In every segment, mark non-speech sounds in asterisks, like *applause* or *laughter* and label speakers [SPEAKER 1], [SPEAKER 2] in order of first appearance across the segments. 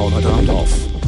[SPEAKER 1] Paul heute Abend auf?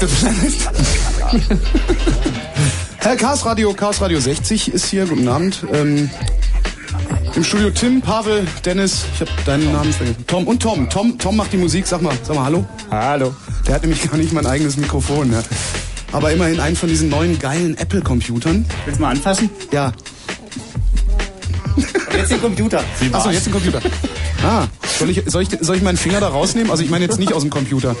[SPEAKER 2] The Planet. *laughs* Herr Chaos Radio, Chaos Radio 60 ist hier. Guten Abend. Ähm, Im Studio Tim, Pavel, Dennis, ich habe deinen Namen vergessen. Tom und Tom. Tom. Tom macht die Musik. Sag mal, sag mal Hallo.
[SPEAKER 3] Hallo.
[SPEAKER 2] Der hat nämlich gar nicht mein eigenes Mikrofon. Ja. Aber immerhin einen von diesen neuen geilen Apple-Computern.
[SPEAKER 3] Willst du mal anfassen?
[SPEAKER 2] Ja.
[SPEAKER 3] Jetzt den Computer.
[SPEAKER 2] Achso, jetzt den Computer. Ah, soll ich, soll, ich, soll ich meinen Finger da rausnehmen? Also ich meine jetzt nicht aus dem Computer.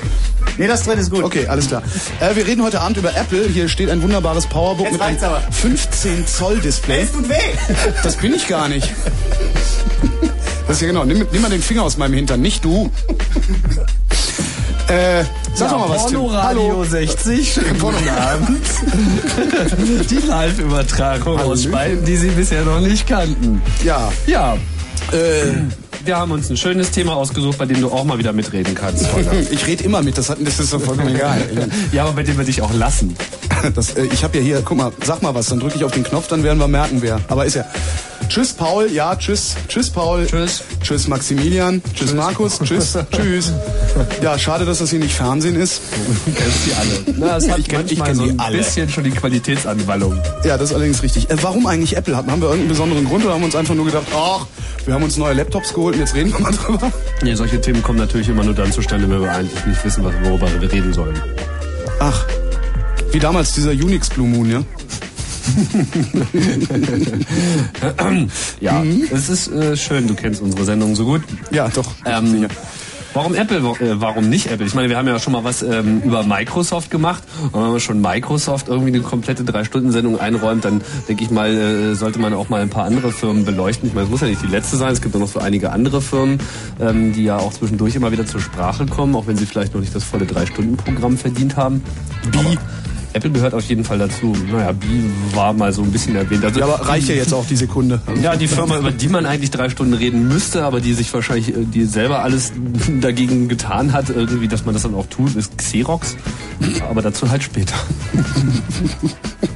[SPEAKER 3] Nee, das drin ist gut.
[SPEAKER 2] Okay, alles klar. Äh, wir reden heute Abend über Apple. Hier steht ein wunderbares Powerbook
[SPEAKER 3] Jetzt
[SPEAKER 2] mit einem
[SPEAKER 3] reicht's aber.
[SPEAKER 2] 15 Zoll Display.
[SPEAKER 3] Es tut weh.
[SPEAKER 2] Das bin ich gar nicht. Das ist ja genau. Nimm, nimm mal den Finger aus meinem Hintern, nicht du. Äh, sag doch mal was, Tim.
[SPEAKER 4] Pornoradio 60, schönen guten Abend. Die Live-Übertragung aus Speyen, die Sie bisher noch nicht kannten.
[SPEAKER 2] Ja.
[SPEAKER 4] Ja, äh, wir haben uns ein schönes Thema ausgesucht, bei dem du auch mal wieder mitreden kannst. *laughs*
[SPEAKER 2] Ich rede immer mit, das, hat, das ist doch vollkommen egal. *laughs*
[SPEAKER 4] ja, aber bei dem wir dich auch lassen.
[SPEAKER 2] Das, äh, ich habe ja hier, guck mal, sag mal was, dann drücke ich auf den Knopf, dann werden wir merken, wer. Aber ist ja. Tschüss Paul, ja, tschüss, tschüss Paul.
[SPEAKER 4] Tschüss.
[SPEAKER 2] Tschüss Maximilian, tschüss, Markus, tschüss, *laughs* tschüss. Ja, schade, dass das hier nicht Fernsehen ist.
[SPEAKER 4] Du kennst die alle. Na, es hat
[SPEAKER 2] Ich kenn- ich
[SPEAKER 4] manchmal
[SPEAKER 2] kenn
[SPEAKER 4] so ein
[SPEAKER 2] alle.
[SPEAKER 4] bisschen schon die Qualitätsanwallung.
[SPEAKER 2] Ja, das ist allerdings richtig. Äh, warum eigentlich Apple? Haben wir irgendeinen besonderen Grund oder haben wir uns einfach nur gedacht, ach, wir haben uns neue Laptops geholt und jetzt reden wir mal drüber?
[SPEAKER 4] Ja, solche Themen kommen natürlich immer nur dann zustande, wenn wir eigentlich nicht wissen, worüber wir reden sollen.
[SPEAKER 2] Ach, wie damals dieser Unix Blue Moon, ja? *laughs*
[SPEAKER 4] Ja, es ist äh, schön, du kennst unsere Sendung so gut.
[SPEAKER 2] Ja, doch.
[SPEAKER 4] Ähm. Warum Apple? Äh, warum nicht Apple? Ich meine, wir haben ja schon mal was ähm, über Microsoft gemacht. Und wenn man schon Microsoft irgendwie eine komplette Drei-Stunden-Sendung einräumt, dann denke ich mal, äh, sollte man auch mal ein paar andere Firmen beleuchten. Ich meine, es muss ja nicht die letzte sein. Es gibt ja noch so einige andere Firmen, ähm, die ja auch zwischendurch immer wieder zur Sprache kommen, auch wenn sie vielleicht noch nicht das volle Drei-Stunden-Programm verdient haben. Wie? Apple gehört auf jeden Fall dazu. Naja, Bi war mal so ein bisschen erwähnt. Also,
[SPEAKER 2] Ja, aber reicht ja jetzt auch die Sekunde.
[SPEAKER 4] ja, die Firma, über die man eigentlich drei Stunden reden müsste, aber die sich wahrscheinlich, äh, die selber alles *laughs* dagegen getan hat, irgendwie, dass man das dann auch tut, ist Xerox. Aber dazu halt später. *laughs*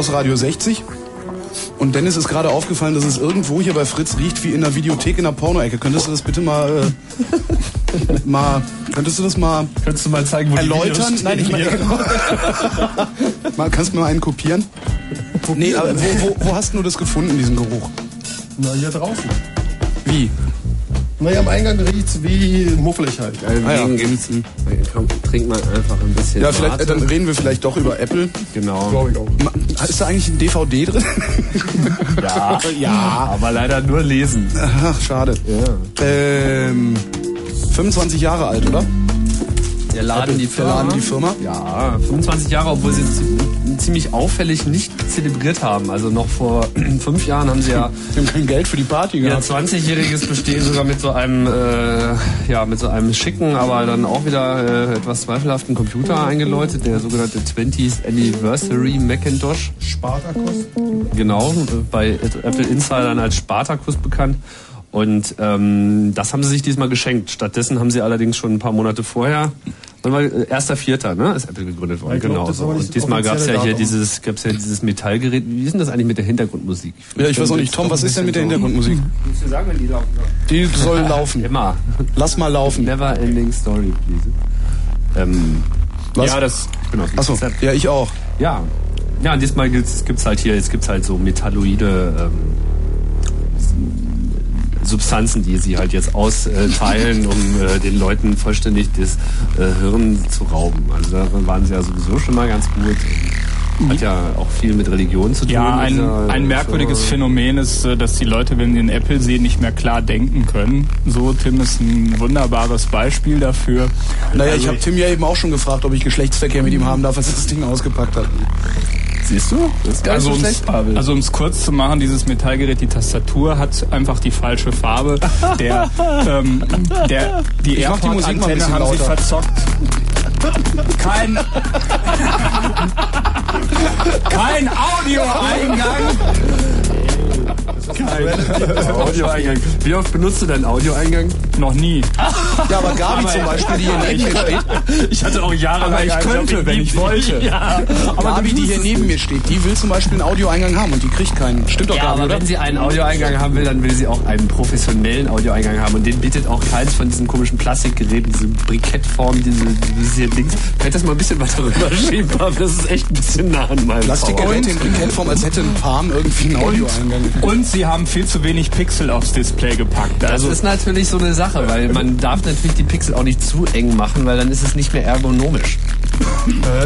[SPEAKER 2] Chaos Radio 60. Und Dennis ist gerade aufgefallen, dass es irgendwo hier bei Fritz riecht wie in einer Videothek in der Porno-Ecke. Könntest du das bitte mal, äh, *laughs* mal, könntest du das mal,
[SPEAKER 4] Könntest du mal zeigen, wo
[SPEAKER 2] erläutern?
[SPEAKER 4] die
[SPEAKER 2] Nein, ich meine, *laughs* mal, kannst du mir mal einen kopieren? Nee, aber wo, wo, wo hast du das gefunden, diesen Geruch?
[SPEAKER 5] Na, hier draußen.
[SPEAKER 2] Wie?
[SPEAKER 5] Na ja, am Eingang riecht's wie muffelig halt.
[SPEAKER 4] Deswegen
[SPEAKER 2] Ah, ja.
[SPEAKER 4] gibt's, komm, trink mal einfach ein bisschen.
[SPEAKER 2] Ja, vielleicht, äh, dann reden wir vielleicht doch über Apple.
[SPEAKER 4] Genau.
[SPEAKER 5] Glaube ich auch.
[SPEAKER 2] Ist da eigentlich ein DVD drin? *laughs*
[SPEAKER 4] Ja, *laughs* ja, aber leider nur lesen.
[SPEAKER 2] Ach, schade.
[SPEAKER 4] Ja.
[SPEAKER 2] Ähm, 25 Jahre alt, oder?
[SPEAKER 4] Der Laden, die
[SPEAKER 2] Der
[SPEAKER 4] Firma.
[SPEAKER 2] Laden, die Firma?
[SPEAKER 4] Ja, 25 Jahre, obwohl sie zi- ziemlich auffällig nicht zelebriert haben. Also noch vor *clears throat* fünf Jahren haben sie ja *laughs*
[SPEAKER 2] Wir haben kein Geld für die Party gehabt.
[SPEAKER 4] 20-jähriges Bestehen sogar mit so einem, äh, ja, mit so einem schicken, aber dann auch wieder äh, etwas zweifelhaften Computer eingeläutet, der sogenannte 20th Anniversary Macintosh.
[SPEAKER 5] Spartakus.
[SPEAKER 4] Genau, bei Apple Insidern als Spartacus bekannt. Und ähm, das haben sie sich diesmal geschenkt. Stattdessen haben sie allerdings schon ein paar Monate vorher, wann war, äh, erster Vierter, ne, ist Apple gegründet worden.
[SPEAKER 5] Ja, ich glaub,
[SPEAKER 4] genau. So. Und diesmal gab's ja
[SPEAKER 5] offizielle
[SPEAKER 4] hier dieses, gab's ja dieses Metallgerät. Wie ist denn das eigentlich mit der Hintergrundmusik?
[SPEAKER 2] Ja, ich weiß auch nicht. Tom, was ist denn mit der Hintergrundmusik? *laughs*
[SPEAKER 4] Musst du sagen, wenn die laufen
[SPEAKER 2] Die soll laufen.
[SPEAKER 4] Immer.
[SPEAKER 2] Lass mal laufen.
[SPEAKER 4] Never ending story, please. Ähm,
[SPEAKER 2] Was?
[SPEAKER 4] Ja, das. Ich bin auf
[SPEAKER 2] Achso, ja, ich auch.
[SPEAKER 4] Ja. Ja, und diesmal gibt's, gibt's halt hier, jetzt gibt's halt so metalloide ähm, Substanzen, die sie halt jetzt austeilen, um äh, den Leuten vollständig das äh, Hirn zu rauben. Also da waren sie ja sowieso schon mal ganz gut. Hat ja auch viel mit Religion zu tun.
[SPEAKER 6] Ja, ein, ein merkwürdiges
[SPEAKER 4] so.
[SPEAKER 6] Phänomen ist, äh, dass die Leute, wenn sie einen Apple sehen, nicht mehr klar denken können. So, Tim ist ein wunderbares Beispiel dafür.
[SPEAKER 2] Naja, ich
[SPEAKER 6] Also
[SPEAKER 2] habe Tim ja eben auch schon gefragt, ob ich Geschlechtsverkehr mit ihm haben darf, als er das Ding ausgepackt hat.
[SPEAKER 4] Siehst du? Das ist gar nicht
[SPEAKER 6] Also
[SPEAKER 4] so
[SPEAKER 6] um's,
[SPEAKER 4] schlecht, Pavel.
[SPEAKER 6] also um's kurz zu machen, dieses Metallgerät, die Tastatur hat einfach die falsche Farbe. Der, ähm, der, die AirPod-Antenne haben sie
[SPEAKER 2] lauter.
[SPEAKER 6] verzockt. Kein, *laughs* kein Audioeingang.
[SPEAKER 4] Audioeingang. Wie oft benutzt du deinen Audioeingang?
[SPEAKER 6] Noch nie.
[SPEAKER 2] Ja, aber Gabi zum Beispiel, die hier neben mir steht,
[SPEAKER 4] Ich hatte auch jahrelang.
[SPEAKER 6] Aber ich könnte, wenn ich wollte. *laughs*
[SPEAKER 4] Ja, aber
[SPEAKER 2] Gabi, die hier neben mir steht, die will zum Beispiel einen Audioeingang haben und die kriegt keinen. Stimmt doch
[SPEAKER 4] Ja,
[SPEAKER 2] Gabi,
[SPEAKER 4] aber
[SPEAKER 2] oder?
[SPEAKER 4] wenn sie einen Audioeingang haben will, dann will sie auch einen professionellen Audioeingang haben. Und den bietet auch keins von diesen komischen Plastikgeräten, diese Brikettform, diese, diese hier Dings. Könnt das mal ein bisschen weiter rüber *laughs* schieben? Das ist echt ein bisschen nah an meinem
[SPEAKER 2] Plastikgerät in Brikettform, als hätte ein Palm irgendwie einen Audioeingang.
[SPEAKER 6] Und sie haben viel zu wenig Pixel aufs Display gepackt.
[SPEAKER 4] Das
[SPEAKER 6] Also
[SPEAKER 4] ist natürlich so eine Sache, weil man darf natürlich die Pixel auch nicht zu eng machen, weil dann ist es nicht mehr ergonomisch.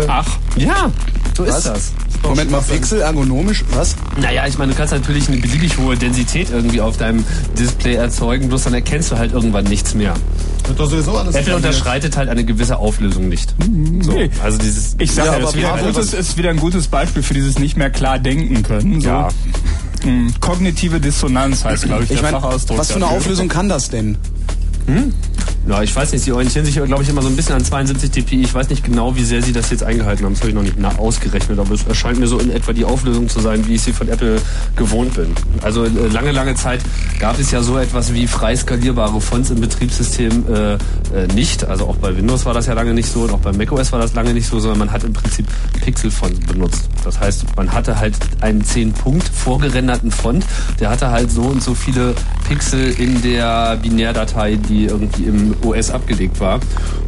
[SPEAKER 6] ach,
[SPEAKER 4] Ja, so
[SPEAKER 2] Was?
[SPEAKER 4] ist das.
[SPEAKER 2] Moment mal, Pixel ergonomisch? Was?
[SPEAKER 4] Naja, ich meine, du kannst natürlich eine beliebig hohe Densität irgendwie auf deinem Display erzeugen, bloß dann erkennst du halt irgendwann nichts mehr.
[SPEAKER 5] Wird doch sowieso alles.
[SPEAKER 4] Apple unterschreitet halt eine gewisse Auflösung nicht. So,
[SPEAKER 6] Nee.
[SPEAKER 4] also dieses
[SPEAKER 6] ich sage
[SPEAKER 2] Ja,
[SPEAKER 6] das wieder, gutes, ist wieder ein gutes Beispiel für dieses nicht mehr klar denken können. So.
[SPEAKER 4] Ja.
[SPEAKER 6] Hm, Kognitive Dissonanz heißt, glaube ich,
[SPEAKER 2] Ich
[SPEAKER 6] der
[SPEAKER 2] meine,
[SPEAKER 6] Fachausdruck.
[SPEAKER 2] was für eine
[SPEAKER 6] dafür.
[SPEAKER 2] Auflösung kann das denn?
[SPEAKER 4] Ja, ich weiß nicht, sie orientieren sich, glaube ich, immer so ein bisschen an 72 dpi. Ich weiß nicht genau, wie sehr sie das jetzt eingehalten haben. Das habe ich noch nicht ausgerechnet, aber es erscheint mir so in etwa die Auflösung zu sein, wie ich sie von Apple gewohnt bin. Also äh, lange, lange Zeit gab es ja so etwas wie frei skalierbare Fonts im Betriebssystem äh, äh, nicht. Also auch bei Windows war das ja lange nicht so und auch bei macOS war das lange nicht so, sondern man hat im Prinzip Pixel-Font benutzt. Das heißt, man hatte halt einen 10-Punkt vorgerenderten Font, der hatte halt so und so viele Pixel in der Binärdatei, die irgendwie im OS abgelegt war.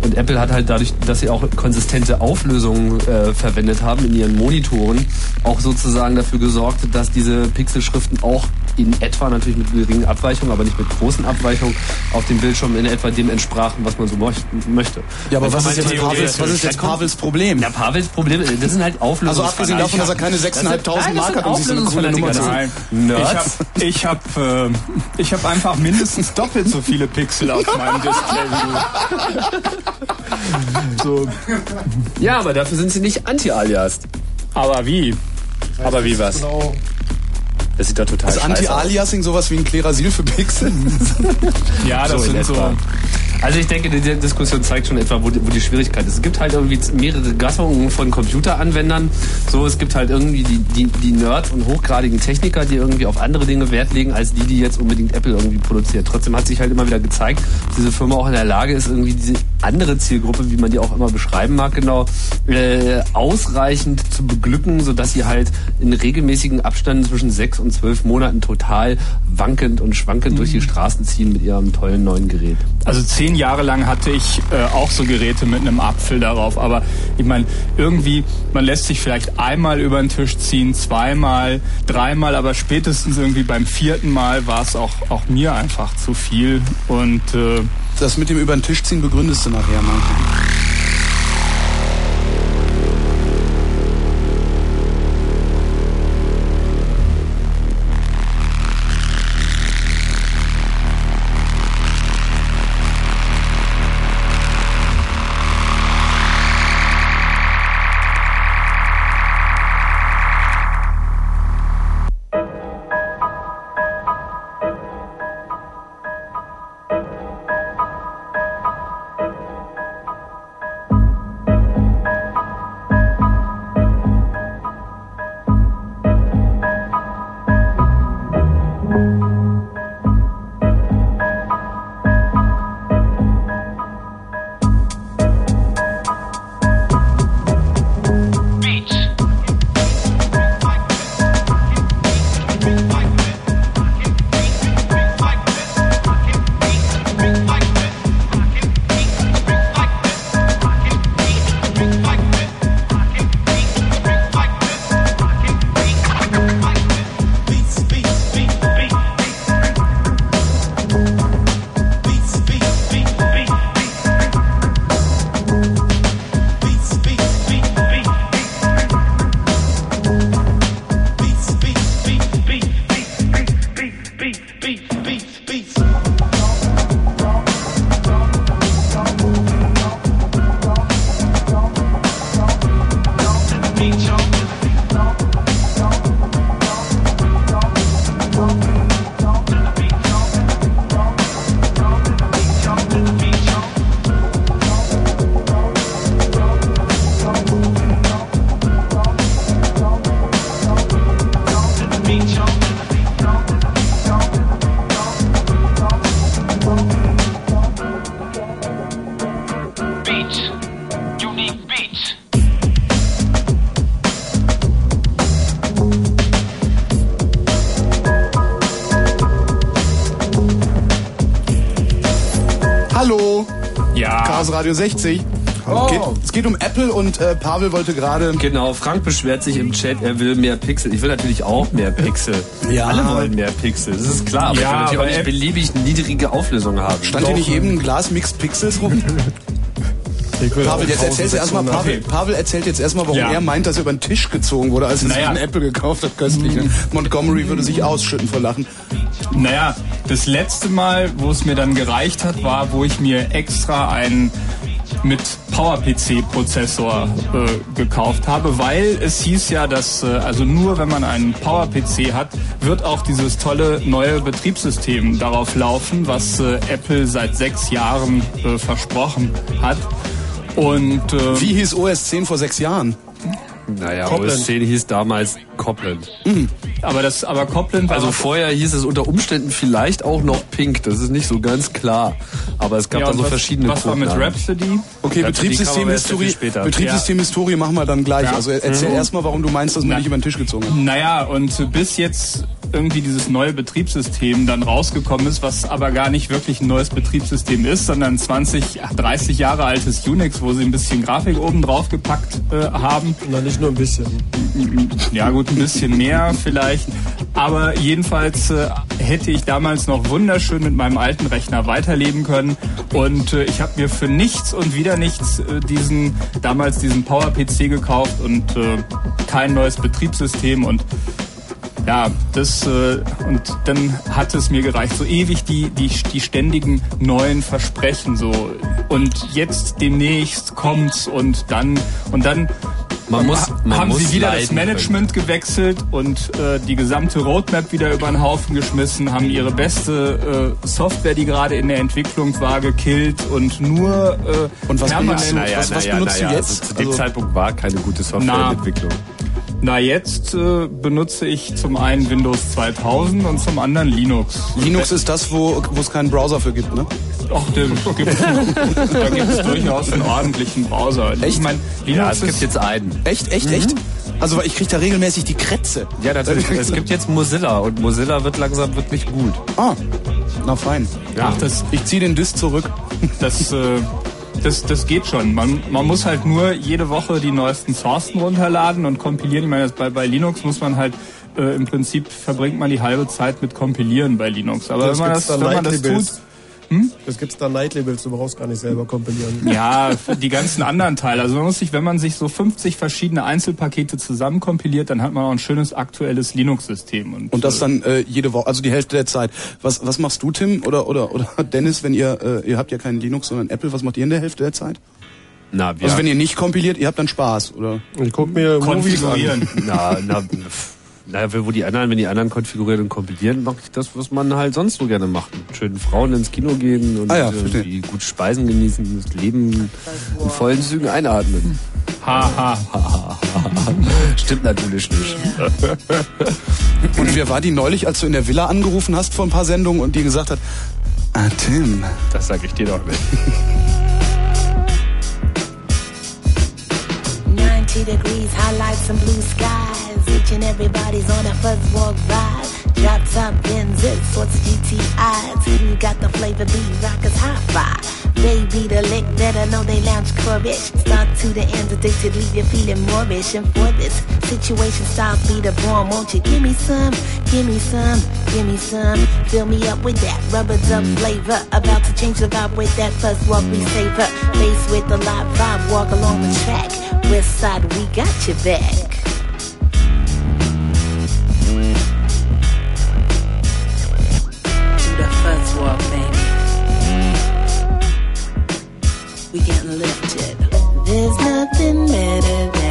[SPEAKER 4] Und Apple hat halt dadurch, dass sie auch konsistente Auflösungen äh, verwendet haben in ihren Monitoren, auch sozusagen dafür gesorgt, dass diese Pixelschriften auch in etwa natürlich mit geringen Abweichungen, aber nicht mit großen Abweichungen auf dem Bildschirm in etwa dem entsprachen, was man so möchte.
[SPEAKER 2] Ja, aber
[SPEAKER 4] Also
[SPEAKER 2] was ist jetzt Pavels, was ist jetzt Pavels Problem?
[SPEAKER 4] ja, Pavels Problem, das sind halt Auflösungen.
[SPEAKER 2] Also abgesehen davon, dass er keine 6.500 Mark hat, um sich so eine coole Nummer zu
[SPEAKER 6] Nein,
[SPEAKER 4] Nerds.
[SPEAKER 6] ich habe ich hab, äh, ich hab einfach mindestens doppelt so viele Pixel auf meinem Display. So,
[SPEAKER 4] Ja, aber dafür sind sie nicht anti-alias.
[SPEAKER 6] aber wie?
[SPEAKER 4] Aber wie was?
[SPEAKER 5] Genau.
[SPEAKER 4] Das sieht doch total
[SPEAKER 2] Ist
[SPEAKER 4] scheiße aus.
[SPEAKER 2] Anti-Aliasing sowas wie ein Klerasil für Pixel? *laughs*
[SPEAKER 6] Ja, das
[SPEAKER 4] So in
[SPEAKER 6] sind so.
[SPEAKER 4] Also ich denke, die Diskussion zeigt schon etwa, wo die, wo die Schwierigkeit ist. Es gibt halt irgendwie mehrere Gattungen von Computeranwendern. So, es gibt halt irgendwie die, die, die Nerds und hochgradigen Techniker, die irgendwie auf andere Dinge Wert legen, als die, die jetzt unbedingt Apple irgendwie produziert. Trotzdem hat sich halt immer wieder gezeigt, dass diese Firma auch in der Lage ist, irgendwie diese andere Zielgruppe, wie man die auch immer beschreiben mag, genau, äh, ausreichend zu beglücken, sodass sie halt in regelmäßigen Abständen zwischen sechs und zwölf Monaten total wankend und schwankend mhm. durch die Straßen ziehen mit ihrem tollen neuen Gerät.
[SPEAKER 6] Also zehn Jahre lang hatte ich äh, auch so Geräte mit einem Apfel darauf, aber ich meine, irgendwie, man lässt sich vielleicht einmal über den Tisch ziehen, zweimal, dreimal, aber spätestens irgendwie beim vierten Mal war es auch, auch mir einfach zu viel und äh,
[SPEAKER 2] das mit dem über den Tisch ziehen begründest du nachher mal. Radio 60. Oh. Geht, es geht um Apple und äh, Pavel wollte gerade.
[SPEAKER 4] Genau, Frank beschwert sich im Chat, er will mehr Pixel. Ich will natürlich auch mehr Pixel. Ja. Alle wollen mehr Pixel, das ist klar. Aber ja, ich will natürlich auch nicht beliebig niedrige Auflösung haben.
[SPEAKER 2] Stand hier nicht eben ein Glas Mixed Pixels rum? *laughs* Pavel, jetzt erzählst du erstmal, Pavel, Pavel erzählt jetzt erstmal, warum ja. er meint, dass er über den Tisch gezogen wurde, als er naja. einen Apple gekauft hat, köstlich. Ne? Montgomery würde sich ausschütten vor Lachen.
[SPEAKER 6] Naja, das letzte Mal, wo es mir dann gereicht hat, war, wo ich mir extra einen mit PowerPC-Prozessor äh, gekauft habe, weil es hieß ja, dass äh, also nur wenn man einen PowerPC hat, wird auch dieses tolle neue Betriebssystem darauf laufen, was äh, Apple seit sechs Jahren äh, versprochen hat.
[SPEAKER 2] Und äh, wie hieß OS 10 vor sechs Jahren?
[SPEAKER 4] Naja, Copland. OS 10 hieß damals Copland.
[SPEAKER 6] Mhm. Aber das, aber Copland
[SPEAKER 4] Also vorher hieß es unter Umständen vielleicht auch noch Pink. Das ist nicht so ganz klar. Aber es gab ja, dann so
[SPEAKER 6] was,
[SPEAKER 4] verschiedene
[SPEAKER 6] Was war mit Rhapsody?
[SPEAKER 2] Okay, Betriebssystemhistorie. Betriebssystemhistorie machen wir dann gleich. Ja. Also erzähl mhm. erstmal, warum du meinst, dass man nicht über den Tisch gezogen hat.
[SPEAKER 6] Naja, und bis jetzt irgendwie dieses neue Betriebssystem dann rausgekommen ist, was aber gar nicht wirklich ein neues Betriebssystem ist, sondern 20, 30 Jahre altes Unix, wo sie ein bisschen Grafik oben drauf gepackt äh, haben.
[SPEAKER 5] Na, nicht nur ein bisschen.
[SPEAKER 6] Ja gut, ein bisschen mehr vielleicht. Aber jedenfalls äh, hätte ich damals noch wunderschön mit meinem alten Rechner weiterleben können. Und äh, ich habe mir für nichts und wieder nichts äh, diesen damals diesen Power-PC gekauft und äh, kein neues Betriebssystem und ja, das äh, und dann hat es mir gereicht. So ewig die, die, die ständigen neuen Versprechen so und jetzt demnächst kommt's und dann und dann
[SPEAKER 4] Man muss, man
[SPEAKER 6] haben
[SPEAKER 4] muss
[SPEAKER 6] sie wieder das Management gewechselt und äh, die gesamte Roadmap wieder über den Haufen geschmissen, haben ihre beste äh, Software, die gerade in der Entwicklung war, gekillt und nur äh,
[SPEAKER 2] Und was
[SPEAKER 6] permanent
[SPEAKER 2] benutzt du?
[SPEAKER 4] Naja,
[SPEAKER 2] Was- was
[SPEAKER 4] naja,
[SPEAKER 2] benutzt du
[SPEAKER 4] naja,
[SPEAKER 2] jetzt?
[SPEAKER 4] Also zu dem
[SPEAKER 2] Also-
[SPEAKER 4] Zeitpunkt war keine gute Softwareentwicklung.
[SPEAKER 6] Na, jetzt äh, benutze ich zum einen Windows 2000 und zum anderen Linux.
[SPEAKER 2] Linux ist das, wo wo es keinen Browser für gibt, ne?
[SPEAKER 6] Ach, dem gibt's, *laughs* da gibt es durchaus einen ordentlichen Browser.
[SPEAKER 2] Echt?
[SPEAKER 6] Ich mein, Linux
[SPEAKER 4] Ja, es gibt jetzt einen.
[SPEAKER 2] Echt, echt, echt? Also ich krieg da regelmäßig die Krätze.
[SPEAKER 4] Ja, natürlich. es gibt jetzt Mozilla und Mozilla wird langsam wirklich gut.
[SPEAKER 2] Ah, na fein.
[SPEAKER 4] Ja.
[SPEAKER 6] Ach, das,
[SPEAKER 2] Ich ziehe den Disk zurück.
[SPEAKER 6] das, äh, das, das geht schon. Man, man muss halt nur jede Woche die neuesten Sourcen runterladen und kompilieren. Ich meine, das bei, bei Linux muss man halt äh, im Prinzip verbringt man die halbe Zeit mit Kompilieren bei Linux. Aber wenn man das, wenn man das tut,
[SPEAKER 5] Es gibt da Night-Labels, du brauchst gar nicht selber kompilieren.
[SPEAKER 6] Ja, die ganzen anderen Teile. Also man muss sich, wenn man sich so 50 verschiedene Einzelpakete zusammenkompiliert, dann hat man auch ein schönes aktuelles Linux-System.
[SPEAKER 2] Und das dann äh, jede Woche, also die Hälfte der Zeit. Was, was machst du, Tim? Oder, oder, oder *laughs* Dennis, wenn ihr, äh, ihr habt ja keinen Linux, sondern Apple, was macht ihr in der Hälfte der Zeit?
[SPEAKER 4] Na, wir,
[SPEAKER 2] Also wenn ihr nicht kompiliert, ihr habt dann Spaß, oder?
[SPEAKER 5] Ich guck mir Movies an.
[SPEAKER 6] konfigurieren. *laughs*
[SPEAKER 4] na, na, pff, na, wo die anderen, wenn die anderen konfigurieren und kompilieren, mache ich das, was man halt sonst so gerne macht. Mit schönen Frauen ins Kino gehen und
[SPEAKER 2] Ah ja,
[SPEAKER 4] irgendwie gut Speisen genießen, das Leben in vollen Zügen einatmen.
[SPEAKER 6] Haha.
[SPEAKER 4] Stimmt natürlich nicht. *laughs*
[SPEAKER 2] Und wer war die neulich, als du in der Villa angerufen hast vor ein paar Sendungen und die gesagt hat, ah Tim,
[SPEAKER 4] Das sag ich dir doch nicht.
[SPEAKER 7] 90 degrees, highlights and blue skies. And everybody's on a fuzz walk ride. Drop top Benzes, sports GTIs. You got the flavor, B rockers high five. Baby, the lick better know they lounge Corvish. Start to the end, addicted, leave you feeling moreish. And for this situation, style be the bomb. Won't you give me some, give me some, give me some. Fill me up with that rubber dub flavor. About to change the vibe with that fuzz walk we savor. Face with the live vibe, walk along the track. West side, we got your back. Baby. Mm. We getting lifted. There's nothing better that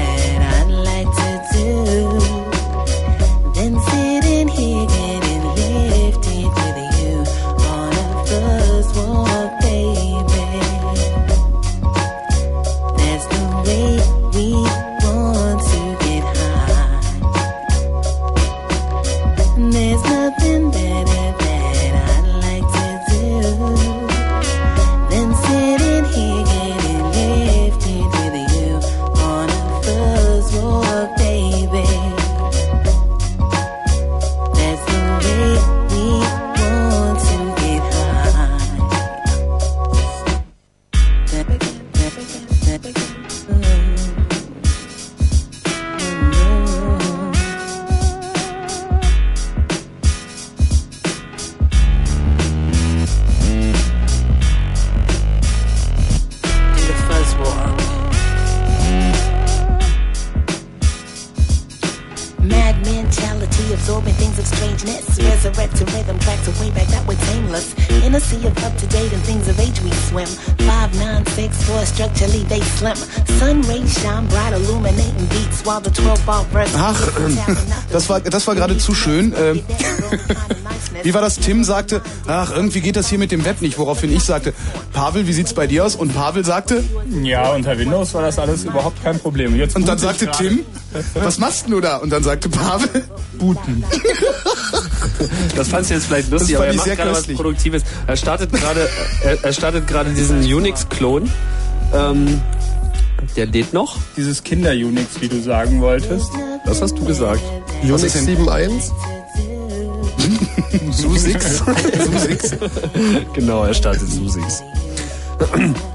[SPEAKER 7] away back that way tameless. In a sea of up to date and things of age we swim. Five, nine, six, four, structurally they slim. Sun rays shine bright, illuminating beats while the 12 ball verse.
[SPEAKER 2] Ach, das war, das war gerade zu schön. Ähm, *laughs* wie war das? Tim sagte, ach, irgendwie geht das hier mit dem Web nicht, woraufhin ich sagte, Pavel, wie sieht's bei dir aus? Und Pavel sagte,
[SPEAKER 6] Ja, unter Windows war das alles überhaupt kein Problem. Jetzt
[SPEAKER 2] und dann sagte Tim, *laughs* was machst du da? Und dann sagte Pavel,
[SPEAKER 6] Booten. *laughs*
[SPEAKER 4] Das fandst du jetzt vielleicht lustig, aber er macht
[SPEAKER 2] sehr
[SPEAKER 4] gerade was. Produktives. Er startet gerade, er, er startet gerade diesen Unix-Klon. Ähm, der lädt noch.
[SPEAKER 6] Dieses Kinder-Unix, wie du sagen wolltest.
[SPEAKER 4] Das hast du gesagt.
[SPEAKER 5] Unix
[SPEAKER 2] ist denn-
[SPEAKER 5] 7.1?
[SPEAKER 2] Susix. Susix.
[SPEAKER 4] Genau, er startet Susix.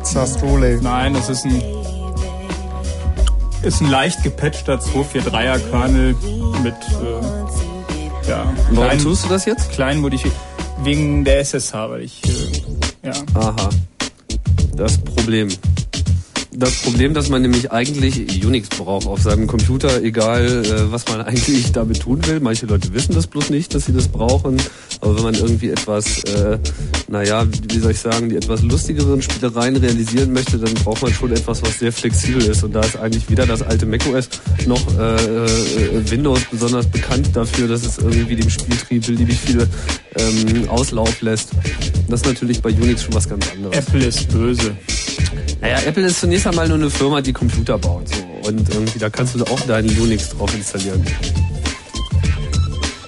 [SPEAKER 5] Zastrole.
[SPEAKER 6] Nein, das ist ein ist ein leicht gepatchter 243er Kernel mit äh,
[SPEAKER 4] Warum
[SPEAKER 6] kleinen,
[SPEAKER 4] tust du das jetzt?
[SPEAKER 6] kleinen Modifikationen. Wegen der SSH, weil ich äh, ja.
[SPEAKER 4] Aha. Das Problem. Das Problem, dass man nämlich eigentlich Unix braucht auf seinem Computer, egal äh, was man *laughs* eigentlich damit tun will. Manche Leute wissen das bloß nicht, dass sie das brauchen. Aber wenn man irgendwie etwas, äh, naja, wie soll ich sagen, die etwas lustigeren Spielereien realisieren möchte, dann braucht man schon etwas, was sehr flexibel ist. Und da ist eigentlich weder das alte macOS noch äh, äh, Windows besonders bekannt dafür, dass es irgendwie dem Spieltrieb beliebig viel ähm, Auslauf lässt. Das ist natürlich bei Unix schon was ganz anderes.
[SPEAKER 6] Apple ist böse.
[SPEAKER 4] Naja, Apple ist zunächst einmal nur eine Firma, die Computer baut. So. Und irgendwie, da kannst du auch deinen Unix drauf installieren.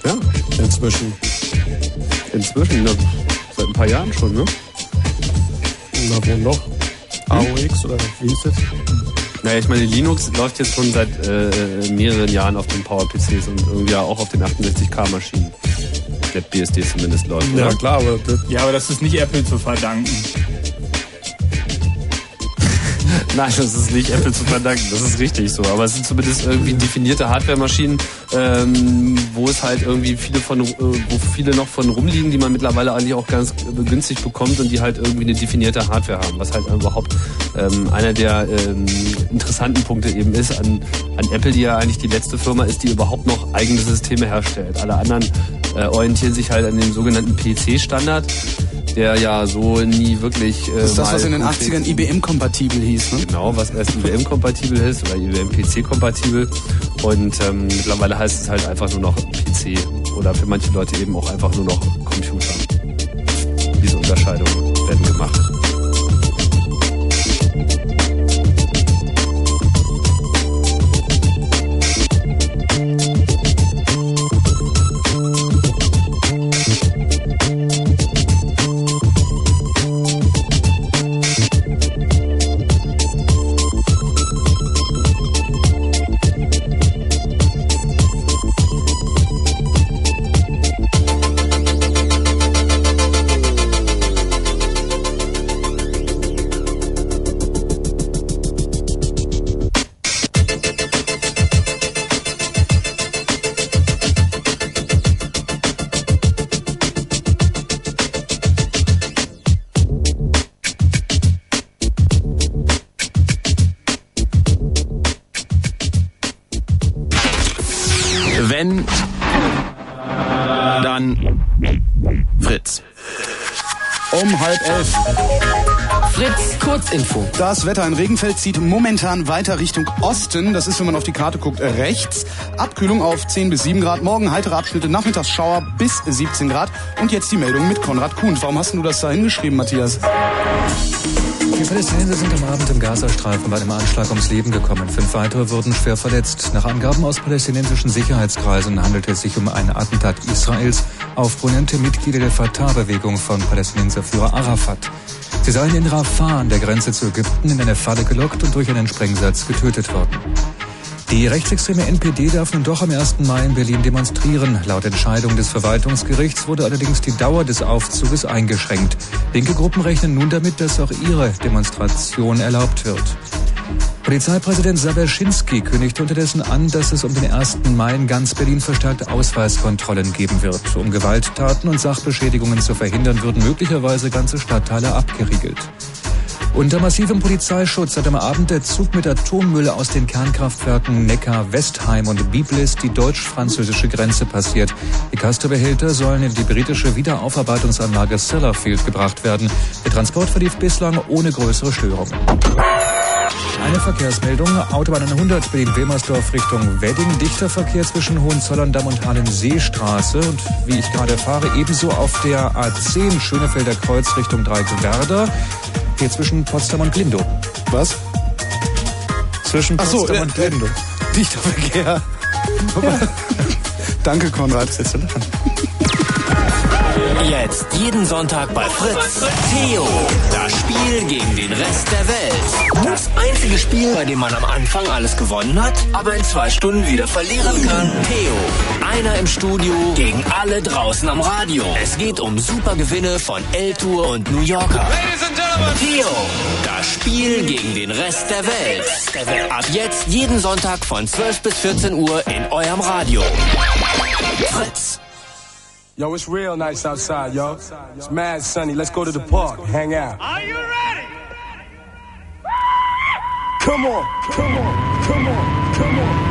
[SPEAKER 5] Ja, inzwischen.
[SPEAKER 4] Inzwischen, ne? seit ein paar Jahren schon, ne?
[SPEAKER 5] Na, wo noch? AOX oder wie ist das?
[SPEAKER 4] Naja, ich meine, Linux läuft jetzt schon seit äh, mehreren Jahren auf den PowerPCs und irgendwie auch auf den 68K-Maschinen. Der BSD zumindest läuft.
[SPEAKER 5] Ja,
[SPEAKER 4] oder?
[SPEAKER 5] klar, aber das,
[SPEAKER 6] Ja, aber das ist nicht Apple zu verdanken.
[SPEAKER 4] Nein, das ist nicht Apple zu verdanken, das ist richtig so. Aber es sind zumindest irgendwie definierte Hardware-Maschinen, ähm, wo es halt irgendwie viele von, äh, wo viele noch von rumliegen, die man mittlerweile eigentlich auch ganz günstig bekommt und die halt irgendwie eine definierte Hardware haben. Was halt überhaupt ähm, einer der ähm, interessanten Punkte eben ist an, an Apple, die ja eigentlich die letzte Firma ist, die überhaupt noch eigene Systeme herstellt. Alle anderen äh, orientieren sich halt an dem sogenannten PC-Standard der ja so nie wirklich. Äh,
[SPEAKER 2] Das ist das, was in den
[SPEAKER 4] konkret-
[SPEAKER 2] 80ern IBM-kompatibel hieß, ne?
[SPEAKER 4] Genau, was erst IBM-kompatibel ist oder IBM-PC-kompatibel. Und ähm, mittlerweile heißt es halt einfach nur noch PC oder für manche Leute eben auch einfach nur noch Computer. Diese Unterscheidungen werden gemacht.
[SPEAKER 2] Das Wetter in Regenfeld zieht momentan weiter Richtung Osten. Das ist, wenn man auf die Karte guckt, rechts. Abkühlung auf 10 bis 7 Grad. Morgen heitere Abschnitte, Nachmittagsschauer bis 17 Grad. Und jetzt die Meldung mit Konrad Kuhn. Warum hast du das da hingeschrieben, Matthias?
[SPEAKER 8] Die Palästinenser sind am Abend im Gazastreifen bei einem Anschlag ums Leben gekommen. Fünf weitere wurden schwer verletzt. Nach Angaben aus palästinensischen Sicherheitskreisen handelt es sich um ein Attentat Israels auf prominente Mitglieder der Fatah-Bewegung von Palästinenserführer Arafat. Sie seien in Rafah an der Grenze zu Ägypten in eine Falle gelockt und durch einen Sprengsatz getötet worden. Die rechtsextreme NPD darf nun doch am 1. Mai in Berlin demonstrieren. Laut Entscheidung des Verwaltungsgerichts wurde allerdings die Dauer des Aufzuges eingeschränkt. Linke Gruppen rechnen nun damit, dass auch ihre Demonstration erlaubt wird. Polizeipräsident Saberschinski kündigt unterdessen an, dass es um den 1. Mai in ganz Berlin verstärkte Ausweiskontrollen geben wird. Um Gewalttaten und Sachbeschädigungen zu verhindern, würden möglicherweise ganze Stadtteile abgeriegelt. Unter massivem Polizeischutz hat am Abend der Zug mit Atommüll aus den Kernkraftwerken Neckar, Westheim und Biblis die deutsch-französische Grenze passiert. Die Castor-Behälter sollen in die britische Wiederaufarbeitungsanlage Sellafield gebracht werden. Der Transport verlief bislang ohne größere Störungen. Eine Verkehrsmeldung. Autobahn 100 Berlin-Wilmersdorf Richtung Wedding. Dichter Verkehr zwischen Hohenzollern-Damm und Hallenseestraße. Und wie ich gerade fahre, ebenso auf der A10 Schönefelder Kreuz Richtung Dreieckwerder. Hier zwischen Potsdam und Glindow.
[SPEAKER 2] Was?
[SPEAKER 8] Zwischen
[SPEAKER 2] Ach so,
[SPEAKER 8] Potsdam
[SPEAKER 2] äh,
[SPEAKER 8] und Glindow.
[SPEAKER 2] Dichter Verkehr. *laughs* Danke, Konrad.
[SPEAKER 9] Jetzt jeden Sonntag bei Fritz. Theo, das Spiel gegen den Rest der Welt. Das einzige Spiel, bei dem man am Anfang alles gewonnen hat, aber in zwei Stunden wieder verlieren kann. Theo, einer im Studio gegen alle draußen am Radio. Es geht um super Gewinne von L-Tour und New Yorker. Theo, das Spiel gegen den Rest der Welt. Ab jetzt jeden Sonntag von 12 bis 14 Uhr in eurem Radio. Fritz.
[SPEAKER 10] Yo, it's real nice outside, yo. It's mad sunny. Let's go to the park, hang out.
[SPEAKER 11] Are you ready?
[SPEAKER 10] Come on, come on, come on, come on, come on.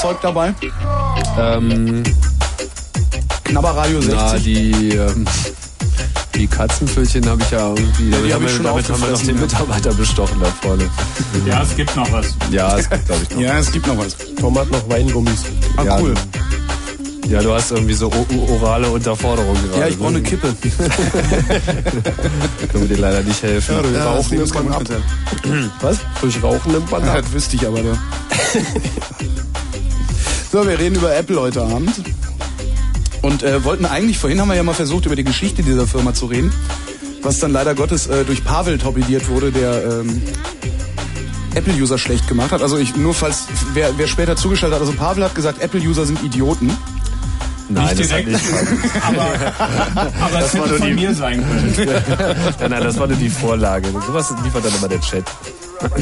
[SPEAKER 2] Knabberzeug dabei?
[SPEAKER 4] Ähm,
[SPEAKER 2] Knabberradio 60?
[SPEAKER 4] na, die, ähm, die Katzenpfötchen habe ich ja irgendwie. damit
[SPEAKER 2] die hab
[SPEAKER 4] haben
[SPEAKER 2] ich schon
[SPEAKER 4] damit haben wir noch den
[SPEAKER 2] ja.
[SPEAKER 4] Mitarbeiter bestochen da vorne.
[SPEAKER 6] Ja, es gibt noch was.
[SPEAKER 4] Ja, es gibt, glaube ich, noch. *laughs*
[SPEAKER 2] Ja, es gibt noch was.
[SPEAKER 5] Tom hat noch Weingummis.
[SPEAKER 2] Ah,
[SPEAKER 4] Ja,
[SPEAKER 2] cool.
[SPEAKER 4] Ja, du hast irgendwie so orale Unterforderung gerade.
[SPEAKER 2] Ja, ich brauche eine
[SPEAKER 4] ne?
[SPEAKER 2] Kippe. *laughs* *laughs*
[SPEAKER 4] Können wir dir leider nicht helfen.
[SPEAKER 5] Ja, durch
[SPEAKER 2] Ja, das
[SPEAKER 5] Rauchen nimmt man ab. Was? Durch Rauchen nimmt man
[SPEAKER 2] Ja,
[SPEAKER 5] ab.
[SPEAKER 2] das wüsste ich aber. Da. So, wir reden über Apple heute Abend. Und äh, wollten eigentlich, vorhin haben wir ja mal versucht, über die Geschichte dieser Firma zu reden. Was dann leider Gottes äh, durch Pavel torpediert wurde, der ähm, Apple-User schlecht gemacht hat. Also ich, nur falls, wer, wer später zugeschaltet hat, also Pavel hat gesagt, Apple-User sind Idioten.
[SPEAKER 4] Nein,
[SPEAKER 6] Nicht
[SPEAKER 4] das hat
[SPEAKER 6] direkt.
[SPEAKER 4] nicht.
[SPEAKER 6] Aber, aber es hätte von mir sein können. *laughs*
[SPEAKER 4] Nein, nein, das war nur die Vorlage. Sowas liefert dann immer der Chat. *clears throat*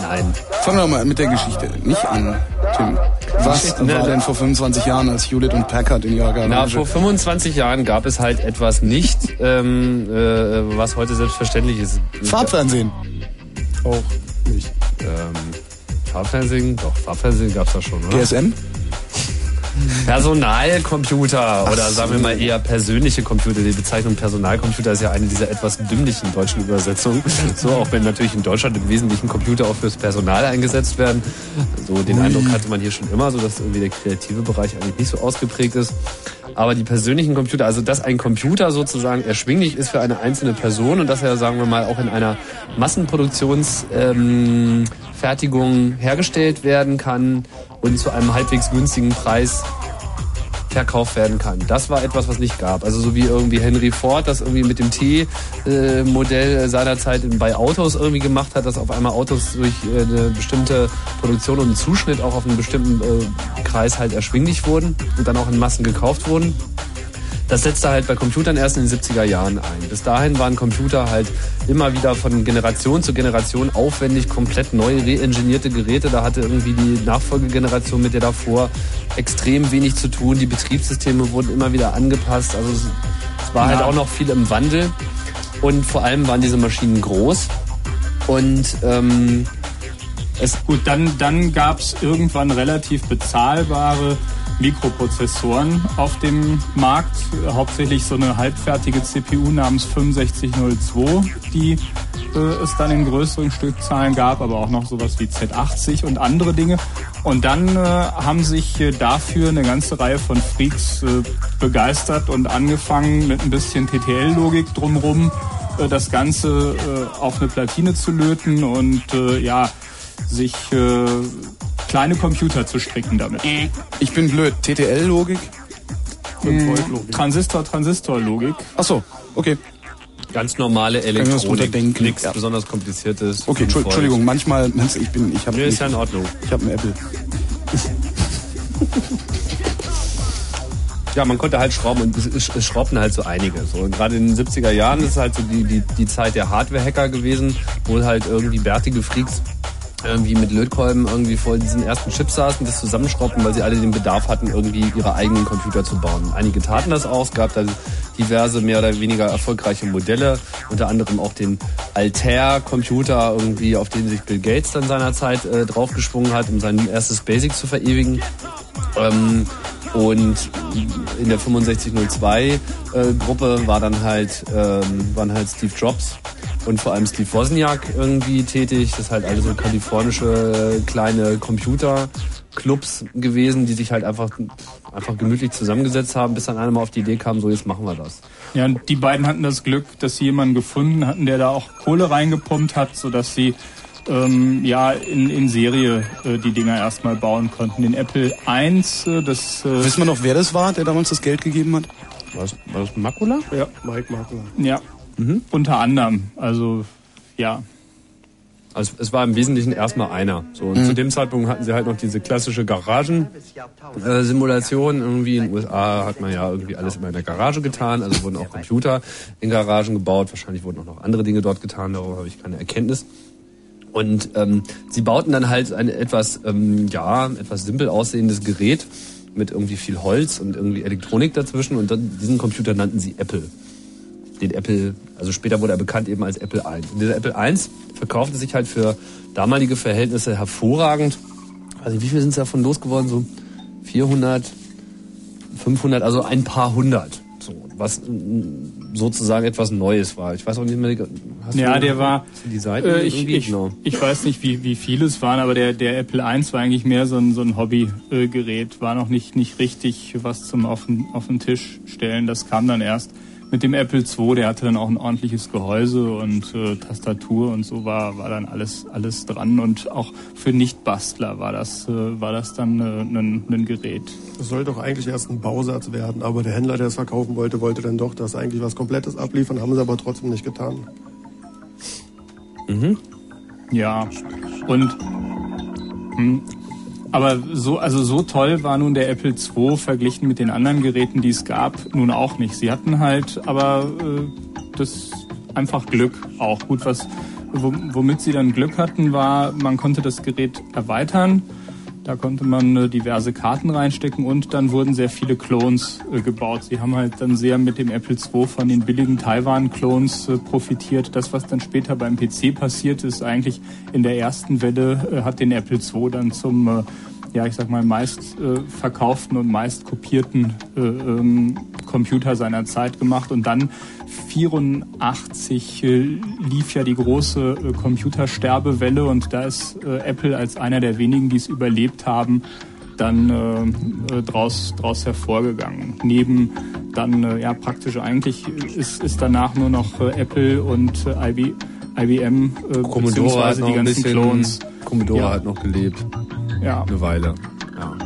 [SPEAKER 4] Nein.
[SPEAKER 2] Fangen wir mal mit der Geschichte nicht an, Tim. Was war denn vor 25 Jahren, als Hewlett und Packard in ihrer
[SPEAKER 4] Na,
[SPEAKER 2] Garage...
[SPEAKER 4] vor 25 Jahren gab es halt etwas nicht, ähm, äh, was heute selbstverständlich ist.
[SPEAKER 2] Farbfernsehen.
[SPEAKER 5] Auch nicht.
[SPEAKER 4] Ähm, Farbfernsehen? Doch, Farbfernsehen gab's da schon, oder?
[SPEAKER 2] GSM?
[SPEAKER 4] Personalcomputer oder sagen wir mal eher persönliche Computer. Die Bezeichnung Personalcomputer ist ja eine dieser etwas dümmlichen deutschen Übersetzungen. So, auch wenn natürlich in Deutschland im Wesentlichen Computer auch fürs Personal eingesetzt werden. So den Eindruck hatte man hier schon immer, so dass irgendwie der kreative Bereich eigentlich nicht so ausgeprägt ist. Aber die persönlichen Computer, also dass ein Computer sozusagen erschwinglich ist für eine einzelne Person und dass er, sagen wir mal, auch in einer Massenproduktionsfertigung ähm, hergestellt werden kann und zu einem halbwegs günstigen Preis verkauft werden kann. Das war etwas, was nicht gab. Also so wie irgendwie Henry Ford das irgendwie mit dem T-Modell seinerzeit bei Autos irgendwie gemacht hat, dass auf einmal Autos durch äh, eine bestimmte Produktion und einen Zuschnitt auch auf einen bestimmten äh, Kreis halt erschwinglich wurden und dann auch in Massen gekauft wurden. Das setzte halt bei Computern erst in den 70er Jahren ein. Bis dahin waren Computer halt immer wieder von Generation zu Generation aufwendig, komplett neu reingenierte Geräte. Da hatte irgendwie die Nachfolgegeneration mit der davor extrem wenig zu tun. Die Betriebssysteme wurden immer wieder angepasst. Also es, war halt
[SPEAKER 6] Ja.
[SPEAKER 4] auch noch viel im Wandel. Und vor allem waren diese Maschinen groß. Und ähm,
[SPEAKER 6] Es, gut, dann, dann gab es irgendwann relativ bezahlbare Mikroprozessoren auf dem Markt. Hauptsächlich so eine halbfertige CPU namens 6502, die äh, es dann in größeren Stückzahlen gab, aber auch noch sowas wie Z80 und andere Dinge. Und dann äh, haben sich äh, dafür eine ganze Reihe von Freaks äh, begeistert und angefangen mit ein bisschen TTL-Logik drumrum äh, das Ganze äh, auf eine Platine zu löten und ja, sich äh, kleine Computer zu stricken damit.
[SPEAKER 2] Ich bin blöd. TTL-Logik?
[SPEAKER 6] Transistor, Transistor-Logik.
[SPEAKER 2] Ach so, okay.
[SPEAKER 4] ganz normale Elektronik, nichts
[SPEAKER 2] Ja.
[SPEAKER 4] besonders kompliziertes.
[SPEAKER 2] Okay, Entschu- Entschuldigung, manchmal, ich bin, ich habe
[SPEAKER 4] Nee, ist ja in Ordnung.
[SPEAKER 2] ich habe einen Apple. *laughs*
[SPEAKER 4] Ja, man konnte halt schrauben und es, es, es schraubten halt so einige. So, und gerade in den 70er Jahren ist halt so die, die, die Zeit der Hardware-Hacker gewesen, wo halt irgendwie bärtige Freaks irgendwie mit Lötkolben irgendwie vor diesen ersten Chips saßen, das zusammenschraubten, weil sie alle den Bedarf hatten, irgendwie ihre eigenen Computer zu bauen. Einige taten das auch, es gab da diverse mehr oder weniger erfolgreiche Modelle, unter anderem auch den Altair-Computer, irgendwie, auf den sich Bill Gates dann seinerzeit äh, draufgesprungen hat, um sein erstes Basic zu verewigen. Ähm, und in der 6502 äh, Gruppe war dann halt, ähm, waren halt Steve Jobs und vor allem Steve Wozniak irgendwie tätig. Das ist halt alles so kalifornische kleine Computerclubs gewesen, die sich halt einfach, einfach gemütlich zusammengesetzt haben, bis dann einer mal auf die Idee kam, so jetzt machen wir das.
[SPEAKER 6] Ja, und die beiden hatten das Glück, dass sie jemanden gefunden hatten, der da auch Kohle reingepumpt hat, sodass sie ähm, ja in, in Serie äh, die Dinger erstmal bauen konnten. Den Apple I, äh, das... Äh,
[SPEAKER 2] Wissen wir noch, wer das war, der damals das Geld gegeben hat?
[SPEAKER 4] War das, war das Makula?
[SPEAKER 5] Ja, Mike Makula.
[SPEAKER 6] Ja, unter anderem. Also ja,
[SPEAKER 4] Also es war im Wesentlichen erstmal einer. So, und zu dem Zeitpunkt hatten sie halt noch diese klassische Garagen-Simulation. irgendwie in den USA hat man ja irgendwie alles immer in der Garage getan. Also wurden auch Computer in Garagen gebaut. Wahrscheinlich wurden auch noch andere Dinge dort getan. Darüber habe ich keine Erkenntnis. Und ähm, sie bauten dann halt ein etwas, ähm, ja, etwas simpel aussehendes Gerät mit irgendwie viel Holz und irgendwie Elektronik dazwischen. Und dann, diesen Computer nannten sie Apple den Apple, also später wurde er bekannt eben als Apple I. Und dieser Apple I verkaufte sich halt für damalige Verhältnisse hervorragend. Also wie viel sind es davon losgeworden? So 400, 500, also ein paar hundert. So, was sozusagen etwas Neues war. Ich weiß auch nicht mehr. Hast
[SPEAKER 6] ja,
[SPEAKER 4] du-
[SPEAKER 6] der war.
[SPEAKER 4] die Seiten
[SPEAKER 6] Äh, ich, ich,
[SPEAKER 4] Genau.
[SPEAKER 6] ich weiß nicht, wie, wie viele es waren, aber der, der Apple I war eigentlich mehr so ein, so ein Hobbygerät. War noch nicht, nicht richtig was zum auf den, auf den Tisch stellen. Das kam dann erst mit dem Apple II. Der hatte dann auch ein ordentliches Gehäuse und äh, Tastatur und so war, war dann alles, alles dran. Und auch für Nicht-Bastler war das, äh, war das dann äh, ein, ein Gerät.
[SPEAKER 5] Das sollte doch eigentlich erst ein Bausatz werden, aber der Händler, der es verkaufen wollte, wollte dann doch das eigentlich was Komplettes abliefern, haben sie aber trotzdem nicht getan.
[SPEAKER 6] Ja, und hm, aber so also so toll war nun der Apple II verglichen mit den anderen Geräten, die es gab, nun auch nicht. Sie hatten halt aber äh, das einfach Glück auch. Gut, was wom- womit sie dann Glück hatten, war, man konnte das Gerät erweitern. Da konnte man äh, diverse Karten reinstecken und dann wurden sehr viele Clones äh, gebaut. Sie haben halt dann sehr mit dem Apple II von den billigen Taiwan-Clones äh, profitiert. Das, was dann später beim PC passiert ist, eigentlich in der ersten Welle hat den Apple II dann zum, ja, ich sag mal, meist äh, verkauften und meist kopierten äh, ähm, Computer seiner Zeit gemacht. Und dann 84 äh, lief ja die große äh, Computersterbewelle und da ist äh, Apple als einer der wenigen, die es überlebt haben, dann äh, draus, draus hervorgegangen. Neben dann äh, ja praktisch eigentlich ist, ist danach nur noch äh, Apple und äh, IB, IBM äh,
[SPEAKER 4] Commodore hat
[SPEAKER 6] beziehungsweise
[SPEAKER 4] noch
[SPEAKER 6] die
[SPEAKER 4] ein
[SPEAKER 6] ganzen
[SPEAKER 4] bisschen,
[SPEAKER 6] Clones.
[SPEAKER 4] Commodore
[SPEAKER 6] Ja.
[SPEAKER 4] hat noch gelebt.
[SPEAKER 6] Ja.
[SPEAKER 4] Eine Weile. Ja.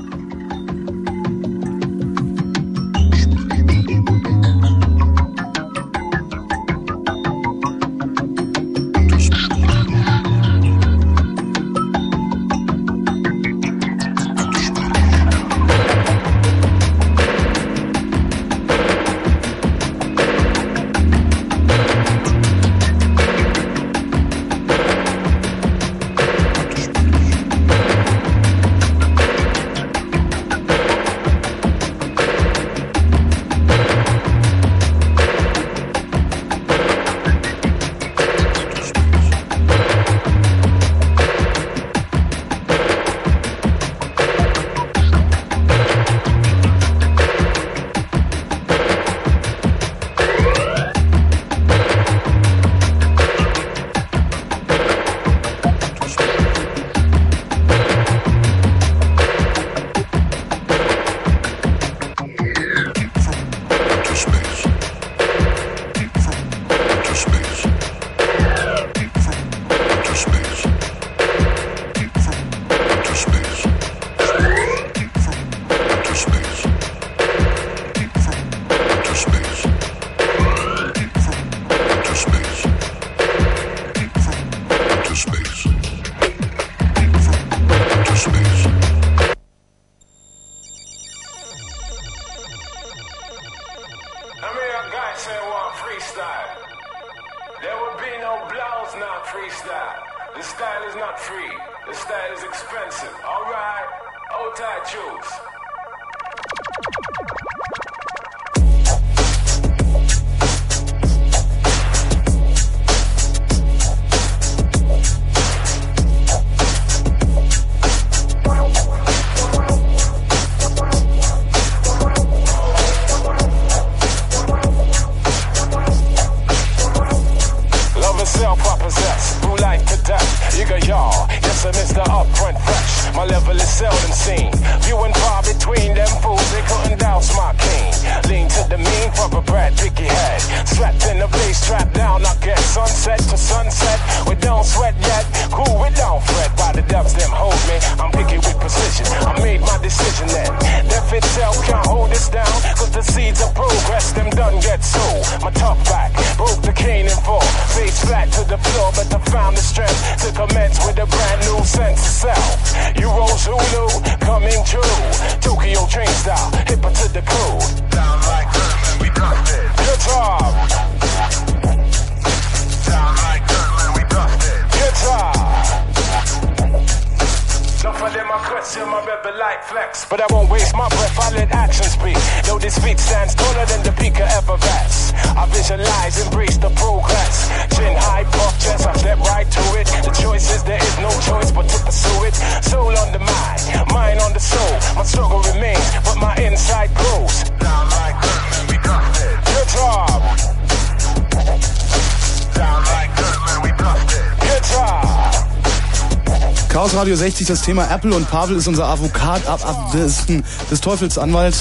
[SPEAKER 2] Das Thema Apple und Pavel ist unser Avocat ab, ab des, des Teufels Anwalt.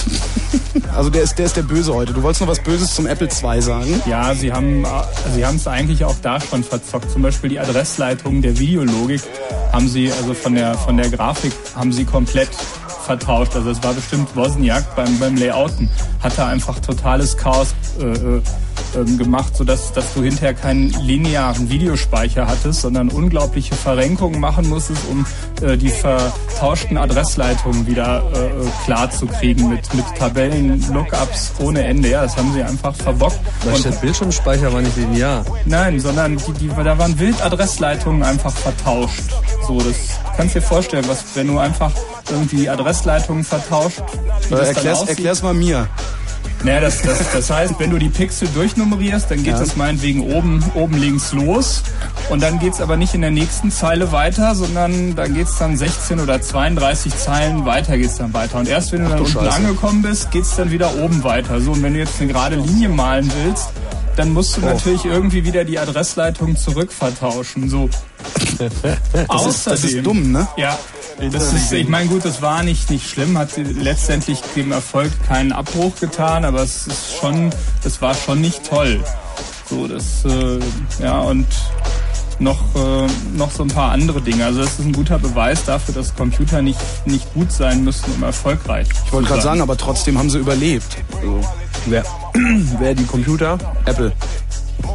[SPEAKER 2] Also der ist, der ist der Böse heute. Du wolltest noch was Böses zum Apple II sagen?
[SPEAKER 6] Ja, sie haben sie es eigentlich auch da schon verzockt. Zum Beispiel die Adressleitung der Videologik haben sie, also von der von der Grafik haben sie komplett vertauscht. Also es war bestimmt Wozniak beim, beim Layouten. Hat da einfach totales Chaos äh, äh, ähm, gemacht, sodass dass du hinterher keinen linearen Videospeicher hattest, sondern unglaubliche Verrenkungen machen musstest, um äh, die vertauschten Adressleitungen wieder äh, äh, klar zu kriegen mit, mit Tabellen, Lookups ohne Ende. Ja, das haben sie einfach verbockt. Und-
[SPEAKER 4] steht Bildschirmspeicher war nicht linear.
[SPEAKER 6] Nein, sondern die, die, da waren Wildadressleitungen einfach vertauscht. So, das kannst dir vorstellen, was, wenn du einfach irgendwie Adressleitungen vertauscht. wie
[SPEAKER 2] Äh, erklär's, erklär's mal mir.
[SPEAKER 6] Naja, das, das, das heißt, wenn du die Pixel durchnummerierst, dann geht
[SPEAKER 2] Ja.
[SPEAKER 6] das meinetwegen oben, oben links los. Und dann geht's aber nicht in der nächsten Zeile weiter, sondern dann geht's dann 16 oder 32 Zeilen weiter geht's dann weiter. Und erst wenn du dann
[SPEAKER 2] du
[SPEAKER 6] unten
[SPEAKER 2] Scheiße.
[SPEAKER 6] angekommen bist, geht's dann wieder oben weiter. So, und wenn du jetzt eine gerade Linie malen willst, dann musst du
[SPEAKER 2] Oh.
[SPEAKER 6] natürlich irgendwie wieder die Adressleitung zurückvertauschen. So. *laughs*
[SPEAKER 2] Das ist, das ist dumm, ne?
[SPEAKER 6] Ja, das ist, ich meine, gut, das war nicht, nicht schlimm, hat letztendlich dem Erfolg keinen Abbruch getan, aber es ist schon, das war schon nicht toll. So, das, äh, ja, und noch, äh, noch so ein paar andere Dinge. Also das ist ein guter Beweis dafür, dass Computer nicht, nicht gut sein müssen, um erfolgreich
[SPEAKER 2] Ich wollte gerade sagen, aber trotzdem haben sie überlebt.
[SPEAKER 4] Wer, *clears throat* wer die Computer?
[SPEAKER 2] Apple.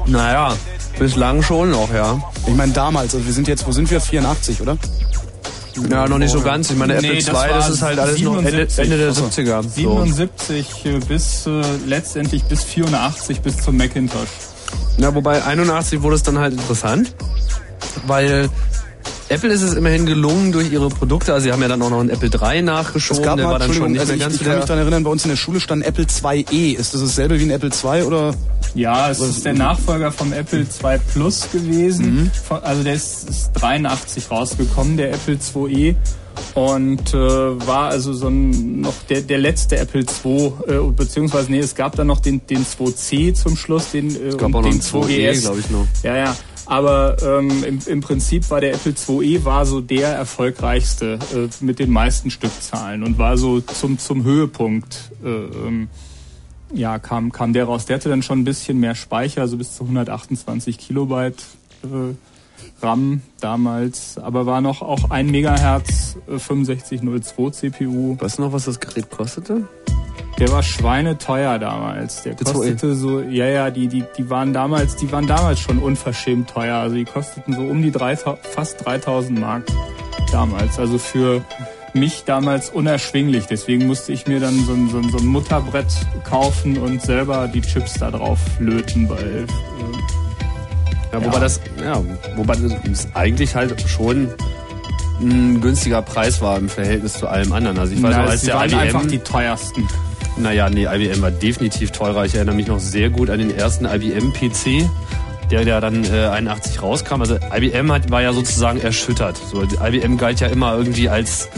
[SPEAKER 4] Naja, bislang schon noch, ja.
[SPEAKER 2] Ich meine damals, also wir sind jetzt, wo sind wir? 84, oder?
[SPEAKER 4] Ja, noch nicht so ganz. Ich meine, Apple
[SPEAKER 6] Nee,
[SPEAKER 4] II,
[SPEAKER 6] das
[SPEAKER 4] das ist halt alles noch Ende,
[SPEAKER 6] 77.
[SPEAKER 4] Ende der
[SPEAKER 6] Achso.
[SPEAKER 4] 70er. So.
[SPEAKER 6] 77 äh, bis äh, letztendlich bis 84 bis zum Macintosh.
[SPEAKER 4] Ja, wobei 81 wurde es dann halt interessant, weil Apple ist es immerhin gelungen durch ihre Produkte, also sie haben ja dann auch noch einen Apple III nachgeschoben,
[SPEAKER 2] Es gab
[SPEAKER 4] der
[SPEAKER 2] mal,
[SPEAKER 4] war dann schon nicht
[SPEAKER 2] also
[SPEAKER 4] mehr
[SPEAKER 2] ich,
[SPEAKER 4] ganz
[SPEAKER 2] ich kann mich daran erinnern, bei uns in der Schule stand Apple IIe. Ist das dasselbe wie ein Apple II oder?
[SPEAKER 6] Ja, es ist der Nachfolger vom Apple II Plus gewesen. Von, also der ist, ist 83 rausgekommen, der Apple IIe. Und äh, war also so ein, noch der, der letzte Apple II, äh, beziehungsweise nee, es gab dann noch den, den 2C zum Schluss, den, äh,
[SPEAKER 4] Es gab
[SPEAKER 6] und
[SPEAKER 4] auch noch
[SPEAKER 6] den
[SPEAKER 4] einen 2E,
[SPEAKER 6] 2GS.
[SPEAKER 4] glaube ich, noch.
[SPEAKER 6] Ja, ja. Aber ähm, im, im Prinzip war der Apple IIe war so der erfolgreichste äh, mit den meisten Stückzahlen und war so zum, zum Höhepunkt äh, ähm, ja, kam, kam der raus. Der hatte dann schon ein bisschen mehr Speicher, also bis zu 128 Kilobyte äh, RAM damals, aber war noch auch 1 Megahertz äh, 6502 CPU.
[SPEAKER 4] Weißt du noch, was das Gerät kostete?
[SPEAKER 6] Der war schweineteuer damals. Der
[SPEAKER 4] Der 2E.
[SPEAKER 6] kostete so, ja, ja, die, die, die waren damals, die waren damals schon unverschämt teuer. Also die kosteten so um die 3000, fast 3000 Mark damals. Also für mich damals unerschwinglich. Deswegen musste ich mir dann so ein, so ein, so ein Mutterbrett kaufen und selber die Chips da drauf löten, weil äh,
[SPEAKER 4] Ja, wobei
[SPEAKER 6] Ja.
[SPEAKER 4] das, ja, wobei das eigentlich halt schon ein günstiger Preis war im Verhältnis zu allem anderen. Also ich weiß
[SPEAKER 6] Na,
[SPEAKER 4] noch, als der
[SPEAKER 6] waren
[SPEAKER 4] IBM
[SPEAKER 6] einfach die teuersten.
[SPEAKER 4] Naja, nee, IBM war definitiv teurer. Ich erinnere mich noch sehr gut an den ersten IBM-PC, der, der dann äh, 81 rauskam. Also IBM hat, war ja sozusagen erschüttert. So, IBM galt ja immer irgendwie als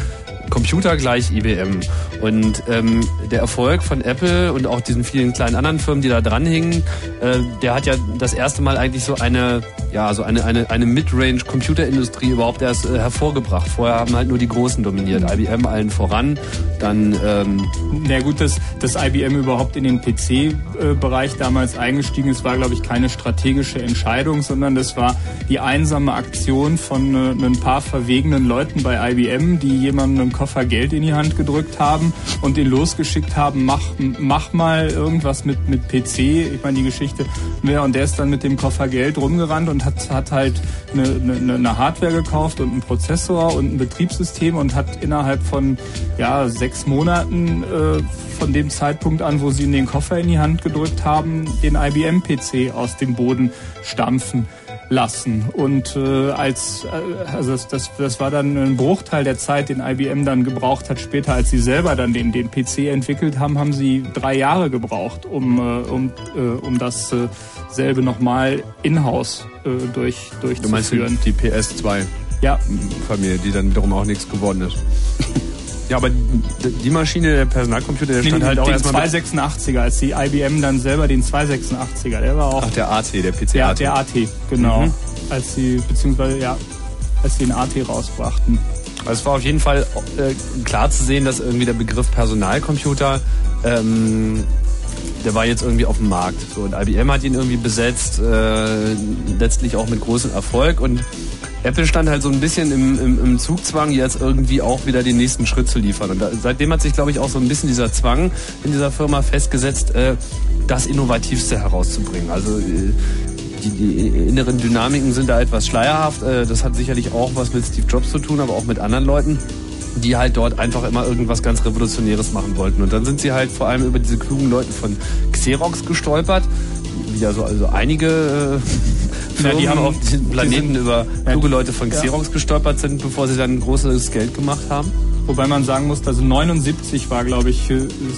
[SPEAKER 4] Computer gleich IBM. Und ähm, der Erfolg von Apple und auch diesen vielen kleinen anderen Firmen, die da dranhingen, äh, der hat ja das erste Mal eigentlich so eine, ja, so eine, eine, eine Mid-Range-Computerindustrie überhaupt erst äh, hervorgebracht. Vorher haben halt nur die Großen dominiert. IBM allen voran, dann ähm,
[SPEAKER 6] Na gut, dass, dass IBM überhaupt in den PC-Bereich damals eingestiegen ist, war, glaube ich, keine strategische Entscheidung, sondern das war die einsame Aktion von äh, ein paar verwegenen Leuten bei IBM, die jemandem einen Koffer Geld in die Hand gedrückt haben und ihn losgeschickt haben, mach, mach mal irgendwas mit, mit PC. Ich meine, die Geschichte, ja, und der ist dann mit dem Koffer Geld rumgerannt und hat, hat halt eine, eine, eine Hardware gekauft und einen Prozessor und ein Betriebssystem und hat innerhalb von ja, sechs Monaten äh, von dem Zeitpunkt an, wo sie ihm den Koffer in die Hand gedrückt haben, den IBM-PC aus dem Boden stampfen lassen. Und äh, als äh, also das, das, das war dann ein Bruchteil der Zeit, den IBM dann gebraucht hat. Später, als sie selber dann den, den PC entwickelt haben, haben sie drei Jahre gebraucht, um, äh, um, äh, um das äh, nochmal in-house äh, durch,
[SPEAKER 4] du meinst die,
[SPEAKER 6] durchzuführen.
[SPEAKER 4] die PS2
[SPEAKER 6] Ja,
[SPEAKER 4] Familie, die dann wiederum auch nichts geworden ist. *laughs* ja, aber die Maschine, der Personalcomputer, der stand
[SPEAKER 6] nee,
[SPEAKER 4] halt auch
[SPEAKER 6] den
[SPEAKER 4] erstmal mit-
[SPEAKER 6] 286er, als die IBM dann selber den 286er, der war auch
[SPEAKER 4] Ach, der AT, der PC
[SPEAKER 6] der,
[SPEAKER 4] AT.
[SPEAKER 6] der AT, genau.
[SPEAKER 4] Mhm.
[SPEAKER 6] Als sie, beziehungsweise ja, als sie den AT rausbrachten.
[SPEAKER 4] Also es war auf jeden Fall äh, klar zu sehen, dass irgendwie der Begriff Personalcomputer, ähm, der war jetzt irgendwie auf dem Markt. So, und IBM hat ihn irgendwie besetzt, äh, letztlich auch mit großem Erfolg. Und Apple stand halt so ein bisschen im, im, im Zugzwang, jetzt irgendwie auch wieder den nächsten Schritt zu liefern. Und da, seitdem hat sich, glaube ich, auch so ein bisschen dieser Zwang in dieser Firma festgesetzt, äh, das Innovativste herauszubringen. Also äh, die, die inneren Dynamiken sind da etwas schleierhaft. Äh, Das hat sicherlich auch was mit Steve Jobs zu tun, aber auch mit anderen Leuten, die halt dort einfach immer irgendwas ganz Revolutionäres machen wollten. Und dann sind sie halt vor allem über diese klugen Leute von Xerox gestolpert, wie ja so also einige Firmen
[SPEAKER 6] die haben-
[SPEAKER 4] auf diesem Planeten über
[SPEAKER 6] Ja,
[SPEAKER 4] kluge Leute von
[SPEAKER 6] ja.
[SPEAKER 4] Xerox gestolpert sind, bevor sie dann großes Geld gemacht haben.
[SPEAKER 6] Wobei man sagen muss, also 79 war, glaube ich,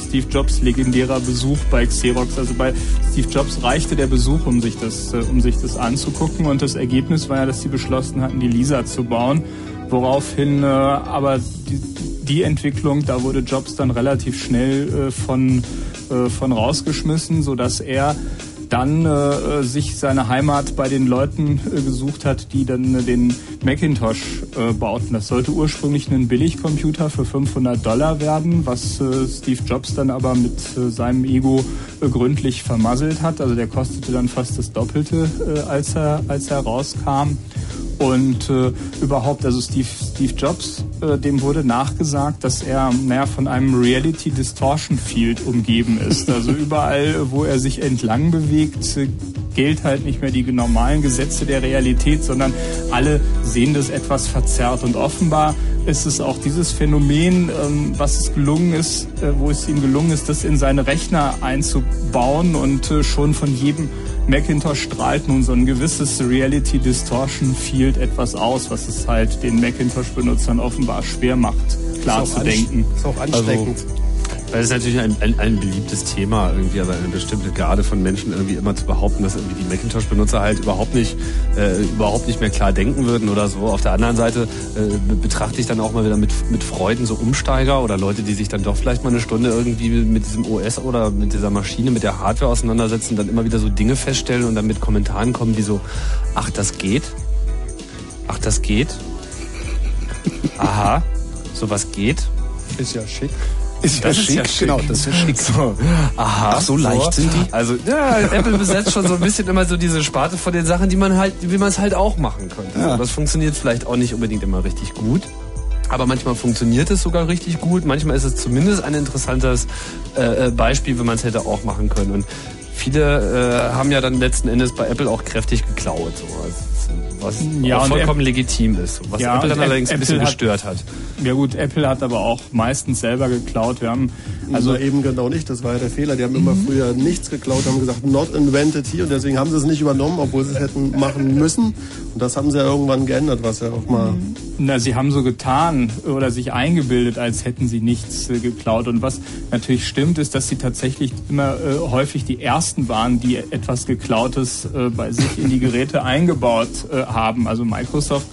[SPEAKER 6] Steve Jobs legendärer Besuch bei Xerox. Also bei Steve Jobs reichte der Besuch, um sich das, äh, um sich das anzugucken. Und das Ergebnis war ja, dass sie beschlossen hatten, die Lisa zu bauen. Woraufhin äh, aber die, die Entwicklung, da wurde Jobs dann relativ schnell äh, von, äh, von rausgeschmissen, sodass er dann äh, sich seine Heimat bei den Leuten äh, gesucht hat, die dann äh, den Macintosh äh, bauten. Das sollte ursprünglich ein Billigcomputer für 500 Dollar werden, was äh, Steve Jobs dann aber mit äh, seinem Ego äh, gründlich vermasselt hat. Also der kostete dann fast das Doppelte, äh, als, er, als er rauskam. Und äh, überhaupt, also Steve, Steve Jobs, äh, dem wurde nachgesagt, dass er naja, von einem Reality Distortion Field umgeben ist. Also überall, wo er sich entlang bewegt, äh, gilt halt nicht mehr die normalen Gesetze der Realität, sondern alle sehen das etwas verzerrt. Und offenbar ist es auch dieses Phänomen, ähm, was es gelungen ist, äh, wo es ihm gelungen ist, das in seine Rechner einzubauen und äh, schon von jedem Macintosh strahlt nun so ein gewisses Reality Distortion Field etwas aus, was es halt den Macintosh-Benutzern offenbar schwer macht, klar
[SPEAKER 5] Ist
[SPEAKER 6] zu
[SPEAKER 5] auch
[SPEAKER 6] denken.
[SPEAKER 5] Ist auch ansteckend.
[SPEAKER 4] Weil es ist natürlich ein, ein, ein beliebtes Thema irgendwie, aber eine bestimmte Garde von Menschen irgendwie immer zu behaupten, dass irgendwie die Macintosh-Benutzer halt überhaupt nicht, äh, überhaupt nicht mehr klar denken würden oder so. Auf der anderen Seite äh, be- betrachte ich dann auch mal wieder mit, mit Freuden so Umsteiger oder Leute, die sich dann doch vielleicht mal eine Stunde irgendwie mit diesem OS oder mit dieser Maschine, mit der Hardware auseinandersetzen, dann immer wieder so Dinge feststellen und dann mit Kommentaren kommen, die so, ach, das geht? Ach, das geht? Aha, sowas geht?
[SPEAKER 5] Ist ja schick.
[SPEAKER 2] Ist ja
[SPEAKER 4] Das ist
[SPEAKER 2] schick,
[SPEAKER 4] ja schick.
[SPEAKER 2] genau, das ist ja schick.
[SPEAKER 4] So, aha.
[SPEAKER 2] Ach, so leicht sind die?
[SPEAKER 4] Also, ja, Apple besetzt schon so ein bisschen immer so diese Sparte von den Sachen, die man halt, wie man es halt auch machen könnte.
[SPEAKER 2] Ja.
[SPEAKER 4] So, das funktioniert vielleicht auch nicht unbedingt immer richtig gut. Aber manchmal funktioniert es sogar richtig gut. Manchmal ist es zumindest ein interessantes äh, äh, Beispiel, wenn man es hätte auch machen können. Und viele äh, haben ja dann letzten Endes bei Apple auch kräftig geklaut. So. Also, was
[SPEAKER 6] Ja,
[SPEAKER 4] vollkommen legitim ist. Was
[SPEAKER 6] Ja,
[SPEAKER 4] Apple dann allerdings ein
[SPEAKER 6] Apple
[SPEAKER 4] bisschen
[SPEAKER 6] hat-
[SPEAKER 4] gestört hat.
[SPEAKER 6] Ja gut, Apple hat aber auch meistens selber geklaut. Wir haben
[SPEAKER 5] Also eben genau nicht, das war ja der Fehler. Die haben immer früher nichts geklaut, haben gesagt, not invented here und deswegen haben sie es nicht übernommen, obwohl sie es hätten machen müssen. Und das haben sie ja irgendwann geändert, was ja auch mal.
[SPEAKER 6] Na, sie haben so getan oder sich eingebildet, als hätten sie nichts äh, geklaut. Und was natürlich stimmt, ist, dass sie tatsächlich immer äh, häufig die ersten waren, die etwas Geklautes äh, bei sich in die Geräte eingebaut äh, haben. Also Microsoft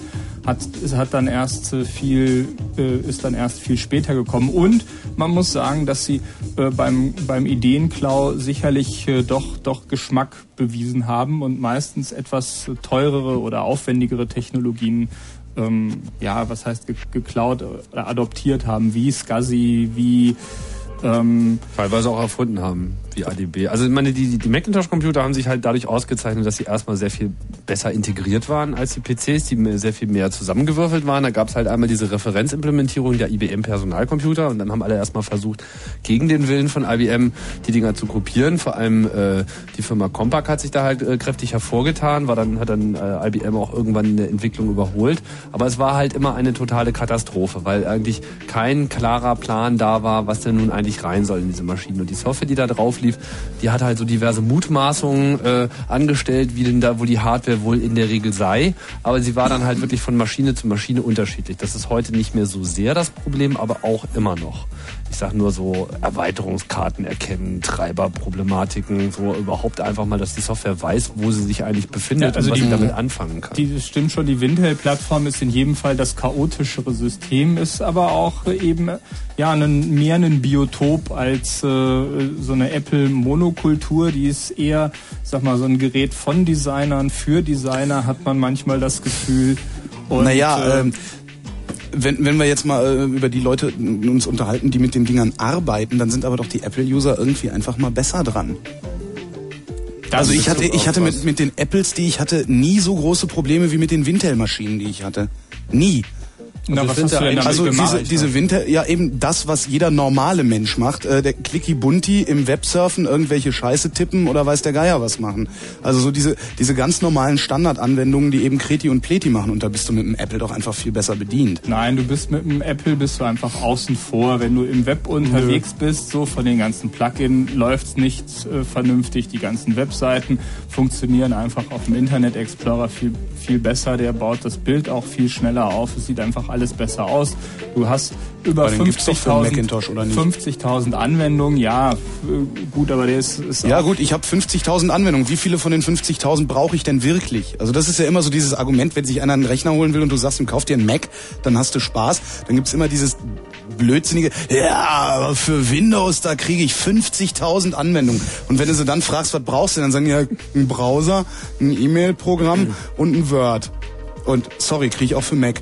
[SPEAKER 6] hat, es hat dann erst äh, viel, äh, ist dann erst viel später gekommen. Und man muss sagen, dass sie beim, beim Ideenklau sicherlich doch, doch Geschmack bewiesen haben und meistens etwas teurere oder aufwendigere Technologien ähm, ja, was heißt ge geklaut oder adoptiert haben, wie SCSI, wie ähm,
[SPEAKER 4] Teilweise auch erfunden haben, wie ADB. Also ich meine, die, die Macintosh-Computer haben sich halt dadurch ausgezeichnet, dass sie erstmal sehr viel besser integriert waren als die PCs, die sehr viel mehr zusammengewürfelt waren. Da gab es halt einmal diese Referenzimplementierung der IBM-Personalcomputer und dann haben alle erstmal versucht, gegen den Willen von IBM die Dinger zu kopieren. Vor allem äh, die Firma Compaq hat sich da halt äh, kräftig hervorgetan, war dann, hat dann äh, IBM auch irgendwann in der Entwicklung überholt. Aber es war halt immer eine totale Katastrophe, weil eigentlich kein klarer Plan da war, was denn nun eigentlich rein soll in diese Maschinen. Und die Software, die da drauf lief, die hat halt so diverse Mutmaßungen äh, angestellt, wie denn da wohl die Hardware wohl in der Regel sei. Aber sie war dann halt wirklich von Maschine zu Maschine unterschiedlich. Das ist heute nicht mehr so sehr das Problem, aber auch immer noch. Ich sag nur so Erweiterungskarten erkennen, Treiberproblematiken, so überhaupt einfach mal, dass die Software weiß, wo sie sich eigentlich befindet
[SPEAKER 6] Ja, also
[SPEAKER 4] und was
[SPEAKER 6] die-
[SPEAKER 4] sie damit anfangen kann.
[SPEAKER 6] Die, das stimmt schon, die Wintel-Plattform ist in jedem Fall das chaotischere System, ist aber auch eben ja einen, mehr ein Biotop als äh, so eine Apple-Monokultur. Die ist eher, sag mal, so ein Gerät von Designern für Designer, hat man manchmal das Gefühl. Und,
[SPEAKER 2] naja,
[SPEAKER 6] äh,
[SPEAKER 2] ähm, wenn, wenn wir jetzt mal äh, über die Leute uns unterhalten, die mit den Dingern arbeiten, dann sind aber doch die Apple-User irgendwie einfach mal besser dran.
[SPEAKER 6] Das
[SPEAKER 2] also ich hatte, ich hatte mit, mit den Apples, die ich hatte, nie so große Probleme wie mit den Wintel-Maschinen, die ich hatte. Nie.
[SPEAKER 6] Na, was hast du denn damit
[SPEAKER 2] also diese, diese Winter, ja eben das, was jeder normale Mensch macht. Äh, der Clicky Bunti im Websurfen irgendwelche Scheiße tippen oder weiß der Geier was machen. Also so diese, diese ganz normalen Standardanwendungen, die eben Kreti und Pleti machen. Und da bist du mit dem Apple doch einfach viel besser bedient.
[SPEAKER 6] Nein, du bist mit dem Apple bist du einfach außen vor. Wenn du im Web unterwegs bist, so von den ganzen Plugins läuft's nicht äh, vernünftig. Die ganzen Webseiten funktionieren einfach auf dem Internet Explorer viel viel besser. Der baut das Bild auch viel schneller auf. Es sieht einfach alles besser aus. Du hast über
[SPEAKER 2] Aber den gibt's doch für
[SPEAKER 6] 50.000
[SPEAKER 2] Macintosh, oder nicht?
[SPEAKER 6] 50.000 Anwendungen. Ja, äh, gut, aber der ist, ist
[SPEAKER 2] Ja gut, ich habe 50.000 Anwendungen. Wie viele von den 50.000 brauche ich denn wirklich? Also das ist ja immer so dieses Argument, wenn sich einer einen Rechner holen will und du sagst ihm, kauf dir einen Mac, dann hast du Spaß. Dann gibt's immer dieses blödsinnige, ja, aber für Windows, da kriege ich 50.000 Anwendungen. Und wenn du sie dann fragst, was brauchst du, dann sagen die ja, ein Browser, ein E-Mail-Programm und ein Word. Und sorry, kriege ich auch für Mac.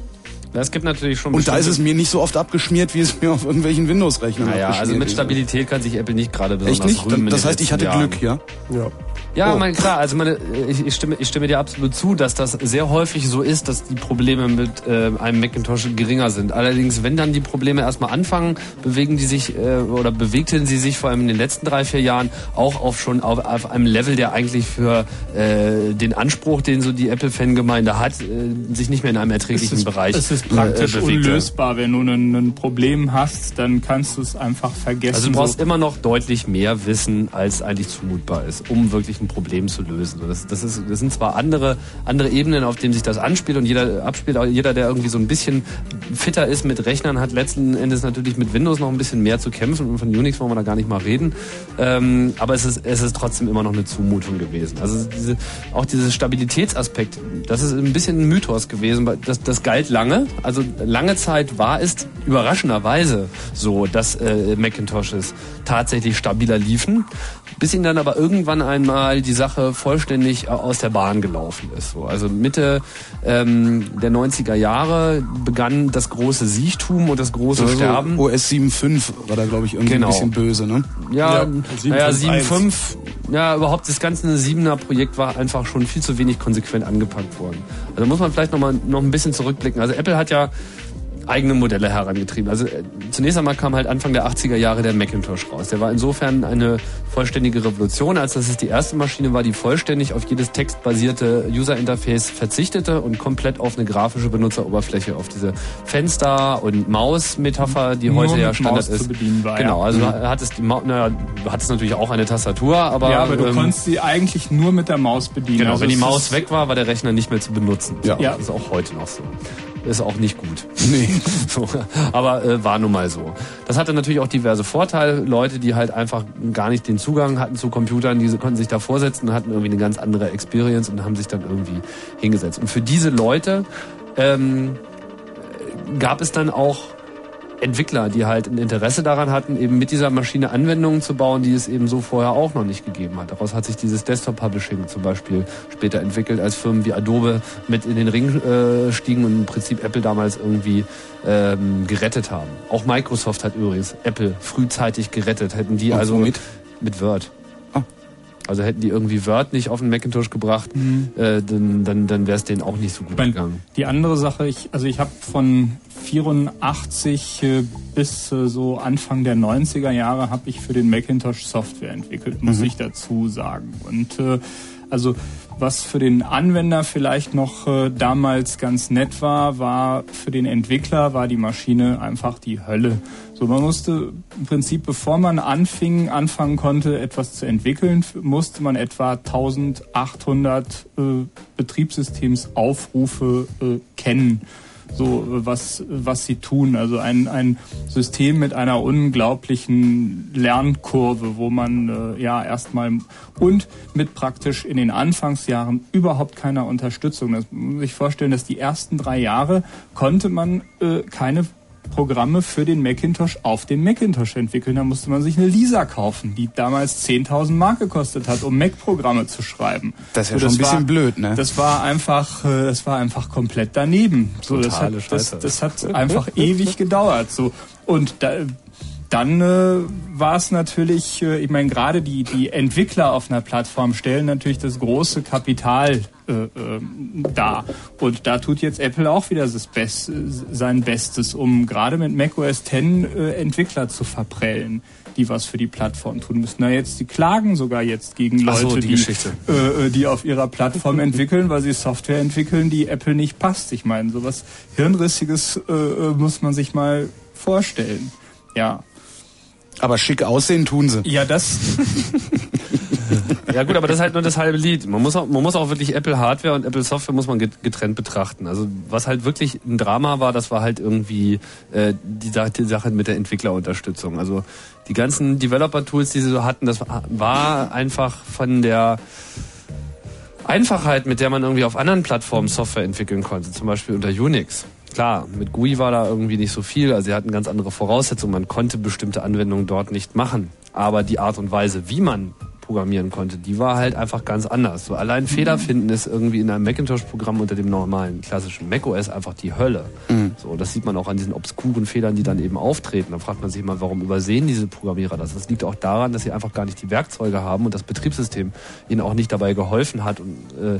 [SPEAKER 4] Es gibt natürlich schon
[SPEAKER 2] Und da ist es mir nicht so oft abgeschmiert, wie es mir auf irgendwelchen Windows-Rechnern
[SPEAKER 4] Naja,
[SPEAKER 2] abgeschmiert
[SPEAKER 4] also mit. Stabilität kann sich Apple nicht gerade besonders
[SPEAKER 2] Echt nicht?
[SPEAKER 4] rühmen
[SPEAKER 2] Das heißt, ich hatte
[SPEAKER 4] Jahren.
[SPEAKER 2] Glück, ja?
[SPEAKER 5] Ja.
[SPEAKER 4] Ja,
[SPEAKER 2] Oh.
[SPEAKER 4] mein, klar, also meine, ich, ich, stimme, ich stimme dir absolut zu, dass das sehr häufig so ist, dass die Probleme mit äh, einem Macintosh geringer sind. Allerdings, wenn dann die Probleme erstmal anfangen, bewegen die sich äh, oder bewegten sie sich vor allem in den letzten drei, vier Jahren auch auf schon auf, auf einem Level, der eigentlich für äh, den Anspruch, den so die Apple-Fangemeinde hat, äh, sich nicht mehr in einem erträglichen
[SPEAKER 6] es ist,
[SPEAKER 4] Bereich
[SPEAKER 6] es ist praktisch
[SPEAKER 4] äh,
[SPEAKER 6] unlösbar. Wenn du ein, ein Problem hast, dann kannst du es einfach vergessen.
[SPEAKER 4] Also du brauchst
[SPEAKER 6] So-
[SPEAKER 4] immer noch deutlich mehr Wissen, als eigentlich zumutbar ist, um wirklich ein Problem zu lösen. Das, das, ist, das sind zwar andere, andere Ebenen, auf denen sich das anspielt und jeder abspielt, jeder, der irgendwie so ein bisschen fitter ist mit Rechnern, hat letzten Endes natürlich mit Windows noch ein bisschen mehr zu kämpfen und von Unix wollen wir da gar nicht mal reden. Ähm, aber es ist, es ist trotzdem immer noch eine Zumutung gewesen. Also diese, auch dieser Stabilitätsaspekt, das ist ein bisschen ein Mythos gewesen. weil Das, das galt lange. Also lange Zeit war es überraschenderweise so, dass äh, Macintoshes tatsächlich stabiler liefen, bis ihnen dann aber irgendwann einmal die Sache vollständig äh, aus der Bahn gelaufen ist. So, also Mitte ähm, der 90er Jahre begann das große Siechtum und das große
[SPEAKER 2] Also
[SPEAKER 4] Sterben.
[SPEAKER 2] OS 7.5 war da, glaube ich, irgendwie
[SPEAKER 4] Genau.
[SPEAKER 2] ein bisschen böse, ne?
[SPEAKER 4] Ja,
[SPEAKER 5] Ja,
[SPEAKER 4] naja,
[SPEAKER 5] 7.5.1.
[SPEAKER 4] 7.5, ja, überhaupt das ganze 7er Projekt war einfach schon viel zu wenig konsequent angepackt worden. Also muss man vielleicht noch mal noch ein bisschen zurückblicken. Also Apple hat ja eigene Modelle herangetrieben. Also äh, zunächst einmal kam halt Anfang der 80er Jahre der Macintosh raus. Der war insofern eine vollständige Revolution, als dass es die erste Maschine war, die vollständig auf jedes textbasierte User-Interface verzichtete und komplett auf eine grafische Benutzeroberfläche, auf diese Fenster- und Maus-Metapher, die
[SPEAKER 6] Nur
[SPEAKER 4] heute ja Standard
[SPEAKER 6] Maus zu
[SPEAKER 4] ist.
[SPEAKER 6] bedienen war,
[SPEAKER 4] genau,
[SPEAKER 6] ja.
[SPEAKER 4] also
[SPEAKER 6] Mhm.
[SPEAKER 4] hat es die Maus, naja, hat es natürlich auch eine Tastatur, aber
[SPEAKER 6] ja, aber du
[SPEAKER 4] ähm,
[SPEAKER 6] konntest sie eigentlich nur mit der Maus bedienen.
[SPEAKER 4] Genau,
[SPEAKER 6] Also
[SPEAKER 4] wenn die Maus weg war, war der Rechner nicht mehr zu benutzen.
[SPEAKER 6] Ja.
[SPEAKER 4] So, Das ist auch heute noch so. Ist auch nicht gut. *laughs*
[SPEAKER 2] Nee.
[SPEAKER 4] So, aber äh, war nun mal so. Das hatte natürlich auch diverse Vorteile. Leute, die halt einfach gar nicht den Zugang hatten zu Computern, diese konnten sich da vorsetzen hatten irgendwie eine ganz andere Experience und haben sich dann irgendwie hingesetzt. Und für diese Leute ähm, gab es dann auch Entwickler, die halt ein Interesse daran hatten, eben mit dieser Maschine Anwendungen zu bauen, die es eben so vorher auch noch nicht gegeben hat. Daraus hat sich dieses Desktop-Publishing zum Beispiel später entwickelt, als Firmen wie Adobe mit in den Ring äh, stiegen und im Prinzip Apple damals irgendwie ähm, gerettet haben. Auch Microsoft hat übrigens Apple frühzeitig gerettet. Hätten die
[SPEAKER 2] Und
[SPEAKER 4] also
[SPEAKER 2] womit?
[SPEAKER 4] mit Word. Also hätten die irgendwie Word nicht auf den Macintosh gebracht, äh, dann, dann, dann wäre es denen auch nicht so gut
[SPEAKER 6] mein,
[SPEAKER 4] gegangen.
[SPEAKER 6] Die andere Sache, ich, also ich habe von 84 äh, bis äh, so Anfang der 90er Jahre habe ich für den Macintosh Software entwickelt, muss
[SPEAKER 11] Mhm.
[SPEAKER 6] ich dazu sagen. Und äh, also was für den Anwender vielleicht noch äh, damals ganz nett war, war für den Entwickler war die Maschine einfach die Hölle. So, man musste im Prinzip, bevor man anfing, anfangen konnte, etwas zu entwickeln, musste man etwa 1800 äh, Betriebssystemsaufrufe äh, kennen. So, was, was sie tun. Also ein, ein System mit einer unglaublichen Lernkurve, wo man äh, ja erstmal und mit praktisch in den Anfangsjahren überhaupt keiner Unterstützung. Das muss man sich vorstellen, dass die ersten drei Jahre konnte man äh, keine Programme für den Macintosh auf dem Macintosh entwickeln. Da musste man sich eine Lisa kaufen, die damals 10.000 Mark gekostet hat, um Mac-Programme zu schreiben.
[SPEAKER 2] Das ist ja
[SPEAKER 6] So,
[SPEAKER 2] schon ein bisschen
[SPEAKER 6] war,
[SPEAKER 2] blöd, ne?
[SPEAKER 6] Das war einfach, äh, das war einfach komplett daneben. So, das hat, das, das hat einfach ewig gedauert. So und da, dann äh, war es natürlich, äh, ich meine, gerade die, die Entwickler auf einer Plattform stellen natürlich das große Kapital äh, äh, dar. Und da tut jetzt Apple auch wieder das Best, sein Bestes, um gerade mit macOS 10 äh, Entwickler zu verprellen die was für die Plattform tun müssen. Na jetzt, die klagen sogar jetzt gegen Leute,
[SPEAKER 4] so, die
[SPEAKER 6] die, äh, äh, die auf ihrer Plattform *laughs* entwickeln, weil sie Software entwickeln, die Apple nicht passt. Ich meine, sowas Hirnrissiges äh, äh, muss man sich mal vorstellen. Ja.
[SPEAKER 2] Aber schick aussehen tun sie.
[SPEAKER 6] Ja, das. *laughs*
[SPEAKER 4] Ja gut, aber das ist halt nur das halbe Lied. Man muss auch, man muss auch wirklich Apple Hardware und Apple Software muss man get- getrennt betrachten. Also was halt wirklich ein Drama war, das war halt irgendwie äh, die, die Sache mit der Entwicklerunterstützung. Also die ganzen Developer-Tools, die sie so hatten, das war einfach von der Einfachheit, mit der man irgendwie auf anderen Plattformen Software entwickeln konnte, zum Beispiel unter Unix. Klar, mit GUI war da irgendwie nicht so viel, also sie hatten ganz andere Voraussetzungen, man konnte bestimmte Anwendungen dort nicht machen. Aber die Art und Weise, wie man programmieren konnte, die war halt einfach ganz anders. So allein Fehler finden ist irgendwie in einem Macintosh-Programm unter dem normalen klassischen macOS einfach die Hölle.
[SPEAKER 2] Mhm.
[SPEAKER 4] So, das sieht man auch an diesen obskuren Fehlern, die dann eben auftreten. Da fragt man sich immer, warum übersehen diese Programmierer das? Das liegt auch daran, dass sie einfach gar nicht die Werkzeuge haben und das Betriebssystem ihnen auch nicht dabei geholfen hat, und, äh,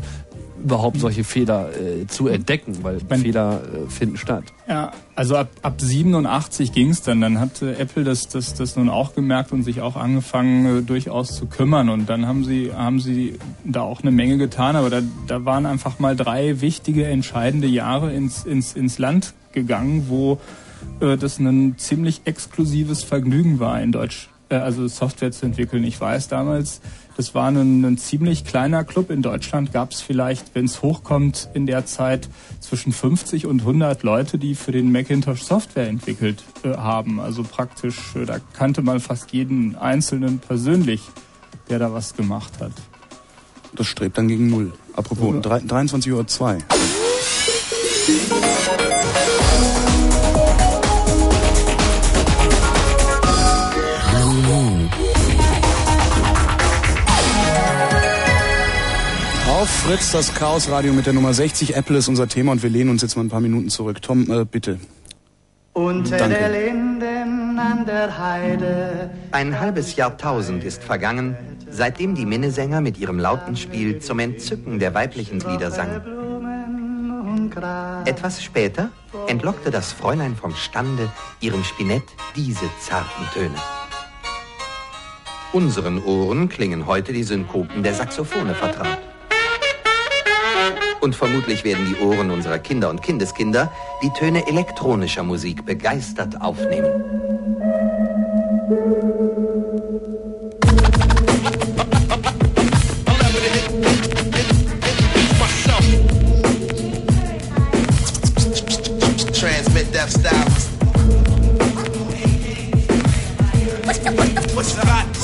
[SPEAKER 4] überhaupt solche Fehler äh, zu entdecken, weil Fehler äh, finden statt.
[SPEAKER 6] Ja, also ab, ab 87 ging's dann. Dann hat äh, Apple das, das, das nun auch gemerkt und sich auch angefangen, äh, durchaus zu kümmern. Und dann haben sie, haben sie da auch eine Menge getan. Aber da, da waren einfach mal drei wichtige, entscheidende Jahre ins, ins, ins Land gegangen, wo äh, das ein ziemlich exklusives Vergnügen war in Deutsch, äh, also Software zu entwickeln. Ich weiß damals, das war ein, ein ziemlich kleiner Club in Deutschland. Gab es vielleicht, wenn es hochkommt, in der Zeit zwischen 50 und 100 Leute, die für den Macintosh Software entwickelt äh, haben. Also praktisch, äh, da kannte man fast jeden Einzelnen persönlich, der da was gemacht hat.
[SPEAKER 2] Das strebt dann gegen Null. Apropos, drei- 23.02 Uhr. Auf Fritz, das Chaosradio mit der Nummer 60. Apple ist unser Thema und wir lehnen uns jetzt mal ein paar Minuten zurück. Tom, äh, bitte.
[SPEAKER 11] Unter
[SPEAKER 2] Danke.
[SPEAKER 11] der Linden an der Heide.
[SPEAKER 12] Ein halbes Jahrtausend ist vergangen, seitdem die Minnesänger mit ihrem Lautenspiel zum Entzücken der weiblichen Glieder sangen. Etwas später entlockte das Fräulein vom Stande ihrem Spinett diese zarten Töne. Unseren Ohren klingen heute die Synkopen der Saxophone vertraut. Und vermutlich werden die Ohren unserer Kinder und Kindeskinder die Töne elektronischer Musik begeistert aufnehmen.
[SPEAKER 13] Transmit that style. What's the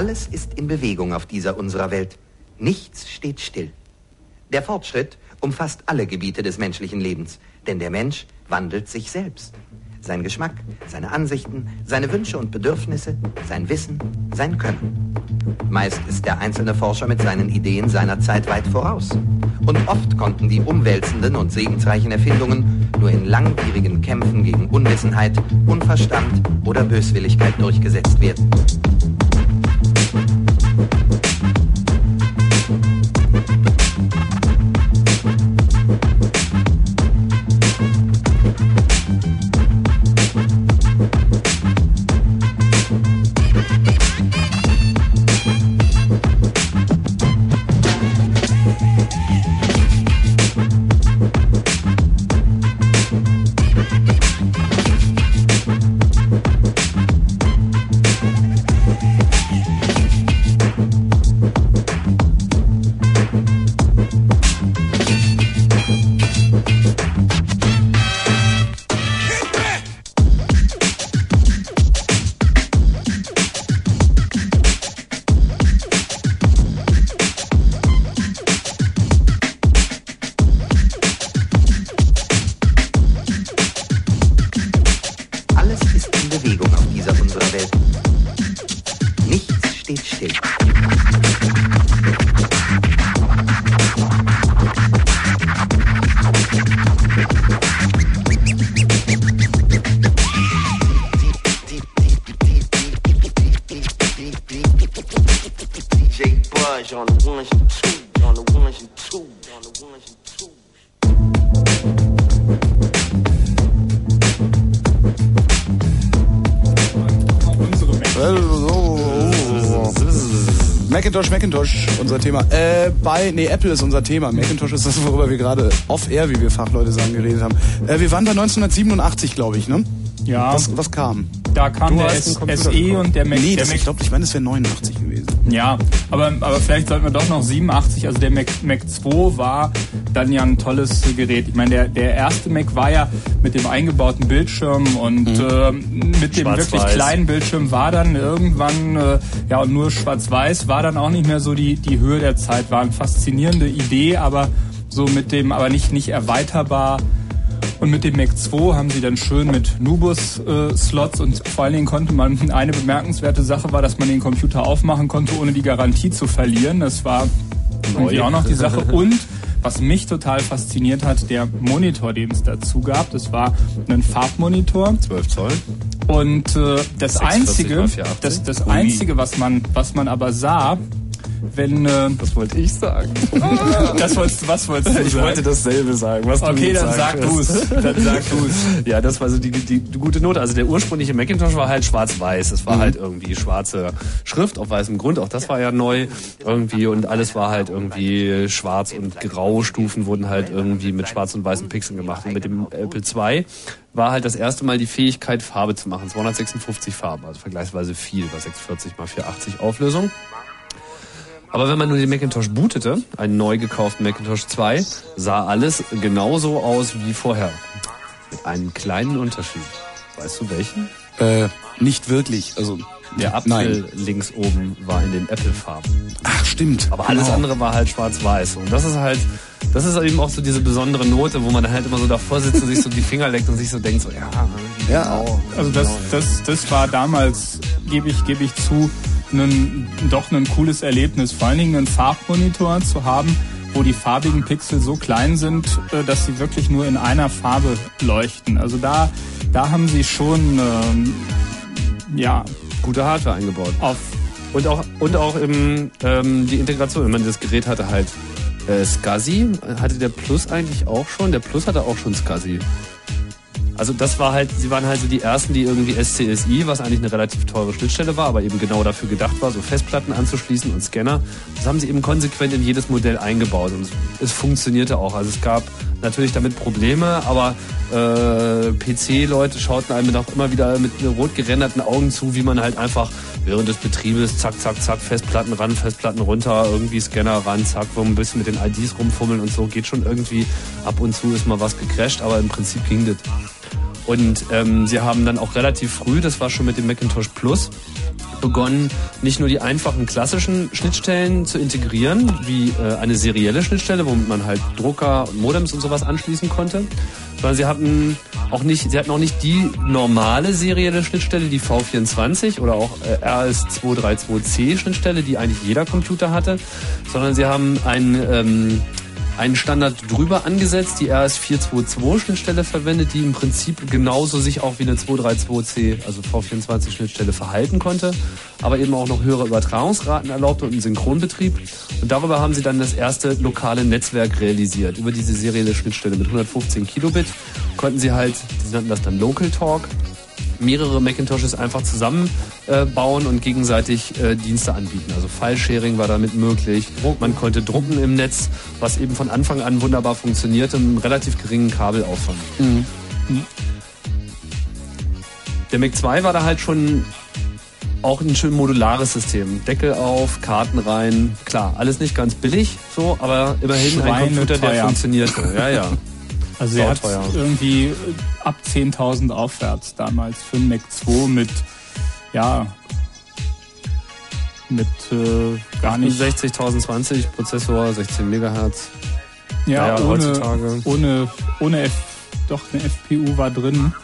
[SPEAKER 12] Alles ist in Bewegung auf dieser unserer Welt. Nichts steht still. Der Fortschritt umfasst alle Gebiete des menschlichen Lebens, denn der Mensch wandelt sich selbst. Sein Geschmack, seine Ansichten, seine Wünsche und Bedürfnisse, sein Wissen, sein Können. Meist ist der einzelne Forscher mit seinen Ideen seiner Zeit weit voraus. Und oft konnten die umwälzenden und segensreichen Erfindungen nur in langwierigen Kämpfen gegen Unwissenheit, Unverstand oder Böswilligkeit durchgesetzt werden.
[SPEAKER 2] Bei, nee, Apple ist unser Thema. Macintosh ist das, worüber wir gerade off-air, wie wir Fachleute sagen, geredet haben. Äh, wir waren bei 1987, glaube ich, ne?
[SPEAKER 6] Ja.
[SPEAKER 2] Was, was kam?
[SPEAKER 6] Da kam
[SPEAKER 2] Du
[SPEAKER 6] der SE und der Mac.
[SPEAKER 2] Nee,
[SPEAKER 6] der
[SPEAKER 2] das,
[SPEAKER 6] Mac
[SPEAKER 2] ich glaube, ich meine, es wäre 89 gewesen.
[SPEAKER 6] Ja, aber, aber vielleicht sollten wir doch noch 87, also der Mac, Mac 2 war dann ja ein tolles Gerät. Ich meine, der, der erste Mac war ja mit dem eingebauten Bildschirm und äh, mit dem wirklich kleinen Bildschirm war dann irgendwann, äh, ja und nur schwarz-weiß, war dann auch nicht mehr so die, die Höhe der Zeit. War eine faszinierende Idee, aber so mit dem, aber nicht, nicht erweiterbar. Und mit dem Mac 2 haben sie dann schön mit Nubus-Slots und vor allen Dingen konnte man, *laughs* eine bemerkenswerte Sache war, dass man den Computer aufmachen konnte, ohne die Garantie zu verlieren. Das war irgendwie auch noch die Sache. *laughs* Und was mich total fasziniert hat, der Monitor, den es dazu gab, das war ein Farbmonitor.
[SPEAKER 4] 12 Zoll.
[SPEAKER 6] Und äh, das
[SPEAKER 4] 640
[SPEAKER 6] einzige,
[SPEAKER 4] mal 480.
[SPEAKER 6] das, das einzige, was man, was man aber sah, wenn äh,
[SPEAKER 4] das wollte ich sagen.
[SPEAKER 6] das wolltest, was wolltest du
[SPEAKER 4] Ich
[SPEAKER 6] sagen?
[SPEAKER 4] wollte dasselbe sagen, was du
[SPEAKER 6] Okay,
[SPEAKER 4] jetzt
[SPEAKER 6] dann sag du's. Dann sag du's.
[SPEAKER 4] Ja, das war so die, die, die gute Note. Also der ursprüngliche Macintosh war halt schwarz-weiß. Es war
[SPEAKER 6] Mhm.
[SPEAKER 4] halt irgendwie schwarze Schrift auf weißem Grund. Auch das war ja neu irgendwie und alles war halt irgendwie schwarz und grau. Stufen wurden halt irgendwie mit schwarz und weißen Pixeln gemacht. Und mit dem Apple II war halt das erste Mal die Fähigkeit, Farbe zu machen. 256 Farben, also vergleichsweise viel bei 640 x 480 Auflösung. Aber wenn man nur den Macintosh bootete, einen neu gekauften Macintosh 2, sah alles genauso aus wie vorher. Mit einem kleinen Unterschied. Weißt du welchen?
[SPEAKER 2] Äh, nicht wirklich. Also
[SPEAKER 4] Der Apfel
[SPEAKER 2] Nein.
[SPEAKER 4] links oben war in den Apple-Farben.
[SPEAKER 2] Ach, stimmt.
[SPEAKER 4] Aber alles
[SPEAKER 2] Genau.
[SPEAKER 4] andere war halt schwarz-weiß. Und das ist halt, das ist eben auch so diese besondere Note, wo man dann halt immer so davor sitzt und sich so die Finger leckt und sich so denkt, so, ja,
[SPEAKER 2] Ja.
[SPEAKER 4] genau.
[SPEAKER 6] Also das, das, das war damals, gebe ich, gebe ich zu, ein, doch ein cooles Erlebnis. Vor allen Dingen einen Farbmonitor zu haben, wo die farbigen Pixel so klein sind, äh, dass sie wirklich nur in einer Farbe leuchten. Also da, da haben sie schon, ähm, ja,
[SPEAKER 4] gute Hardware eingebaut.
[SPEAKER 6] Auf
[SPEAKER 4] Und auch, und auch im, ähm, die Integration. Ich meine, das Gerät hatte halt äh, SCSI. Hatte der Plus eigentlich auch schon? Der Plus hatte auch schon SCSI. Also das war halt, sie waren halt so die ersten, die irgendwie SCSI, was eigentlich eine relativ teure Schnittstelle war, aber eben genau dafür gedacht war, so Festplatten anzuschließen und Scanner. Das haben sie eben konsequent in jedes Modell eingebaut und es, funktionierte auch. Also es gab natürlich damit Probleme, aber äh, PC-Leute schauten einem auch immer wieder mit rot gerenderten Augen zu, wie man halt einfach während des Betriebes zack, zack, zack, Festplatten ran, Festplatten runter, irgendwie Scanner ran, zack, wo ein bisschen mit den IDs rumfummeln und so. Geht schon irgendwie. Ab und zu ist mal was gecrashed, aber im Prinzip ging das. Und ähm, sie haben dann auch relativ früh, das war schon mit dem Macintosh Plus, begonnen, nicht nur die einfachen klassischen Schnittstellen zu integrieren, wie äh, eine serielle Schnittstelle, womit man halt Drucker und Modems und sowas anschließen konnte, sondern sie hatten auch nicht, sie hatten auch nicht die normale serielle Schnittstelle, die V24 oder auch äh, RS232C Schnittstelle, die eigentlich jeder Computer hatte, sondern sie haben ein ähm, einen Standard drüber angesetzt, die RS422-Schnittstelle verwendet, die im Prinzip genauso sich auch wie eine 232C, also V24-Schnittstelle verhalten konnte, aber eben auch noch höhere Übertragungsraten erlaubte und einen Synchronbetrieb. Und darüber haben sie dann das erste lokale Netzwerk realisiert. Über diese serielle Schnittstelle mit 115 Kilobit konnten sie halt, sie nannten das dann Local Talk, mehrere Macintoshes einfach zusammenbauen äh, und gegenseitig äh, Dienste anbieten. Also File-Sharing war damit möglich. Man konnte drucken im Netz, was eben von Anfang an wunderbar funktionierte, mit einem relativ geringen Kabelaufwand. Der Mac 2 war da halt schon auch ein schön modulares System. Deckel auf, Karten rein. Klar, alles nicht ganz billig, so, aber immerhin ein Computer, der
[SPEAKER 6] Schweineteuer.
[SPEAKER 4] funktionierte. Ja, ja. *laughs*
[SPEAKER 6] Also er hat irgendwie äh, ab 10.000 aufwärts damals für einen Mac 2 mit, ja, mit äh, gar nicht
[SPEAKER 4] 60.020 Prozessor, 16 Megahertz.
[SPEAKER 6] Ja,
[SPEAKER 4] Naja,
[SPEAKER 6] ohne,
[SPEAKER 4] heutzutage.
[SPEAKER 6] ohne, ohne F, doch eine FPU war drin,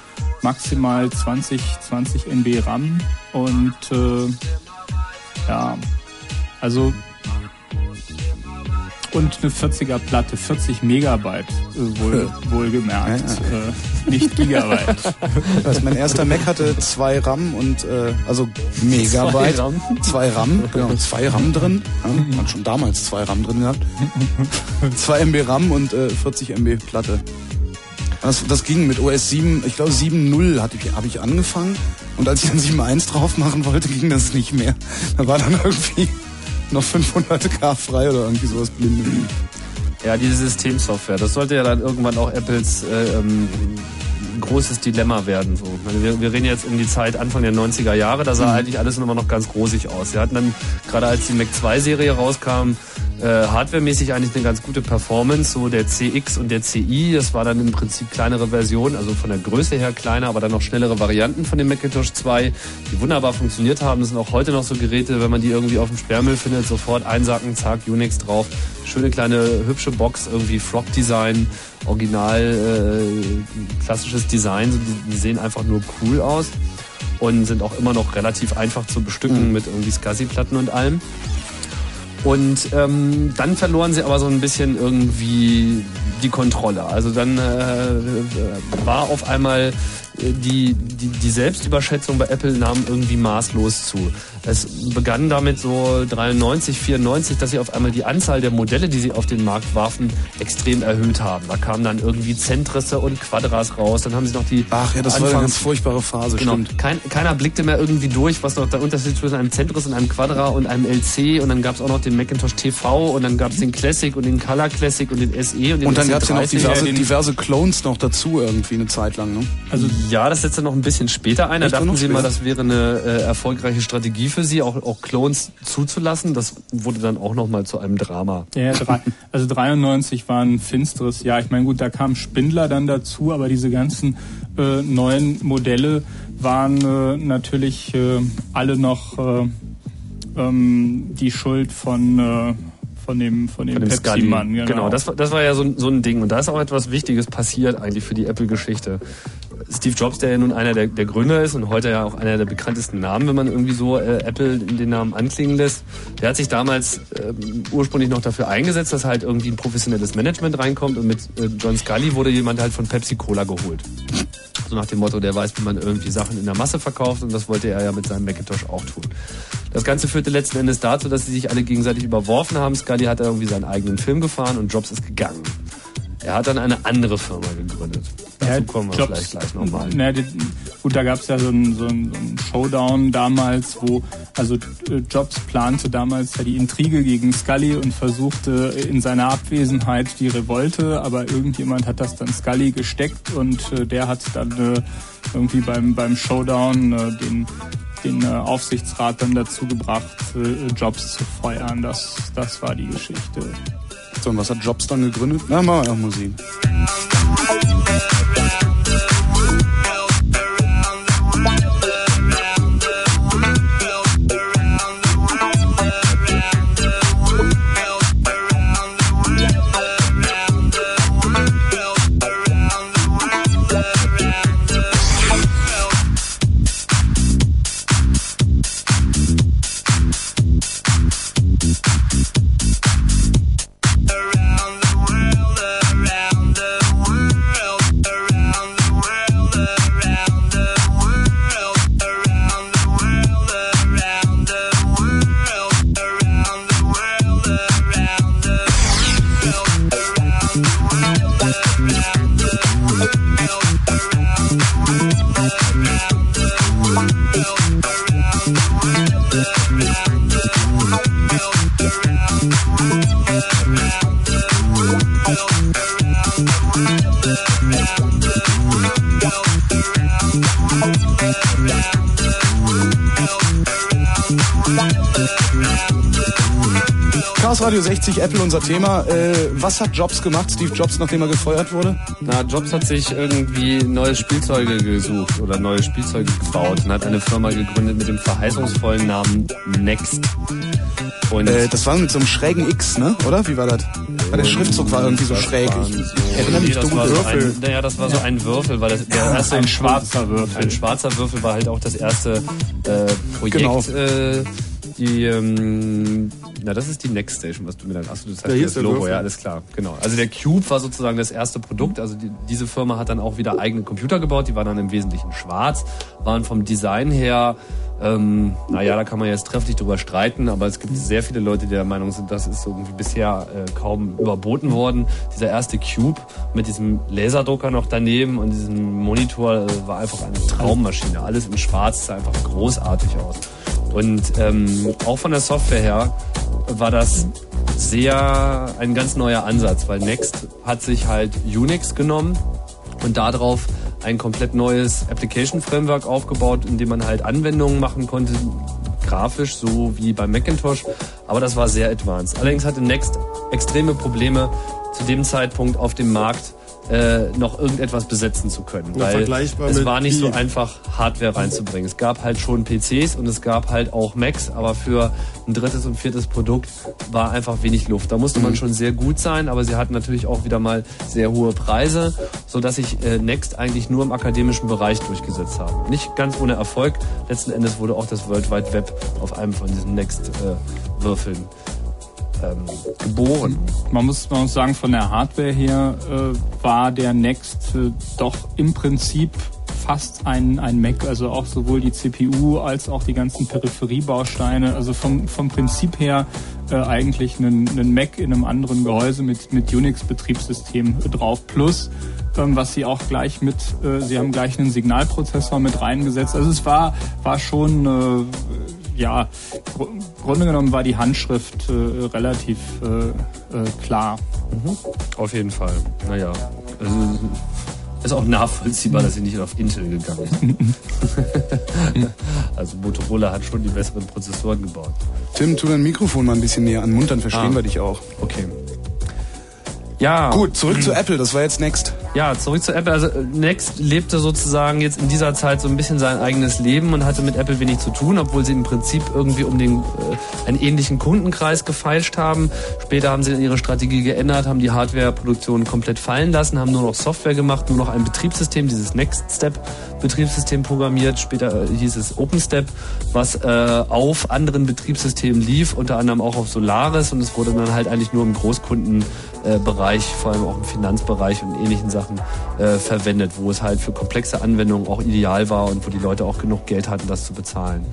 [SPEAKER 6] maximal 20, 20 MB RAM und äh, ja, also und eine 40er Platte, 40 Megabyte äh, wohl, wohlgemerkt, Äh, nicht Gigabyte. *laughs*
[SPEAKER 2] Also mein erster Mac hatte zwei RAM und äh, also Megabyte.
[SPEAKER 4] Zwei RAM.
[SPEAKER 2] Zwei RAM, genau, zwei RAM drin. Ja, hat schon damals zwei RAM drin gehabt. *laughs* zwei MB RAM und äh, 40 MB Platte. Das, das ging mit OS 7, ich glaube 7.0 hatte ich, habe ich angefangen und als ich dann 7.1 drauf machen wollte, ging das nicht mehr. Da war dann irgendwie noch 500 K frei oder irgendwie sowas blinde.
[SPEAKER 4] Ja, diese Systemsoftware, das sollte ja dann irgendwann auch Apples äh, ähm, großes Dilemma werden. So. Wir, wir reden jetzt um die Zeit Anfang der 90er Jahre, da sah
[SPEAKER 2] Mhm.
[SPEAKER 4] eigentlich alles immer noch ganz rosig aus. Sie hatten dann, gerade als die Mac 2-Serie rauskam, äh, hardwaremäßig eigentlich eine ganz gute Performance. So der CX und der CI, das war dann im Prinzip kleinere Versionen, also von der Größe her kleiner, aber dann noch schnellere Varianten von dem Macintosh 2, die wunderbar funktioniert haben. Das sind auch heute noch so Geräte, wenn man die irgendwie auf dem Sperrmüll findet, sofort einsacken, zack, Unix drauf. Schöne kleine hübsche Box, irgendwie Frog-Design, original äh, klassisches Design. So, die, die sehen einfach nur cool aus und sind auch immer noch relativ einfach zu bestücken mit irgendwie SCSI-Platten und allem. Und ähm, dann verloren sie aber so ein bisschen irgendwie die Kontrolle. Also dann äh, war auf einmal äh, die, die, die Selbstüberschätzung bei Apple nahm irgendwie maßlos zu. Es begann damit so 93, 94, dass sie auf einmal die Anzahl der Modelle, die sie auf den Markt warfen, extrem erhöht haben. Da kamen dann irgendwie Zentrisse und Quadras raus. Dann haben sie noch die
[SPEAKER 2] Ach ja, das war eine ganz furchtbare Phase,
[SPEAKER 4] genau,
[SPEAKER 2] stimmt.
[SPEAKER 4] Kein, keiner blickte mehr irgendwie durch, was noch der Unterschied zwischen einem Zentriss und einem Quadra und einem LC und dann gab es auch noch den Macintosh TV und dann gab es den Classic und den Color Classic und den SE und den
[SPEAKER 2] Und dann gab es ja noch
[SPEAKER 4] SE30.
[SPEAKER 2] diverse, diverse Clones noch dazu irgendwie eine Zeit lang, ne?
[SPEAKER 4] Also ja, das setzte noch ein bisschen später ein. Da dachten sie mal, das wäre eine äh, erfolgreiche Strategie für sie, auch, auch Clones zuzulassen. Das wurde dann auch noch mal zu einem Drama.
[SPEAKER 6] Ja, drei, also 93 war ein finsteres Jahr. Ich meine, gut, da kam Spindler dann dazu, aber diese ganzen äh, neuen Modelle waren äh, natürlich äh, alle noch äh, ähm, die Schuld von äh, von dem von dem,
[SPEAKER 4] Von dem.
[SPEAKER 6] Pepsi-Mann.
[SPEAKER 4] Genau, das, war- das war ja so, so ein Ding. Und da ist auch etwas Wichtiges passiert eigentlich für die Apple-Geschichte. Steve Jobs, der ja nun einer der, der Gründer ist und heute ja auch einer der bekanntesten Namen, wenn man irgendwie so äh, Apple den Namen anklingen lässt, der hat sich damals ähm, ursprünglich noch dafür eingesetzt, dass halt irgendwie ein professionelles Management reinkommt und mit äh, John Scully wurde jemand halt von Pepsi Cola geholt. So nach dem Motto, der weiß, wie man irgendwie Sachen in der Masse verkauft und das wollte er ja mit seinem Macintosh auch tun. Das Ganze führte letzten Endes dazu, dass sie sich alle gegenseitig überworfen haben. Scully hat irgendwie seinen eigenen Film gefahren und Jobs ist gegangen. Er hat dann eine andere Firma gegründet. Dazu kommen wir vielleicht gleich nochmal.
[SPEAKER 6] Na, gut, da gab es ja so einen so einen- Showdown damals, wo also äh, Jobs plante damals ja die Intrige gegen Scully und versuchte in seiner Abwesenheit die Revolte, aber irgendjemand hat das dann Scully gesteckt und äh, der hat dann äh, irgendwie beim beim Showdown den den Aufsichtsrat dann dazu gebracht, Jobs zu feuern. Das das war die Geschichte.
[SPEAKER 2] So, und was hat Jobs dann gegründet? Na, machen wir noch Musik. Radio 60, Apple unser Thema. Äh, was hat Jobs gemacht, Steve Jobs, nachdem er gefeuert wurde?
[SPEAKER 4] Na, Jobs hat sich irgendwie neue Spielzeuge gesucht oder neue Spielzeuge gebaut und hat eine Firma gegründet mit dem verheißungsvollen Namen Next. Und
[SPEAKER 2] Äh, das war mit so einem schrägen X, ne? Oder? Wie war das? Weil der Schriftzug war irgendwie so schräg. Ich erinnere mich
[SPEAKER 4] Nee, war so ein, naja, das war so ein Würfel, weil das der erste
[SPEAKER 6] Ein schwarzer Würfel.
[SPEAKER 4] Ein schwarzer Würfel war halt auch das erste äh, Projekt.
[SPEAKER 2] Genau.
[SPEAKER 4] Äh, die, ähm, na, das ist die Next Station, was du mir dann. Du das
[SPEAKER 5] Ja, hier
[SPEAKER 4] das
[SPEAKER 5] ist der
[SPEAKER 4] Logo, ja, alles klar, genau. Also der Cube war sozusagen das erste Produkt. Also die, diese Firma hat dann auch wieder eigene Computer gebaut. Die waren dann im Wesentlichen schwarz, waren vom Design her ähm, naja, da kann man jetzt trefflich drüber streiten, aber es gibt sehr viele Leute, die der Meinung sind, das ist irgendwie bisher äh, kaum überboten worden. Dieser erste Cube mit diesem Laserdrucker noch daneben und diesem Monitor äh, war einfach eine Traummaschine. Alles in schwarz sah einfach großartig aus. Und ähm, auch von der Software her war das sehr ein ganz neuer Ansatz, weil Next hat sich halt Unix genommen und darauf ein komplett neues Application Framework aufgebaut, in dem man halt Anwendungen machen konnte, grafisch so wie beim Macintosh, aber das war sehr advanced. Allerdings hatte Next extreme Probleme zu dem Zeitpunkt auf dem Markt äh, noch irgendetwas besetzen zu können.
[SPEAKER 5] Ja,
[SPEAKER 4] weil es war nicht so einfach, Hardware reinzubringen. Es gab halt schon PCs und es gab halt auch Macs, aber für ein drittes und viertes Produkt war einfach wenig Luft. Da musste man
[SPEAKER 5] Mhm.
[SPEAKER 4] schon sehr gut sein, aber sie hatten natürlich auch wieder mal sehr hohe Preise, so dass sich äh, Next eigentlich nur im akademischen Bereich durchgesetzt haben. Nicht ganz ohne Erfolg. Letzten Endes wurde auch das World Wide Web auf einem von diesen Next-Würfeln ähm, geboren.
[SPEAKER 6] Man muss, man muss sagen, von der Hardware her äh, war der Next äh, doch im Prinzip fast ein, ein Mac, also auch sowohl die CPU als auch die ganzen Peripheriebausteine. Also vom, vom Prinzip her äh, eigentlich ein, ein Mac in einem anderen Gehäuse mit, mit Unix-Betriebssystem drauf. Plus, ähm, was sie auch gleich mit, äh, sie haben gleich einen Signalprozessor mit reingesetzt. Also es war, war schon, äh, ja, im Grunde genommen war die Handschrift äh, relativ äh, äh, klar.
[SPEAKER 4] Auf jeden Fall. Naja. Also, ist auch nachvollziehbar, dass sie nicht auf Intel gegangen sind. *laughs* also Motorola hat schon die besseren Prozessoren gebaut.
[SPEAKER 2] Tim, tu dein Mikrofon mal ein bisschen näher an Mund, dann verstehen
[SPEAKER 4] Ah.
[SPEAKER 2] wir dich auch.
[SPEAKER 4] Okay. Ja.
[SPEAKER 2] Gut, zurück zu Apple, das war jetzt Next.
[SPEAKER 4] Ja, zurück zu Apple. Also Next lebte sozusagen jetzt in dieser Zeit so ein bisschen sein eigenes Leben und hatte mit Apple wenig zu tun, obwohl sie im Prinzip irgendwie um den äh, einen ähnlichen Kundenkreis gefeilscht haben. Später haben sie dann ihre Strategie geändert, haben die Hardwareproduktion komplett fallen lassen, haben nur noch Software gemacht, nur noch ein Betriebssystem, dieses Next Step Betriebssystem programmiert. Später äh, hieß es OpenStep, was äh, auf anderen Betriebssystemen lief, unter anderem auch auf Solaris und es wurde dann halt eigentlich nur im Großkundenbereich, vor allem auch im Finanzbereich und ähnlichen Sachen äh, verwendet, wo es halt für komplexe Anwendungen auch ideal war und wo die Leute auch genug Geld hatten, das zu bezahlen.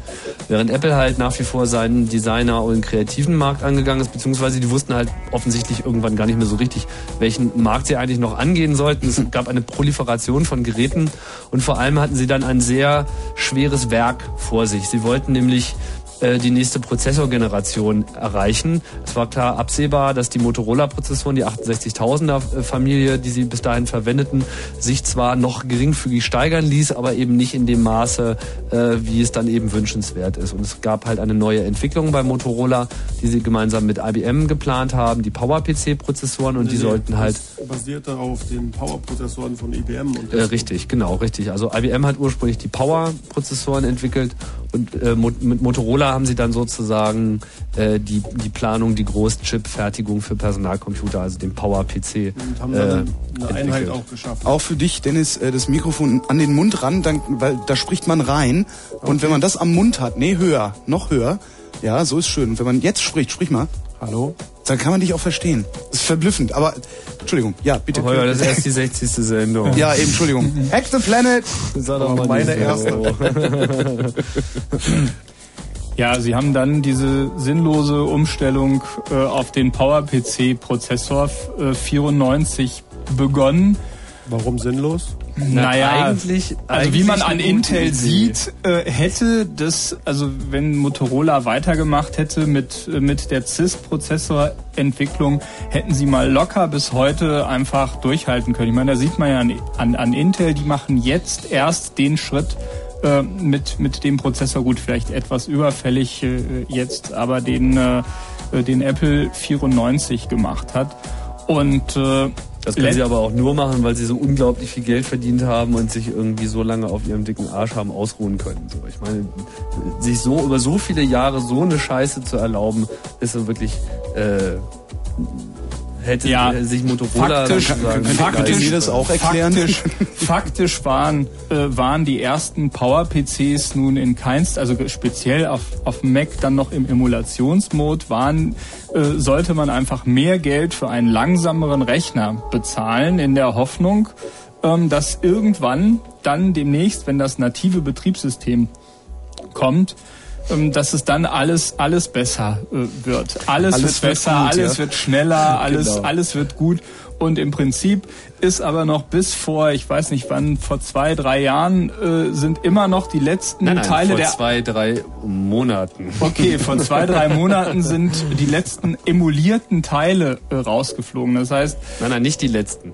[SPEAKER 4] Während Apple halt nach wie vor seinen Designer- und kreativen Markt angegangen ist, beziehungsweise die wussten halt offensichtlich irgendwann gar nicht mehr so richtig, welchen Markt sie eigentlich noch angehen sollten. Es gab eine Proliferation von Geräten und vor allem hatten sie dann ein sehr schweres Werk vor sich. Sie wollten nämlich äh, die nächste Prozessorgeneration erreichen. Es war klar absehbar, dass die Motorola-Prozessoren, die 68.000er Familie, die sie bis dahin verwendeten, sich zwar noch geringfügig steigern ließ, aber eben nicht in dem Maße, äh, wie es dann eben wünschenswert ist. Und es gab halt eine neue Entwicklung bei Motorola, die sie gemeinsam mit IBM geplant haben, die Power-PC-Prozessoren und die sollten halt
[SPEAKER 5] basierte auf den Power-Prozessoren von IBM. Und
[SPEAKER 4] äh, richtig, genau, richtig. Also IBM hat ursprünglich die Power-Prozessoren entwickelt und äh, mit Motorola haben sie dann sozusagen äh, die, die Planung, die Großchip-Fertigung für Personalcomputer, also den Power-PC.
[SPEAKER 5] Und haben
[SPEAKER 4] äh,
[SPEAKER 5] dann eine
[SPEAKER 4] entwickelt.
[SPEAKER 5] Einheit auch geschafft.
[SPEAKER 2] Auch für dich, Dennis, äh, das Mikrofon an den Mund ran, dann, weil da spricht man rein. Und wenn man das am Mund hat, nee, höher, noch höher, ja, so ist schön. Und wenn man jetzt spricht, sprich mal.
[SPEAKER 5] Hallo?
[SPEAKER 2] Dann kann man dich auch verstehen. Das ist verblüffend. Aber, Entschuldigung, ja, bitte.
[SPEAKER 4] Heuer, das ist erst die 60. Sendung.
[SPEAKER 2] Ja, eben, Entschuldigung. *laughs* Hack the Planet!
[SPEAKER 4] Sag doch mal
[SPEAKER 5] meine erste. *laughs*
[SPEAKER 6] Ja, sie haben dann diese sinnlose Umstellung äh, auf den Power-PC-Prozessor äh, 94 begonnen.
[SPEAKER 5] Warum sinnlos?
[SPEAKER 6] Naja,
[SPEAKER 4] eigentlich-
[SPEAKER 6] also wie
[SPEAKER 4] eigentlich
[SPEAKER 6] man an Intel
[SPEAKER 4] Idee.
[SPEAKER 6] sieht, äh, hätte das, also wenn Motorola weitergemacht hätte mit, äh, mit der CIS-Prozessorentwicklung, hätten sie mal locker bis heute einfach durchhalten können. Ich meine, da sieht man ja an, an, an Intel, die machen jetzt erst den Schritt äh, mit, mit dem Prozessor, gut, vielleicht etwas überfällig äh, jetzt, aber den, äh, den Apple 94 gemacht hat. Und äh,
[SPEAKER 4] Das können sie aber auch nur machen, weil sie so unglaublich viel Geld verdient haben und sich irgendwie so lange auf ihrem dicken Arsch haben ausruhen können. So, ich meine, sich so über so viele Jahre so eine Scheiße zu erlauben, ist so wirklich äh, hätte
[SPEAKER 6] Ja,
[SPEAKER 4] äh, sich Motorola
[SPEAKER 6] faktisch,
[SPEAKER 4] sozusagen
[SPEAKER 6] faktisch,
[SPEAKER 2] das auch erklären?
[SPEAKER 6] Faktisch, *laughs* faktisch waren, äh, waren die ersten Power-PCs nun in keinst, also speziell auf, auf Mac dann noch im Emulationsmod, waren, äh, sollte man einfach mehr Geld für einen langsameren Rechner bezahlen, in der Hoffnung, ähm, dass irgendwann dann demnächst, wenn das native Betriebssystem kommt, dass es dann alles alles besser äh, wird. Alles,
[SPEAKER 2] Alles
[SPEAKER 6] wird
[SPEAKER 2] wird
[SPEAKER 6] besser,
[SPEAKER 2] gut,
[SPEAKER 6] alles
[SPEAKER 2] ja.
[SPEAKER 6] wird schneller, *laughs* alles
[SPEAKER 4] Genau.
[SPEAKER 6] alles wird gut. Und im Prinzip ist aber noch bis vor, ich weiß nicht wann, vor zwei, drei Jahren äh, sind immer noch die letzten
[SPEAKER 4] Nein, nein,
[SPEAKER 6] Teile
[SPEAKER 4] vor
[SPEAKER 6] der
[SPEAKER 4] zwei, drei Monaten.
[SPEAKER 6] Okay, vor zwei, *laughs* drei Monaten sind die letzten emulierten Teile äh, rausgeflogen. Das heißt,
[SPEAKER 4] Nein, nein, nicht die letzten.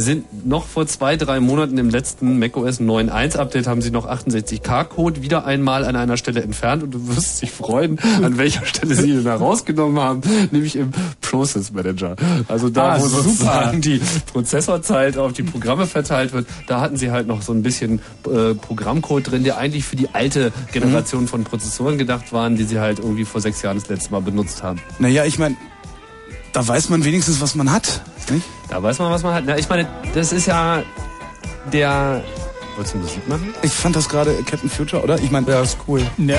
[SPEAKER 4] Sind noch vor zwei, drei Monaten im letzten macOS 9.1 Update haben sie noch 68K-Code wieder einmal an einer Stelle entfernt und du wirst dich freuen, an welcher Stelle sie ihn da rausgenommen haben, nämlich im Process Manager. Also da,
[SPEAKER 6] Ah,
[SPEAKER 4] wo
[SPEAKER 6] super.
[SPEAKER 4] sozusagen die Prozessorzeit auf die Programme verteilt wird, da hatten sie halt noch so ein bisschen äh, Programmcode drin, der eigentlich für die alte Generation von Prozessoren gedacht waren, die sie halt irgendwie vor sechs Jahren das letzte Mal benutzt haben.
[SPEAKER 2] Naja, ich meine, da weiß man wenigstens, was man hat. Nicht?
[SPEAKER 4] Da weiß man, was man hat. Na, ich meine, das ist ja der. Wolltest du Musik machen?
[SPEAKER 2] Ich fand das gerade Captain Future, oder? Ich meine, ja, ist cool.
[SPEAKER 6] Ja.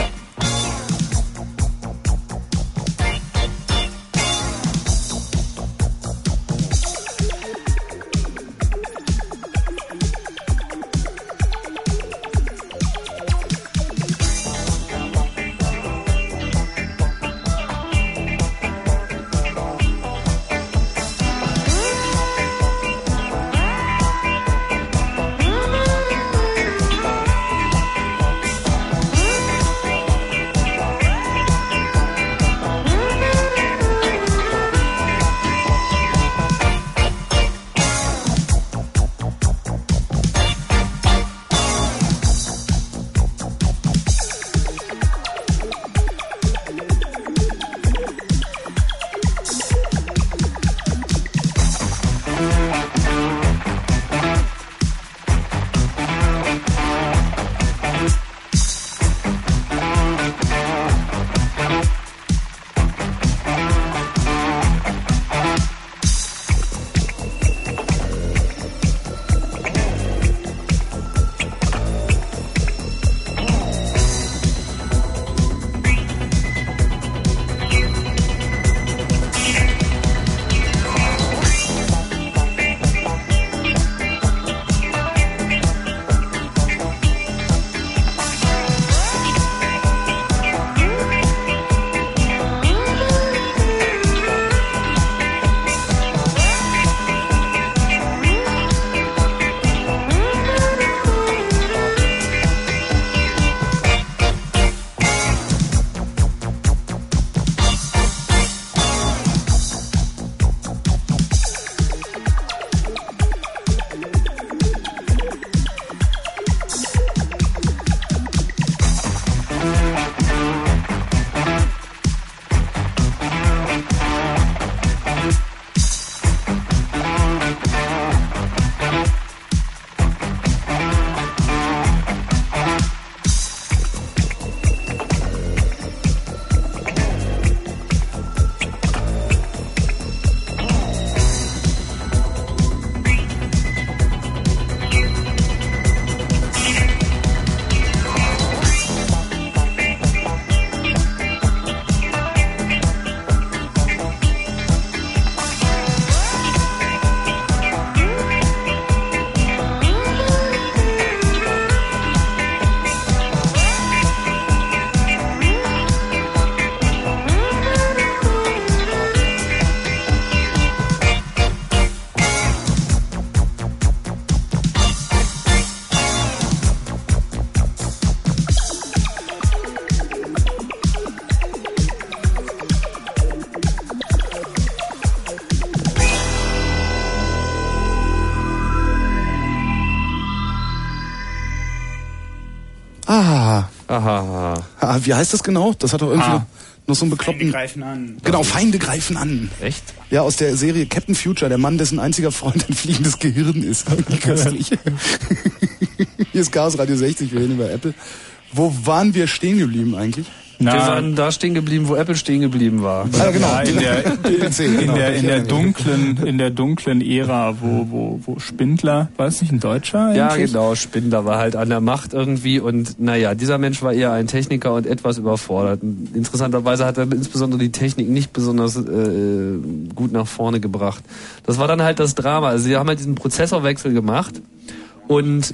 [SPEAKER 2] Wie heißt das genau? Das hat doch irgendwie
[SPEAKER 6] Ah.
[SPEAKER 2] noch so einen bekloppten...
[SPEAKER 6] greifen an.
[SPEAKER 2] Genau, Feinde greifen an.
[SPEAKER 4] Echt?
[SPEAKER 2] Ja, aus der Serie Captain Future, der Mann, dessen einziger Freund ein fliegendes Gehirn ist. *laughs* Wie köstlich. *laughs* Hier ist Chaos Radio 60, wir reden über Apple. Wo waren wir stehen geblieben eigentlich?
[SPEAKER 4] Wir waren da stehen geblieben, wo Apple stehen geblieben war.
[SPEAKER 2] Ah, genau.
[SPEAKER 6] Ja, in der, *laughs*
[SPEAKER 2] PC,
[SPEAKER 6] in
[SPEAKER 2] genau.
[SPEAKER 6] der, in der dunklen, in der dunklen Ära, wo, wo, wo Spindler, war es nicht ein Deutscher?
[SPEAKER 4] Ja,
[SPEAKER 6] eigentlich?
[SPEAKER 4] genau. Spindler war halt an der Macht irgendwie und naja, dieser Mensch war eher ein Techniker und etwas überfordert. Interessanterweise hat er insbesondere die Technik nicht besonders äh, gut nach vorne gebracht. Das war dann halt das Drama. Also sie haben halt diesen Prozessorwechsel gemacht und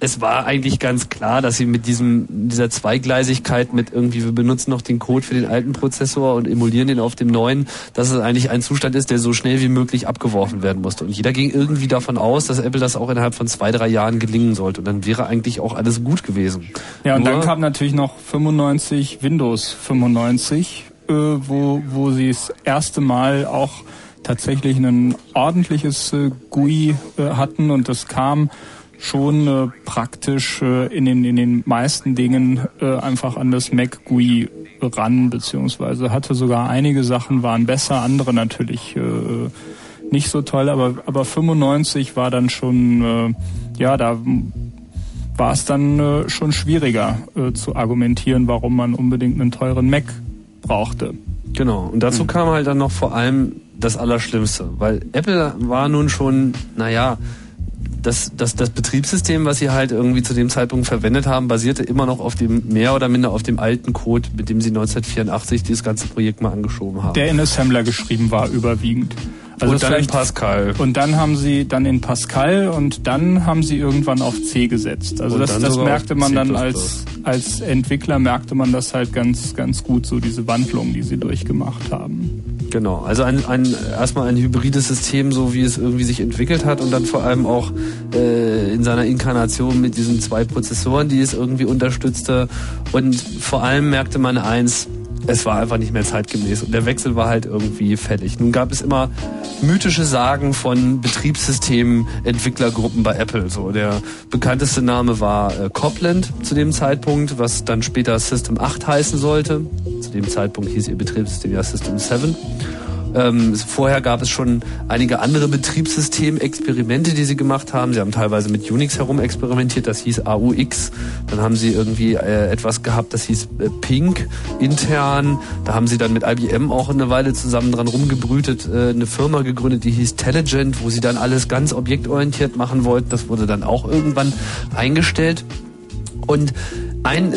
[SPEAKER 4] es war eigentlich ganz klar, dass sie mit diesem dieser Zweigleisigkeit mit irgendwie wir benutzen noch den Code für den alten Prozessor und emulieren den auf dem neuen, dass es eigentlich ein Zustand ist, der so schnell wie möglich abgeworfen werden musste. Und jeder ging irgendwie davon aus, dass Apple das auch innerhalb von zwei drei Jahren gelingen sollte. Und dann wäre eigentlich auch alles gut gewesen.
[SPEAKER 6] Ja, und
[SPEAKER 4] Nur-
[SPEAKER 6] dann kam natürlich noch 95, Windows 95, äh, wo, wo sie das erste Mal auch tatsächlich ein ordentliches äh, GUI äh, hatten und das kam schon äh, praktisch äh, in, den, in den meisten Dingen äh, einfach an das Mac GUI ran, beziehungsweise hatte sogar einige Sachen waren besser, andere natürlich äh, nicht so toll, aber, aber 95 war dann schon, äh, ja, da war es dann äh, schon schwieriger äh, zu argumentieren, warum man unbedingt einen teuren Mac brauchte.
[SPEAKER 4] Genau. Und dazu kam halt dann noch vor allem das Allerschlimmste, weil Apple war nun schon, naja, das, das, das Betriebssystem, was sie halt irgendwie zu dem Zeitpunkt verwendet haben, basierte immer noch auf dem, mehr oder minder auf dem alten Code, mit dem sie 1984 dieses ganze Projekt mal angeschoben haben.
[SPEAKER 6] Der in Assembler geschrieben war, überwiegend. Also
[SPEAKER 4] Und dann in Pascal.
[SPEAKER 6] Und dann haben sie dann in Pascal und dann haben sie irgendwann auf C gesetzt. Also
[SPEAKER 4] Und
[SPEAKER 6] das, das merkte man dann als, als Entwickler, merkte man das halt ganz, ganz gut, so diese Wandlung, die sie durchgemacht haben.
[SPEAKER 4] Genau, also ein, ein erstmal ein hybrides System, so wie es irgendwie sich entwickelt hat und dann vor allem auch äh, in seiner Inkarnation mit diesen zwei Prozessoren, die es irgendwie unterstützte. Und vor allem merkte man eins, es war einfach nicht mehr zeitgemäß und der Wechsel war halt irgendwie fällig. Nun gab es immer mythische Sagen von Betriebssystemen-Entwicklergruppen bei Apple. So der bekannteste Name war äh, Copland zu dem Zeitpunkt, was dann später System 8 heißen sollte. Zu dem Zeitpunkt hieß ihr Betriebssystem ja System 7. Ähm, vorher gab es schon einige andere Betriebssystem-Experimente, die sie gemacht haben. Sie haben teilweise mit Unix herum experimentiert, das hieß AUX. Dann haben sie irgendwie äh, etwas gehabt, das hieß äh, Pink intern. Da haben sie dann mit IBM auch eine Weile zusammen dran rumgebrütet, äh, eine Firma gegründet, die hieß Telligent, wo sie dann alles ganz objektorientiert machen wollten. Das wurde dann auch irgendwann eingestellt. Und ein,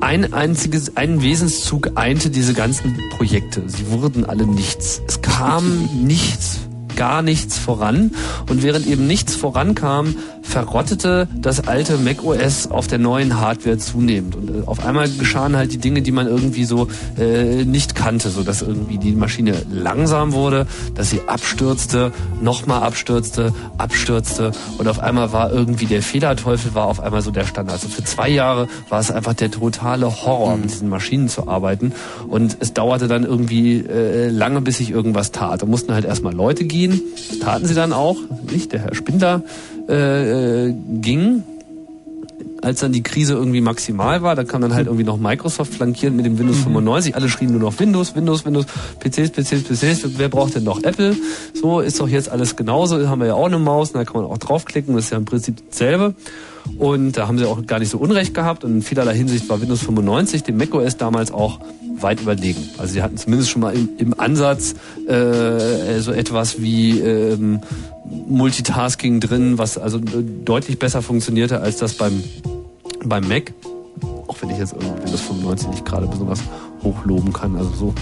[SPEAKER 4] ein einziges, ein Wesenszug einte diese ganzen Projekte. Sie wurden alle nichts. Es kam *laughs* nichts, gar nichts voran. Und während eben nichts vorankam, verrottete das alte macOS auf der neuen Hardware zunehmend. Und äh, auf einmal geschahen halt die Dinge, die man irgendwie so äh, nicht kannte, so dass irgendwie die Maschine langsam wurde, dass sie abstürzte, nochmal abstürzte, abstürzte und auf einmal war irgendwie der Fehlerteufel war auf einmal so der Standard. Also für zwei Jahre war es einfach der totale Horror, mit diesen Maschinen zu arbeiten und es dauerte dann irgendwie äh, lange, bis sich irgendwas tat. Da mussten halt erstmal Leute gehen, das taten sie dann auch, nicht? Der Herr Spindler äh, äh, ging als dann die Krise irgendwie maximal war, da kam dann halt irgendwie noch Microsoft flankierend mit dem Windows 95. Alle schrien nur noch Windows, Windows, Windows, PCs, PCs, PCs. Wer braucht denn noch Apple? So ist doch jetzt alles genauso. Haben wir ja auch eine Maus, und da kann man auch draufklicken. Das ist ja im Prinzip dasselbe. Und da haben sie auch gar nicht so Unrecht gehabt. Und in vielerlei Hinsicht war Windows 95 dem macOS damals auch weit überlegen. Also sie hatten zumindest schon mal im, im Ansatz äh, so etwas wie ähm, Multitasking drin, was also äh, deutlich besser funktionierte als das beim beim Mac. Auch wenn ich jetzt Windows 95 nicht gerade besonders hochloben kann. Also so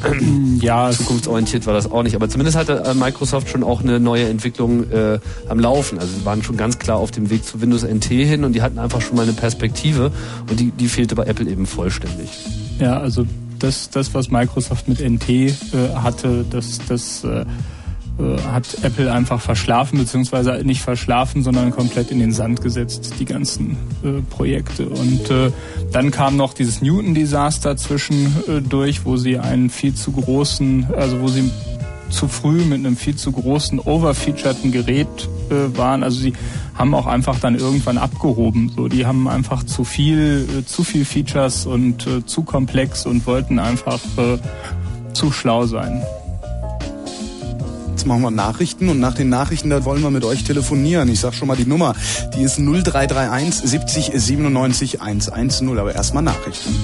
[SPEAKER 4] *clears throat*
[SPEAKER 6] ja,
[SPEAKER 4] zukunftsorientiert war das auch nicht. Aber zumindest hatte äh, Microsoft schon auch eine neue Entwicklung äh, am Laufen. Also sie waren schon ganz klar auf dem Weg zu Windows NT hin und die hatten einfach schon mal eine Perspektive und die, die fehlte bei Apple eben vollständig.
[SPEAKER 6] Ja, also das, das was Microsoft mit NT äh, hatte, das, das äh, äh, hat Apple einfach verschlafen, beziehungsweise nicht verschlafen, sondern komplett in den Sand gesetzt, die ganzen äh, Projekte. Und äh, dann kam noch dieses Newton-Desaster zwischendurch, wo sie einen viel zu großen, also wo sie zu früh mit einem viel zu großen, overfeaturten Gerät äh, waren. Also sie haben auch einfach dann irgendwann abgehoben. So, die haben einfach zu viel, äh, zu viel Features und äh, zu komplex und wollten einfach äh, zu schlau sein.
[SPEAKER 2] Jetzt machen wir Nachrichten und nach den Nachrichten, da wollen wir mit euch telefonieren. Ich sag schon mal die Nummer, die ist 0331 70 97 110, aber erstmal Nachrichten.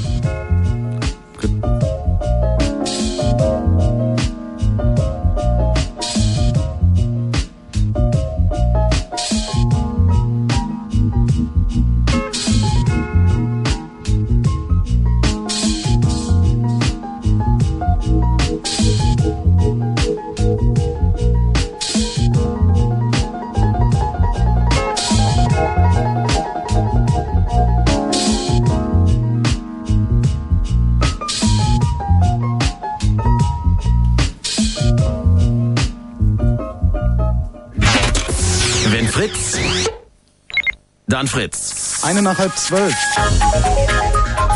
[SPEAKER 14] Fritz, dann Fritz.
[SPEAKER 2] Eine nach halb zwölf.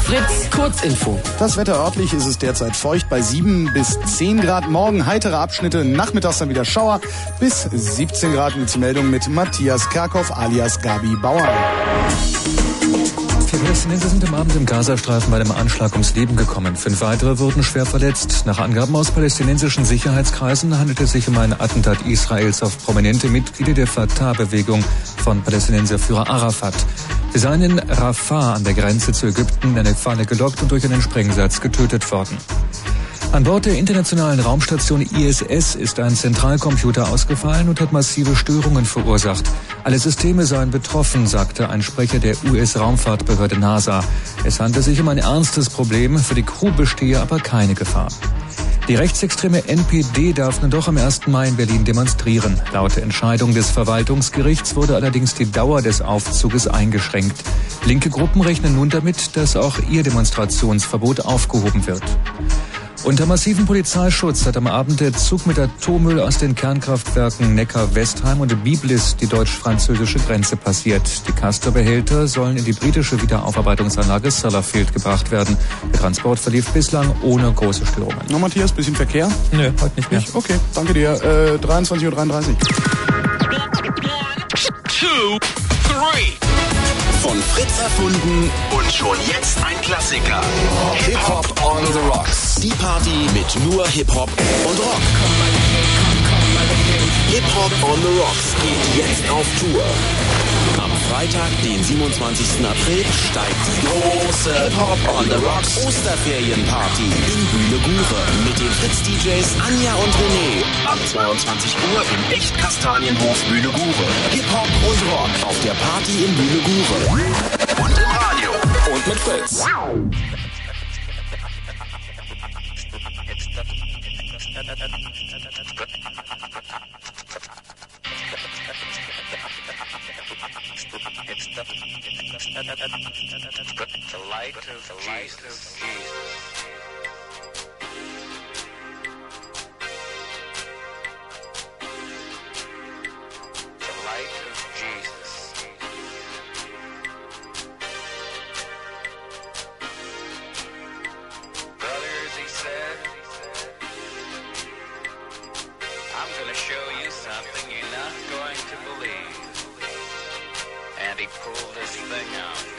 [SPEAKER 4] Fritz, Kurzinfo.
[SPEAKER 2] Das Wetter örtlich ist es derzeit feucht bei 7 bis 10 Grad. Morgen heitere Abschnitte, nachmittags dann wieder Schauer. Bis 17 Grad mit Meldung mit Matthias Kerkhoff alias Gabi Bauer.
[SPEAKER 8] Palästinenser sind am Abend im Gazastreifen bei einem Anschlag ums Leben gekommen. Fünf weitere wurden schwer verletzt. Nach Angaben aus palästinensischen Sicherheitskreisen handelt es sich um ein Attentat Israels auf prominente Mitglieder der Fatah-Bewegung von Palästinenserführer Arafat. Sie seien in Rafah an der Grenze zu Ägypten in eine Falle gelockt und durch einen Sprengsatz getötet worden. An Bord der internationalen Raumstation ISS ist ein Zentralcomputer ausgefallen und hat massive Störungen verursacht. Alle Systeme seien betroffen, sagte ein Sprecher der US-Raumfahrtbehörde NASA. Es handle sich um ein ernstes Problem, für die Crew bestehe aber keine Gefahr. Die rechtsextreme NPD darf nun doch am 1. Mai in Berlin demonstrieren. Laut Entscheidung des Verwaltungsgerichts wurde allerdings die Dauer des Aufzuges eingeschränkt. Linke Gruppen rechnen nun damit, dass auch ihr Demonstrationsverbot aufgehoben wird. Unter massivem Polizeischutz hat am Abend der Zug mit Atommüll aus den Kernkraftwerken Neckar-Westheim und Biblis die deutsch-französische Grenze passiert. Die Castor-Behälter sollen in die britische Wiederaufarbeitungsanlage Sellafield gebracht werden. Der Transport verlief bislang ohne große Störungen.
[SPEAKER 2] Na Matthias, bisschen Verkehr?
[SPEAKER 8] Nö, heute nicht mehr.
[SPEAKER 2] Nicht? Okay, danke dir. Äh, 23.33 Uhr.
[SPEAKER 9] Two, three. Von Fritz erfunden und schon jetzt ein Klassiker. Hip-Hop on the Rocks. Die Party mit nur Hip-Hop und Rock. Hip-Hop on the Rocks geht jetzt auf Tour. Freitag, den 27. April, steigt die große Hip-Hop on the Rocks Osterferienparty in Bühne Gure mit den Fritz-DJs Anja und René. Ab 22 Uhr im Echt-Kastanienhof Bühne Gure. Hip-Hop und Rock auf der Party in Bühne Gure. Und im Radio. Und mit Fritz.
[SPEAKER 15] The light of Jesus. The light of Jesus. Thing out.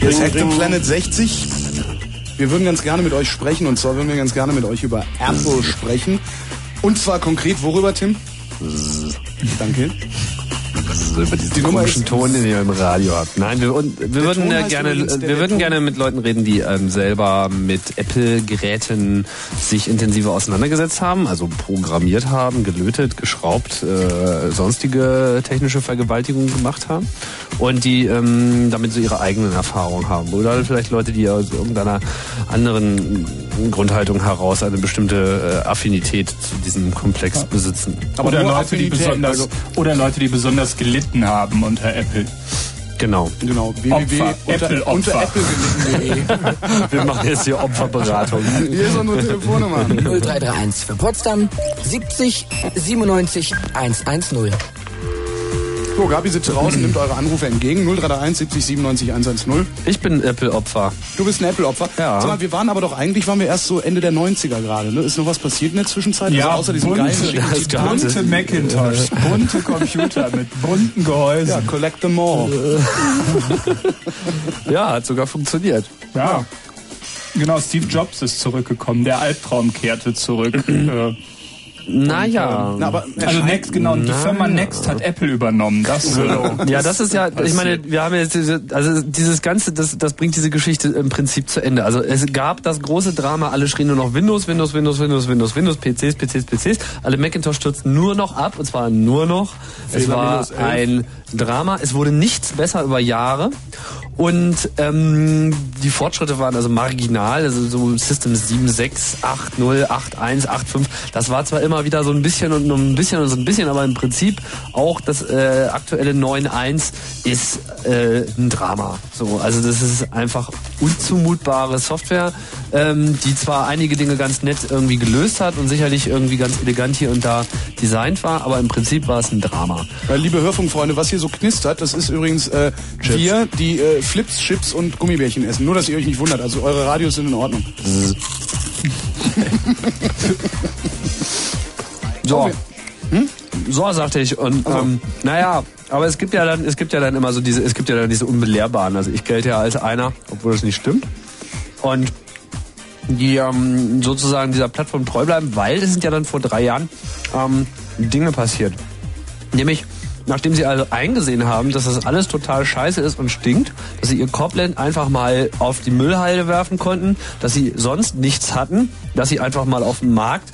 [SPEAKER 2] Hier ist
[SPEAKER 5] ring.
[SPEAKER 2] Planet 60. Wir würden ganz gerne mit euch sprechen und zwar würden wir ganz gerne mit euch über Apple sprechen. Und zwar konkret worüber, Tim? Danke.
[SPEAKER 4] So über diesen
[SPEAKER 2] Die
[SPEAKER 4] komischen Ton, den ihr im Radio habt. Nein, wir, und wir würden äh,
[SPEAKER 2] heißt
[SPEAKER 4] gerne,
[SPEAKER 2] übrigens,
[SPEAKER 4] wir würden gerne mit Leuten reden, die ähm, selber mit Apple-Geräten sich intensiver auseinandergesetzt haben, also programmiert haben, gelötet, geschraubt, äh, sonstige technische Vergewaltigungen gemacht haben und die ähm, damit so ihre eigenen Erfahrungen haben. Oder vielleicht Leute, die aus irgendeiner anderen Grundhaltung heraus eine bestimmte äh, Affinität zu diesem Komplex besitzen.
[SPEAKER 6] oder,
[SPEAKER 2] nur
[SPEAKER 6] Leute, die besonders,
[SPEAKER 2] also-
[SPEAKER 6] oder Leute, die besonders gelitten haben unter Apple.
[SPEAKER 4] Genau.
[SPEAKER 2] Genau,
[SPEAKER 6] Opfer,
[SPEAKER 2] www.
[SPEAKER 6] Apple
[SPEAKER 2] unter, unter applegelitten.de. *laughs*
[SPEAKER 4] Wir machen jetzt hier Opferberatung.
[SPEAKER 2] Hier ist unsere Telefonnummer. *laughs*
[SPEAKER 16] 0331 für Potsdam 70 97 110.
[SPEAKER 2] So, Gabi sitzt draußen, nimmt eure Anrufe entgegen. 0331 70 97 110.
[SPEAKER 4] Ich bin Apple-Opfer.
[SPEAKER 2] Du bist ein Apple-Opfer.
[SPEAKER 4] Ja.
[SPEAKER 2] Sag mal, wir waren aber doch eigentlich, waren wir erst so Ende der 90er gerade. Ne? Ist noch was passiert in der Zwischenzeit?
[SPEAKER 6] Ja,
[SPEAKER 2] also außer diesem
[SPEAKER 6] bunte,
[SPEAKER 2] geilen schicken
[SPEAKER 4] das
[SPEAKER 6] bunte Macintosh, bunte Computer mit bunten Gehäusen.
[SPEAKER 2] Ja, collect them *laughs* all.
[SPEAKER 4] Ja, hat sogar funktioniert.
[SPEAKER 6] Ja. Genau, Steve Jobs ist zurückgekommen. Der Albtraum kehrte zurück. *clears throat*
[SPEAKER 4] Naja.
[SPEAKER 2] Na, aber
[SPEAKER 6] also Next, genau. Die Firma Next hat Apple übernommen. Das äh,
[SPEAKER 4] Ja, das ist ja, ich meine, wir haben jetzt diese, also dieses Ganze, das, das bringt diese Geschichte im Prinzip zu Ende. Also es gab das große Drama, alle schrien nur noch Windows, Windows, Windows, Windows, Windows, Windows, PCs, PCs, PCs. Alle Macintosh stürzten nur noch ab, und zwar nur noch. Es war ein Drama. Es wurde nichts besser über Jahre. Und ähm, die Fortschritte waren also marginal, also so Systems 7.6, 8.0, 8.1, 8.5. Das war zwar immer wieder so ein bisschen und nur ein bisschen und so ein bisschen, aber im Prinzip auch das äh, aktuelle 9.1 ist äh, ein Drama. So, also das ist einfach unzumutbare Software, ähm, die zwar einige Dinge ganz nett irgendwie gelöst hat und sicherlich irgendwie ganz elegant hier und da designt war, aber im Prinzip war es ein Drama.
[SPEAKER 2] Ja, liebe Hörfunkfreunde, was hier so knistert, das ist übrigens äh, wir, die äh, Flips, Chips und Gummibärchen essen. Nur, dass ihr euch nicht wundert. Also eure Radios sind in Ordnung. *laughs*
[SPEAKER 4] So. So sagte ich und ähm, naja, aber es gibt ja dann, es gibt ja dann immer so diese, es gibt ja dann diese unbelehrbaren. Also ich gelte ja als einer, obwohl das nicht stimmt. Und die ähm, sozusagen dieser Plattform treu bleiben, weil es sind ja dann vor drei Jahren ähm, Dinge passiert. Nämlich, nachdem sie also eingesehen haben, dass das alles total scheiße ist und stinkt, dass sie ihr Copland einfach mal auf die Müllhalde werfen konnten, dass sie sonst nichts hatten, dass sie einfach mal auf dem Markt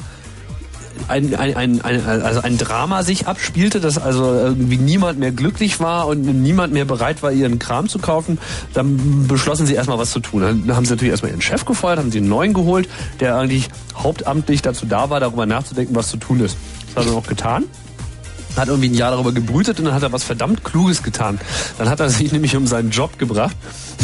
[SPEAKER 4] ein, ein, ein, ein, also ein Drama sich abspielte, dass also irgendwie niemand mehr glücklich war und niemand mehr bereit war, ihren Kram zu kaufen, dann beschlossen sie erstmal was zu tun. Dann haben sie natürlich erstmal ihren Chef gefeuert, haben sie einen neuen geholt, der eigentlich hauptamtlich dazu da war, darüber nachzudenken, was zu tun ist. Das hat er auch getan hat irgendwie ein Jahr darüber gebrütet und dann hat er was verdammt Kluges getan. Dann hat er sich *laughs* nämlich um seinen Job gebracht,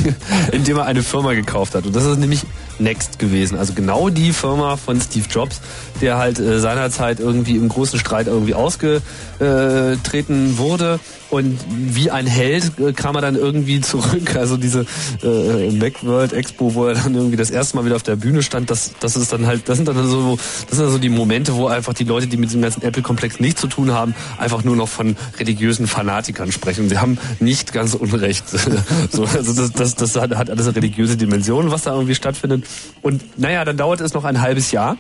[SPEAKER 4] *laughs* indem er eine Firma gekauft hat. Und das ist nämlich Next gewesen. Also genau die Firma von Steve Jobs, der halt äh, seinerzeit irgendwie im großen Streit irgendwie ausgetreten wurde. Und wie ein Held äh, kam er dann irgendwie zurück. *laughs* Also diese äh, Macworld Expo, wo er dann irgendwie das erste Mal wieder auf der Bühne stand, das, das ist dann halt, das sind dann so, das sind dann so die Momente, wo einfach die Leute, die mit diesem ganzen Apple-Komplex nichts zu tun haben, einfach nur noch von religiösen Fanatikern sprechen. Und sie haben nicht ganz unrecht. *laughs* so, also das, das, das hat, hat alles religiöse Dimension, was da irgendwie stattfindet. Und naja, dann dauerte es noch ein halbes Jahr.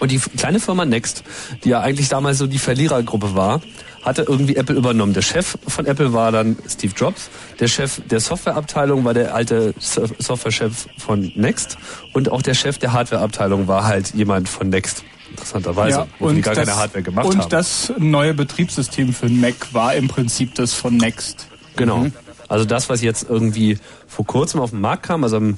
[SPEAKER 4] Und die kleine Firma Next, die ja eigentlich damals so die Verlierergruppe war, hatte irgendwie Apple übernommen. Der Chef von Apple war dann Steve Jobs. Der Chef der Softwareabteilung war der alte So- Softwarechef von Next. Und auch der Chef der Hardwareabteilung war halt jemand von Next. Interessanterweise, wo die gar keine Hardware gemacht
[SPEAKER 6] und
[SPEAKER 4] haben.
[SPEAKER 6] das neue Betriebssystem für Mac war im Prinzip das von Next.
[SPEAKER 4] Genau. Also das, was jetzt irgendwie vor kurzem auf den Markt kam, also am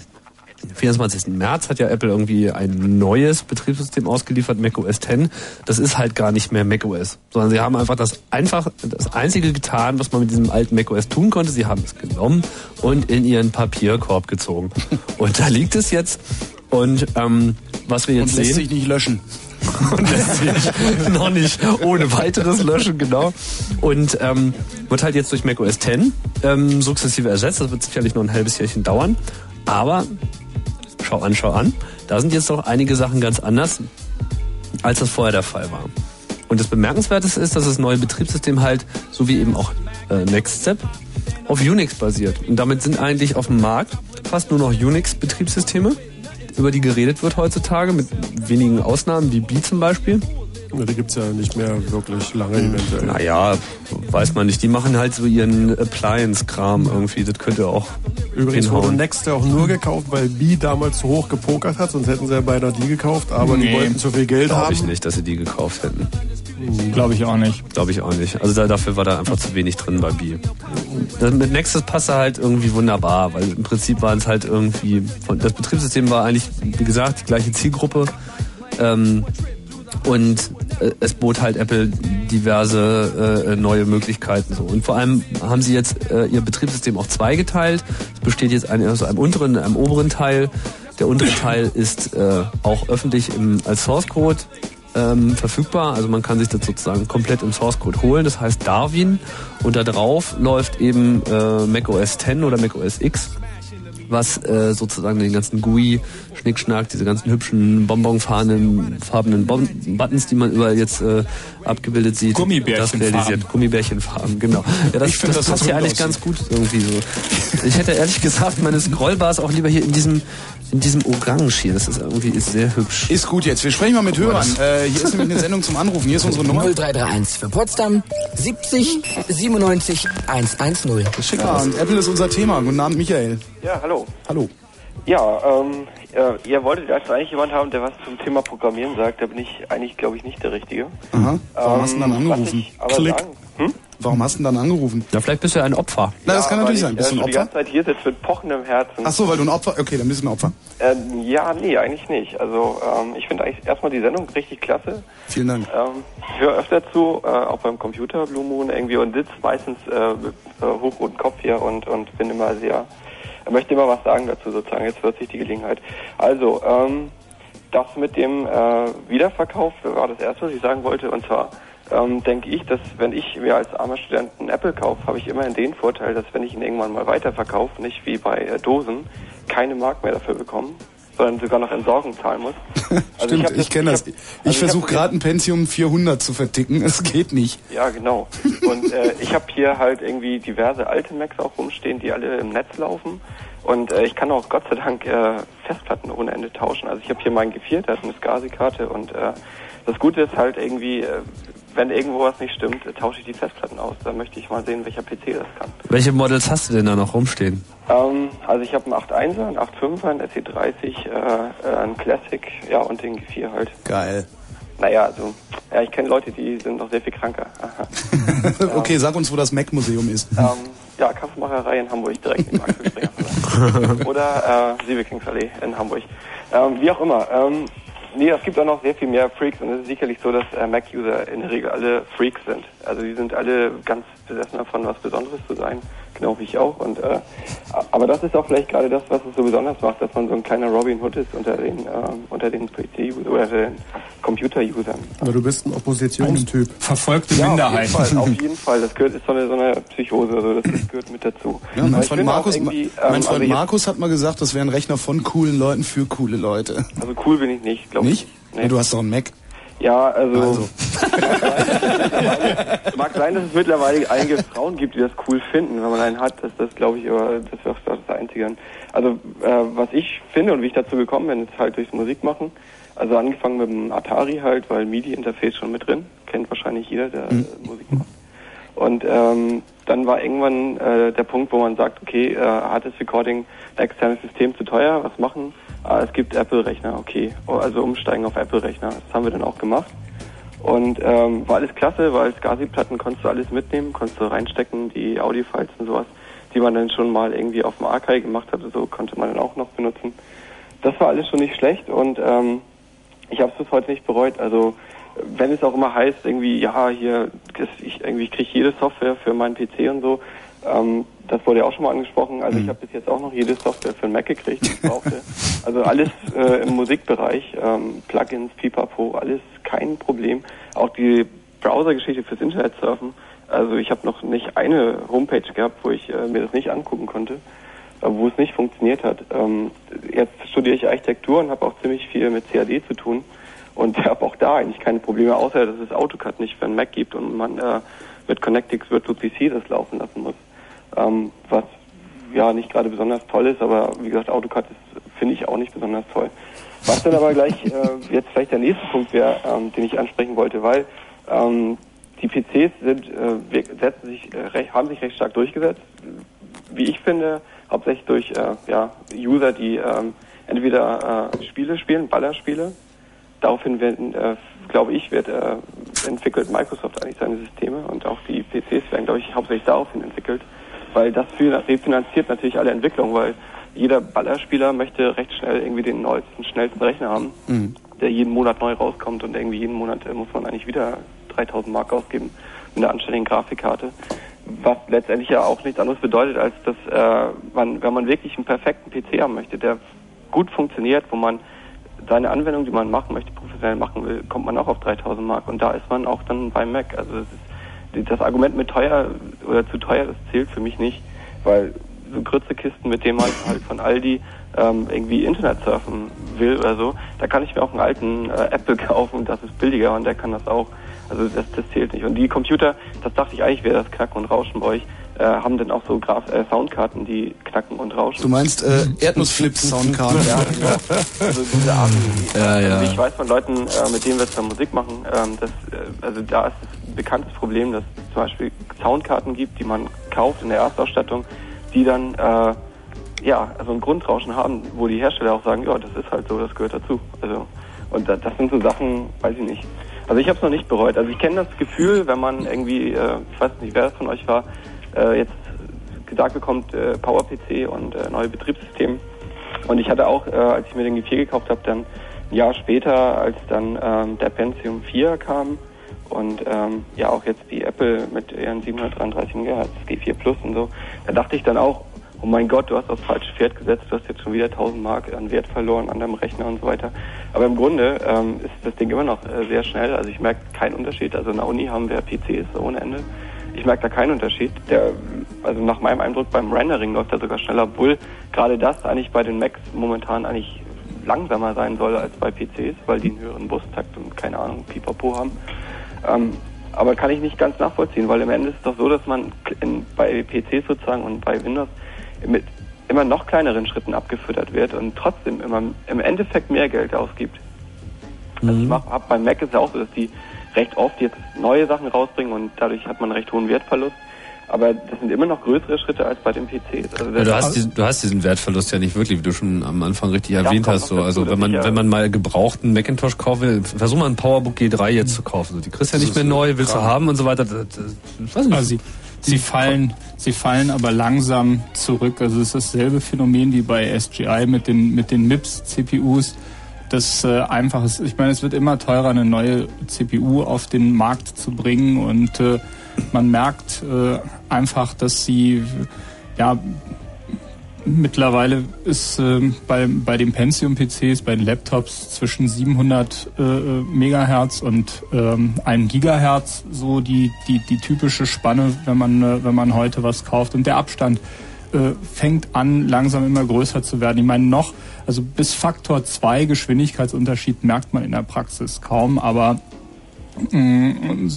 [SPEAKER 4] 24. März hat ja Apple irgendwie ein neues Betriebssystem ausgeliefert, macOS 10. Das ist halt gar nicht mehr macOS, sondern sie haben einfach das einfach das einzige getan, was man mit diesem alten macOS tun konnte. Sie haben es genommen und in ihren Papierkorb gezogen. *laughs* Und da liegt es jetzt. Und ähm, was wir jetzt
[SPEAKER 2] Und lässt
[SPEAKER 4] sehen,
[SPEAKER 2] sich nicht löschen. *laughs*
[SPEAKER 4] und lässt sich *laughs* noch nicht ohne weiteres löschen, genau. Und ähm, wird halt jetzt durch macOS 10 ähm, sukzessive ersetzt. Das wird sicherlich noch ein halbes Jährchen dauern. Aber schau an, schau an. Da sind jetzt noch einige Sachen ganz anders, als das vorher der Fall war. Und das Bemerkenswerte ist, dass das neue Betriebssystem halt, so wie eben auch äh, Next Step, auf Unix basiert. Und damit sind eigentlich auf dem Markt fast nur noch Unix-Betriebssysteme, über die geredet wird heutzutage, mit wenigen Ausnahmen, wie B zum Beispiel.
[SPEAKER 5] Ja, die gibt's ja nicht mehr wirklich lange eventuell.
[SPEAKER 4] Naja, weiß man nicht. Die machen halt so ihren Appliance-Kram irgendwie. Das könnte auch
[SPEAKER 5] Übrigens wurde
[SPEAKER 4] hinhauen.
[SPEAKER 5] Next ja auch nur gekauft, weil B damals zu hoch gepokert hat, sonst hätten sie ja beinahe die gekauft, aber die
[SPEAKER 6] Nee.
[SPEAKER 5] wollten zu viel Geld
[SPEAKER 4] Glaube
[SPEAKER 5] haben.
[SPEAKER 4] ich nicht, dass sie die gekauft hätten.
[SPEAKER 6] Glaube ich auch nicht.
[SPEAKER 4] Glaube ich auch nicht. Also da, dafür war da einfach zu wenig drin bei B. Das mit Nexus passte halt irgendwie wunderbar, weil im Prinzip waren es halt irgendwie, von- das Betriebssystem war eigentlich, wie gesagt, die gleiche Zielgruppe. Ähm, und äh, es bot halt Apple diverse äh, neue Möglichkeiten so. Und vor allem haben sie jetzt äh, ihr Betriebssystem auf zwei geteilt. Es besteht jetzt ein, also einem unteren und einem oberen Teil. Der untere Teil ist äh, auch öffentlich im, als Source Code ähm, verfügbar. Also man kann sich das sozusagen komplett im Source Code holen. Das heißt Darwin. Und da drauf läuft eben äh, Mac OS X oder Mac OS X was äh, sozusagen den ganzen GUI, Schnickschnack, diese ganzen hübschen bonbonfarbenen farbenen Bon Buttons, die man überall jetzt äh, abgebildet sieht, das
[SPEAKER 6] Gummibärchenfarben.
[SPEAKER 4] realisiert. Gummibärchenfarben, genau. Ja, das,
[SPEAKER 2] Ich find,
[SPEAKER 4] das
[SPEAKER 2] das
[SPEAKER 4] passt ja eigentlich
[SPEAKER 2] aussieht.
[SPEAKER 4] ganz gut irgendwie so. Ich hätte ehrlich gesagt meine Scrollbars auch lieber hier in diesem in diesem Orange hier. Das ist irgendwie ist sehr hübsch.
[SPEAKER 2] Ist gut jetzt. Wir sprechen mal mit Hörern. Äh, hier ist nämlich eine Sendung zum Anrufen. Hier ist unsere Nummer.
[SPEAKER 16] 0331 für Potsdam 70 97 110.
[SPEAKER 2] Schick ja, und Apple ist unser Thema. Guten Abend, Michael.
[SPEAKER 17] Ja, hallo.
[SPEAKER 2] Hallo.
[SPEAKER 17] Ja, ähm, äh, ihr wolltet also eigentlich jemand haben, der was zum Thema Programmieren sagt. Da bin ich eigentlich, glaube ich, nicht der Richtige.
[SPEAKER 2] Aha. Warum
[SPEAKER 17] Ähm,
[SPEAKER 2] hast du denn dann angerufen?
[SPEAKER 17] ich aber sagen- Hm?
[SPEAKER 2] Warum hast du denn dann angerufen?
[SPEAKER 4] Ja, vielleicht bist du ja ein Opfer.
[SPEAKER 2] Na, das kann natürlich
[SPEAKER 17] ich,
[SPEAKER 2] sein. Bist
[SPEAKER 17] äh,
[SPEAKER 2] du ein
[SPEAKER 17] schon die
[SPEAKER 2] Opfer?
[SPEAKER 17] ganze Zeit hier sitze mit pochendem Herzen.
[SPEAKER 2] Ach so, weil du ein Opfer. Okay, dann bist du ein Opfer.
[SPEAKER 17] Ähm, ja, nee, eigentlich nicht. Also ähm, ich finde eigentlich erstmal die Sendung richtig klasse.
[SPEAKER 2] Vielen Dank.
[SPEAKER 17] Ähm, ich höre öfter zu, äh, auch beim Computer Blue Moon irgendwie und sitze meistens äh, mit äh, hochroten Kopf hier und, und bin immer sehr, äh, möchte immer was sagen dazu sozusagen. Jetzt wird sich die Gelegenheit. Also, ähm, das mit dem äh, Wiederverkauf war das erste, was ich sagen wollte. Und zwar ähm, denke ich, dass wenn ich mir als armer Student einen Apple kaufe, habe ich immerhin den Vorteil, dass wenn ich ihn irgendwann mal weiterverkaufe, nicht wie bei äh, Dosen, keine Mark mehr dafür bekomme, sondern sogar noch Entsorgung zahlen muss. *laughs* Also
[SPEAKER 2] Stimmt, ich,
[SPEAKER 17] das-
[SPEAKER 2] kenne das. Ich,
[SPEAKER 17] also hab
[SPEAKER 2] versuche gerade ein Pentium 400 zu verticken. Es geht nicht.
[SPEAKER 17] Ja, genau. *laughs* Und äh, ich habe hier halt irgendwie diverse alte Macs auch rumstehen, die alle im Netz laufen. Und äh, ich kann auch Gott sei Dank äh, Festplatten ohne Ende tauschen. Also ich habe hier meinen G4, der hat eine SCSI-Karte und äh, das Gute ist halt irgendwie, äh, wenn irgendwo was nicht stimmt, äh, tausche ich die Festplatten aus. Da möchte ich mal sehen, welcher PC das kann.
[SPEAKER 4] Welche Models hast du denn da noch rumstehen?
[SPEAKER 17] Ähm, also ich habe einen 8.1er, einen 8.5er, einen SE30, äh, äh, einen Classic, ja und den G4 halt.
[SPEAKER 2] Geil.
[SPEAKER 17] Naja, also, ja, ich kenne Leute, die sind noch sehr viel kranker. *laughs*
[SPEAKER 2] Okay, sag uns, wo das Mac-Museum ist.
[SPEAKER 17] Ähm, ja, Kaffeemacherei in Hamburg, direkt neben Axel Springer. Oder äh, Siebekingsallee in Hamburg. Ähm, wie auch immer. Ähm, nee, es gibt auch noch sehr viel mehr Freaks und es ist sicherlich so, dass äh, Mac-User in der Regel alle Freaks sind. Also die sind alle ganz besessen davon, was Besonderes zu sein, genau wie ich auch. Und äh, aber das ist auch vielleicht gerade das, was es so besonders macht, dass man so ein kleiner Robin Hood ist unter den ähm, unter den PC oder den Computer-Usern.
[SPEAKER 5] Aber du bist ein Oppositionstyp.
[SPEAKER 6] Verfolgte
[SPEAKER 17] Ja,
[SPEAKER 6] Minderheiten.
[SPEAKER 17] Auf jeden Fall, auf *laughs* jeden Fall. Das gehört, ist so eine, so eine Psychose, also das, gehört mit dazu.
[SPEAKER 2] Ja, mein Freund, Markus,
[SPEAKER 17] irgendwie,
[SPEAKER 2] mein
[SPEAKER 17] ähm,
[SPEAKER 2] Freund
[SPEAKER 17] also jetzt-
[SPEAKER 2] Markus hat mal gesagt, das wäre ein Rechner von coolen Leuten für coole Leute.
[SPEAKER 17] Also cool bin ich nicht, glaube ich.
[SPEAKER 2] Nicht? Ja, du hast doch einen Mac.
[SPEAKER 17] Ja, also,
[SPEAKER 2] Also. *laughs*
[SPEAKER 17] mag sein, dass es mittlerweile einige Frauen gibt, die das cool finden, wenn man einen hat. Das, das glaube ich, aber das wäre auch das Einzige. Also äh, was ich finde und wie ich dazu gekommen bin, ist halt durchs Musikmachen. Also angefangen mit dem Atari halt, weil MIDI-Interface schon mit drin. Kennt wahrscheinlich jeder, der äh, Musik macht. Und ähm, dann war irgendwann äh, der Punkt, wo man sagt, okay, äh, hartes Recording, externes System zu teuer, was machen? Ah, es gibt Apple-Rechner, okay. Oh, Also umsteigen auf Apple-Rechner. Das haben wir dann auch gemacht. Und ähm, war alles klasse, weil SCSI-Platten konntest du alles mitnehmen, konntest du reinstecken, die Audio-Files und sowas, die man dann schon mal irgendwie auf dem Archive gemacht hatte, so konnte man dann auch noch benutzen. Das war alles schon nicht schlecht und ähm, ich habe es bis heute nicht bereut. Also wenn es auch immer heißt, irgendwie, ja, hier, ich irgendwie kriege jede Software für meinen PC und so, ähm, das wurde ja auch schon mal angesprochen. Also ich habe bis jetzt auch noch jede Software für den Mac gekriegt, die ich *laughs* brauchte. Also alles äh, im Musikbereich, ähm, Plugins, Pipapo, alles kein Problem. Auch die Browser-Geschichte fürs Internet surfen. Also ich habe noch nicht eine Homepage gehabt, wo ich äh, mir das nicht angucken konnte, äh, wo es nicht funktioniert hat. Ähm, jetzt studiere ich Architektur und habe auch ziemlich viel mit CAD zu tun und *laughs* habe auch da eigentlich keine Probleme, außer dass es AutoCAD nicht für einen Mac gibt und man äh, mit Connectix Virtual PC das laufen lassen muss. Ähm, was ja nicht gerade besonders toll ist, aber wie gesagt, AutoCAD finde ich auch nicht besonders toll. Was dann aber gleich äh, jetzt vielleicht der nächste Punkt wäre, ähm, den ich ansprechen wollte, weil ähm, die PCs sind, äh, setzen sich, äh, recht, haben sich recht stark durchgesetzt. Wie ich finde, hauptsächlich durch äh, ja, User, die ähm, entweder äh, Spiele spielen, Ballerspiele. Daraufhin werden, äh, glaube ich, wird äh, entwickelt Microsoft eigentlich seine Systeme und auch die PCs werden, glaube ich, hauptsächlich daraufhin entwickelt, weil das refinanziert natürlich alle Entwicklung, weil jeder Ballerspieler möchte recht schnell irgendwie den neuesten, schnellsten Rechner haben
[SPEAKER 2] Mhm.
[SPEAKER 17] der jeden Monat neu rauskommt und irgendwie jeden Monat äh, muss man eigentlich wieder 3000 Mark ausgeben mit einer anständigen Grafikkarte. Was letztendlich ja auch nichts anderes bedeutet, als dass äh, man, wenn man wirklich einen perfekten PC haben möchte, der gut funktioniert, wo man seine Anwendung, die man machen möchte, professionell machen will, kommt man auch auf 3000 Mark und da ist man auch dann beim Mac. Also das, ist, das Argument mit teuer oder zu teuer, das zählt für mich nicht, weil so Grützekisten, mit denen man halt von Aldi ähm, irgendwie Internet surfen will oder so, da kann ich mir auch einen alten äh, Apple *laughs* kaufen, das ist billiger und der kann das auch. Also das, das zählt nicht. Und die Computer, das dachte ich eigentlich wäre das Knacken und Rauschen bei euch, äh, haben dann auch so Graf äh, Soundkarten, die knacken und rauschen.
[SPEAKER 2] Du meinst äh, Erdnussflips-Soundkarten? *laughs*
[SPEAKER 17] Ja, genau. Also diese Art.
[SPEAKER 4] Ja, ja.
[SPEAKER 17] Also ich weiß von Leuten, äh, mit denen wir zwar Musik machen, ähm, dass, äh, also da ist es bekanntes Problem, dass es zum Beispiel Soundkarten gibt, die man kauft in der Erstausstattung, die dann äh, ja, also ein Grundrauschen haben, wo die Hersteller auch sagen, ja, das ist halt so, das gehört dazu. Also und da, das sind so Sachen, weiß ich nicht. Also ich habe es noch nicht bereut. Also ich kenne das Gefühl, wenn man irgendwie, äh, ich weiß nicht, wer das von euch war, äh, jetzt gesagt bekommt, äh, PowerPC und äh, neue Betriebssystem. Und ich hatte auch, äh, als ich mir den G4 gekauft habe, dann ein Jahr später, als dann ähm, der Pentium 4 kam und ähm, ja auch jetzt die Apple mit ihren 733 MHz G4 Plus und so, da dachte ich dann auch, oh mein Gott, du hast aufs falsche Pferd gesetzt, du hast jetzt schon wieder 1000 Mark an Wert verloren an deinem Rechner und so weiter. Aber im Grunde ähm, ist das Ding immer noch äh, sehr schnell, also ich merke keinen Unterschied. Also in der Uni haben wir PCs ohne Ende. Ich merke da keinen Unterschied. Der, also nach meinem Eindruck beim Rendering läuft er sogar schneller, obwohl gerade das eigentlich bei den Macs momentan eigentlich langsamer sein soll als bei PCs, weil die einen höheren Bustakt und keine Ahnung, Pipapo haben. Ähm, aber kann ich nicht ganz nachvollziehen, weil im Ende ist es doch so, dass man in, bei PCs sozusagen und bei Windows mit immer noch kleineren Schritten abgefüttert wird und trotzdem immer im Endeffekt mehr Geld ausgibt. Also ich mach, hab, beim Mac ist ja auch so, dass die recht oft jetzt neue Sachen rausbringen und dadurch hat man einen recht hohen Wertverlust. Aber das sind immer noch größere Schritte als bei den PCs. Also
[SPEAKER 4] Ja, du, hast diesen, du hast diesen Wertverlust ja nicht wirklich, wie du schon am Anfang richtig erwähnt hast. So. Also wenn man,
[SPEAKER 17] ja-
[SPEAKER 4] wenn man mal gebrauchten Macintosh kaufen will, versuch mal einen PowerBook G3 jetzt zu kaufen. So, die kriegst du ja nicht mehr neu, willst du haben und so weiter. Das, das, weiß nicht.
[SPEAKER 6] Also sie, sie fallen, sie fallen aber langsam zurück. Also es ist dasselbe Phänomen wie bei SGI mit den mit den MIPS CPUs. Das äh, einfach ist, ich meine, es wird immer teurer, eine neue CPU auf den Markt zu bringen und äh, man merkt äh, einfach, dass sie ja Mittlerweile ist ähm, bei, bei den Pentium-PCs, bei den Laptops zwischen 700 äh, Megahertz und ähm, 1 Gigahertz so die, die, die typische Spanne, wenn man, äh, wenn man heute was kauft. Und der Abstand äh, fängt an, langsam immer größer zu werden. Ich meine, noch, also bis Faktor 2 Geschwindigkeitsunterschied merkt man in der Praxis kaum, aber mh,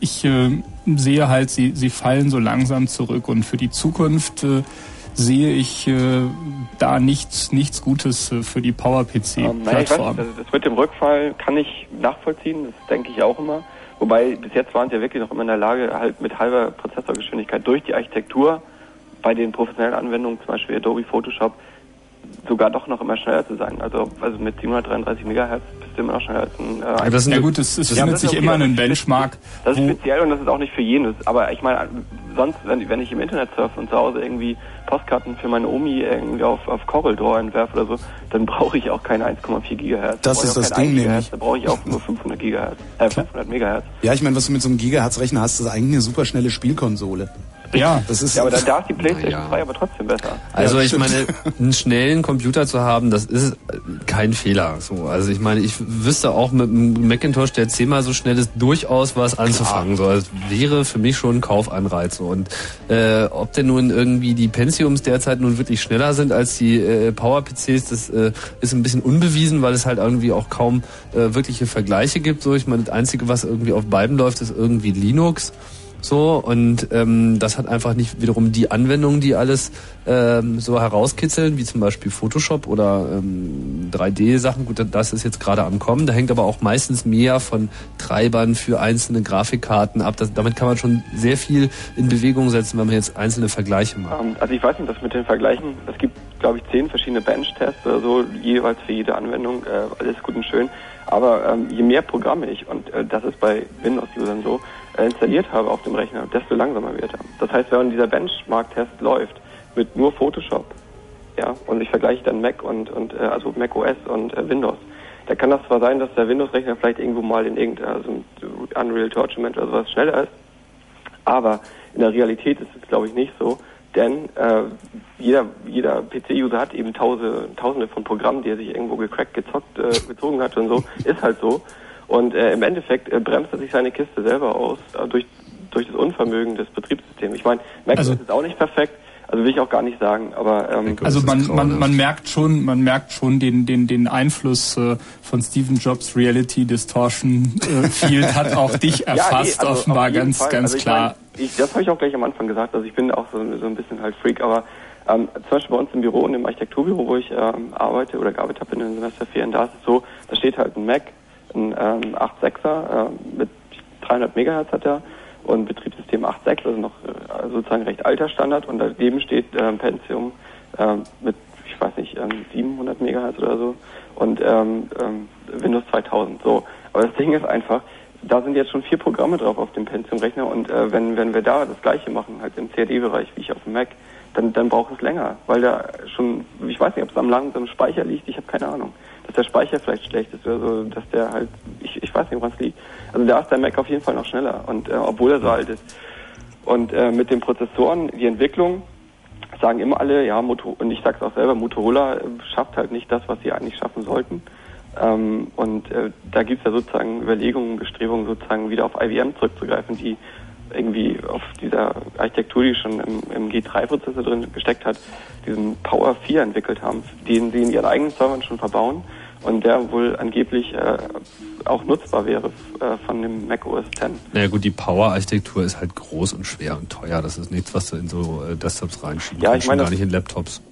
[SPEAKER 6] ich äh, sehe halt, sie, sie fallen so langsam zurück und für die Zukunft äh, sehe ich äh, da nichts, nichts Gutes äh, für die
[SPEAKER 17] Ähm,
[SPEAKER 6] Power-PC-Plattform.
[SPEAKER 17] also das mit dem Rückfall kann ich nachvollziehen, das denke ich auch immer. Wobei bis jetzt waren sie ja wirklich noch immer in der Lage, halt mit halber Prozessorgeschwindigkeit durch die Architektur bei den professionellen Anwendungen, zum Beispiel Adobe Photoshop, sogar doch noch immer schneller zu sein. Also, also mit 733 Megahertz immer als ein. Äh,
[SPEAKER 6] das sind- Ja gut, es- es findet
[SPEAKER 17] das ist
[SPEAKER 6] sich immer
[SPEAKER 17] das
[SPEAKER 6] einen
[SPEAKER 17] ist
[SPEAKER 6] Benchmark,
[SPEAKER 17] Das ist speziell und das ist auch nicht für jeden. Aber ich meine, sonst, wenn, wenn ich im Internet surfe und zu Hause irgendwie Postkarten für meine Omi irgendwie auf, auf Corel Draw entwerfe oder so, dann brauche ich auch keine 1,4 Gigahertz.
[SPEAKER 2] Das ist das
[SPEAKER 17] kein 1
[SPEAKER 2] Ding nämlich.
[SPEAKER 17] Da brauche ich auch nur 500 Gigahertz, äh, 500 Megahertz.
[SPEAKER 2] Ja, ich meine, was du mit so einem Gigahertz-Rechner hast, ist eigentlich eine super schnelle Spielkonsole.
[SPEAKER 6] Ja,
[SPEAKER 2] das ist.
[SPEAKER 17] Ja, aber da, da ist die PlayStation 3 aber trotzdem besser.
[SPEAKER 4] Also
[SPEAKER 2] Ja,
[SPEAKER 4] ich
[SPEAKER 2] stimmt.
[SPEAKER 4] meine, *laughs* einen schnellen Computer zu haben, das ist kein Fehler. So, also ich meine, ich wüsste auch mit einem Macintosh, der zehnmal so schnell ist, durchaus was anzufangen. So, das wäre für mich schon ein Kaufanreiz. So. Und äh, ob denn nun irgendwie die Pentiums derzeit nun wirklich schneller sind als die äh, Power-PCs, das äh, ist ein bisschen unbewiesen, weil es halt irgendwie auch kaum äh, wirkliche Vergleiche gibt. So, ich meine, das Einzige, was irgendwie auf beiden läuft, ist irgendwie Linux. So, und ähm, das hat einfach nicht wiederum die Anwendungen, die alles ähm, so herauskitzeln, wie zum Beispiel Photoshop oder ähm, 3D-Sachen. Gut, das ist jetzt gerade am Kommen. Da hängt aber auch meistens mehr von Treibern für einzelne Grafikkarten ab. Das, damit kann man schon sehr viel in Bewegung setzen, wenn man jetzt einzelne Vergleiche macht.
[SPEAKER 17] Ähm, also ich weiß nicht, das mit den Vergleichen, es gibt, glaube ich, zehn verschiedene Bench-Tests oder so, jeweils für jede Anwendung, äh, alles gut und schön. Aber ähm, je mehr Programme ich, und äh, das ist bei Windows-Usern so, installiert habe auf dem Rechner, desto langsamer wird er. Das heißt, wenn dieser Benchmark-Test läuft mit nur Photoshop, ja, und ich vergleiche dann Mac und, und äh, also Mac OS und äh, Windows, da kann das zwar sein, dass der Windows-Rechner vielleicht irgendwo mal in irgendein also Unreal Tournament oder sowas schneller ist, aber in der Realität ist es, glaube ich, nicht so, denn äh, jeder, jeder PC-User hat eben tausende, tausende von Programmen, die er sich irgendwo gecrackt, gezockt, äh, gezogen hat und so, ist halt so. Und äh, im Endeffekt äh, bremst er sich seine Kiste selber aus äh, durch, durch das Unvermögen des Betriebssystems. Ich meine, Mac
[SPEAKER 6] Also-
[SPEAKER 17] ist jetzt auch nicht perfekt, also will ich auch gar nicht sagen, aber ähm,
[SPEAKER 6] Also man, man, man merkt schon, man merkt schon den, den, den Einfluss äh, von Steven Jobs Reality Distortion äh, Field hat auch *laughs* dich
[SPEAKER 17] Ja,
[SPEAKER 6] erfasst,
[SPEAKER 17] nee, also
[SPEAKER 6] offenbar ganz,
[SPEAKER 17] Fall.
[SPEAKER 6] ganz
[SPEAKER 17] also ich
[SPEAKER 6] klar.
[SPEAKER 17] Mein, ich, das habe ich auch gleich am Anfang gesagt. Also ich bin auch so, so ein bisschen halt Freak, aber ähm, zum Beispiel bei uns im Büro, in dem Architekturbüro, wo ich ähm, arbeite oder gearbeitet habe in den Semesterferien, da ist es so, da steht halt ein Mac, ein ähm, 8.6er äh, mit 300 Megahertz hat er und Betriebssystem 8.6, also noch äh, sozusagen recht alter Standard und daneben steht ähm, Pentium ähm, mit, ich weiß nicht, ähm, 700 Megahertz oder so und ähm, ähm, Windows 2000. So, aber das Ding ist einfach, da sind jetzt schon vier Programme drauf auf dem Pentium-Rechner und äh, wenn, wenn wir da das gleiche machen, halt im CAD-Bereich wie ich auf dem Mac, dann, dann braucht es länger, weil da schon, ich weiß nicht, ob es am langsamen Speicher liegt, ich habe keine Ahnung. Dass der Speicher vielleicht schlecht ist oder so, dass der halt, ich, ich weiß nicht, woran es liegt. Also da ist der Mac auf jeden Fall noch schneller und äh, obwohl er so alt ist. Und äh, mit den Prozessoren, die Entwicklung, sagen immer alle, ja, Moto und ich sag's auch selber, Motorola äh, schafft halt nicht das, was sie eigentlich schaffen sollten. Ähm, und äh, da gibt's ja sozusagen Überlegungen, Bestrebungen, sozusagen wieder auf IBM zurückzugreifen, die irgendwie auf dieser Architektur, die schon im, im G3-Prozessor drin gesteckt hat, diesen Power 4 entwickelt haben, den sie in ihren eigenen Servern schon verbauen und der wohl angeblich äh, auch nutzbar wäre äh, von dem Mac OS X.
[SPEAKER 4] Naja gut, die Power-Architektur ist halt groß und schwer und teuer. Das ist nichts, was du in so äh, Desktops reinschieben
[SPEAKER 17] Ja,
[SPEAKER 4] kannst,
[SPEAKER 17] ich meine,
[SPEAKER 4] schon gar nicht in Laptops.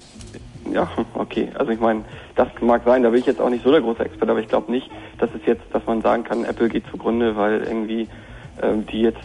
[SPEAKER 17] Ja, *laughs* okay. Also ich meine, das mag sein, da bin ich jetzt auch nicht so der große Experte, aber ich glaube nicht, dass es jetzt, dass man sagen kann, Apple geht zugrunde, weil irgendwie die jetzt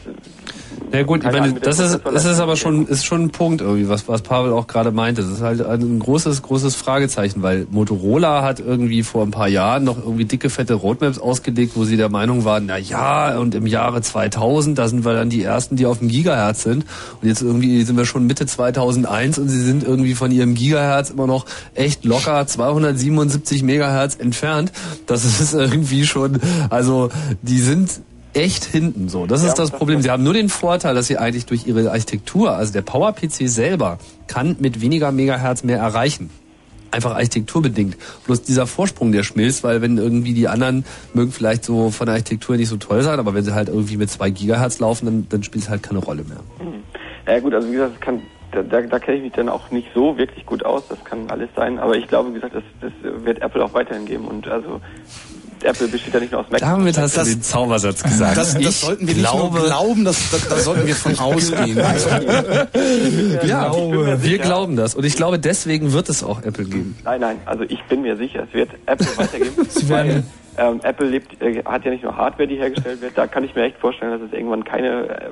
[SPEAKER 4] Ja gut, ich meine, das ist, das ist aber schon, ist schon ein Punkt irgendwie, was, was Pavel auch gerade meinte. Das ist halt ein großes, großes Fragezeichen, weil Motorola hat irgendwie vor ein paar Jahren noch irgendwie dicke, fette Roadmaps ausgelegt, wo sie der Meinung waren, na ja, und im Jahre 2000, da sind wir dann die ersten, die auf dem Gigahertz sind. Und jetzt irgendwie sind wir schon Mitte 2001 und sie sind irgendwie von ihrem Gigahertz immer noch echt locker 277 Megahertz entfernt. Das ist irgendwie schon, also, die sind echt hinten so. Das ist das Problem. Sie haben nur den Vorteil, dass sie eigentlich durch ihre Architektur, also der Power-PC selber, kann mit weniger Megahertz mehr erreichen. Einfach architekturbedingt. Bloß dieser Vorsprung, der schmilzt, weil wenn irgendwie die anderen mögen vielleicht so von der Architektur nicht so toll sein, aber wenn sie halt irgendwie mit zwei Gigahertz laufen, dann, dann spielt es halt keine Rolle mehr.
[SPEAKER 17] Ja gut, also wie gesagt, das kann, da, da, da kenne ich mich dann auch nicht so wirklich gut aus, das kann alles sein, aber ich glaube, wie gesagt, das, das wird Apple auch weiterhin geben und also Apple besteht ja nicht nur aus Mac.
[SPEAKER 4] Damit hast du den Zaubersatz gesagt.
[SPEAKER 2] Das, das
[SPEAKER 4] Ich
[SPEAKER 2] sollten wir nicht
[SPEAKER 4] glaube-
[SPEAKER 2] nur glauben, das, das, da sollten wir von *laughs* ausgehen.
[SPEAKER 4] Ja,
[SPEAKER 17] Ich bin mir
[SPEAKER 4] wir glauben das. Und ich glaube, deswegen wird es auch Apple geben.
[SPEAKER 17] Nein, nein, also ich bin mir sicher, es wird Apple weitergeben.
[SPEAKER 4] Sie werden-
[SPEAKER 17] ähm, Apple lebt, äh, hat ja nicht nur Hardware, die hergestellt wird, da kann ich mir echt vorstellen, dass es irgendwann keine äh,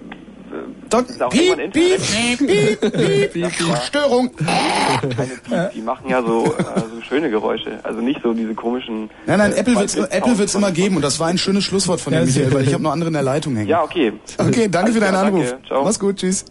[SPEAKER 17] auch
[SPEAKER 2] piep, piep, piep, piep, *laughs*
[SPEAKER 17] aber
[SPEAKER 2] Störung.
[SPEAKER 17] Keine Piep, die machen ja so, äh, so schöne Geräusche, also nicht so diese komischen.
[SPEAKER 2] Nein, nein,
[SPEAKER 17] äh,
[SPEAKER 2] Apple wird's, Apple wird's immer geben und das war ein schönes Schlusswort von dir,
[SPEAKER 17] Ja,
[SPEAKER 2] Michael, weil ich habe noch andere in der Leitung hängen.
[SPEAKER 17] Ja, okay.
[SPEAKER 2] Okay, danke
[SPEAKER 17] Alles
[SPEAKER 2] für deinen
[SPEAKER 17] klar,
[SPEAKER 2] Anruf.
[SPEAKER 17] danke. Ciao.
[SPEAKER 2] Mach's gut, tschüss.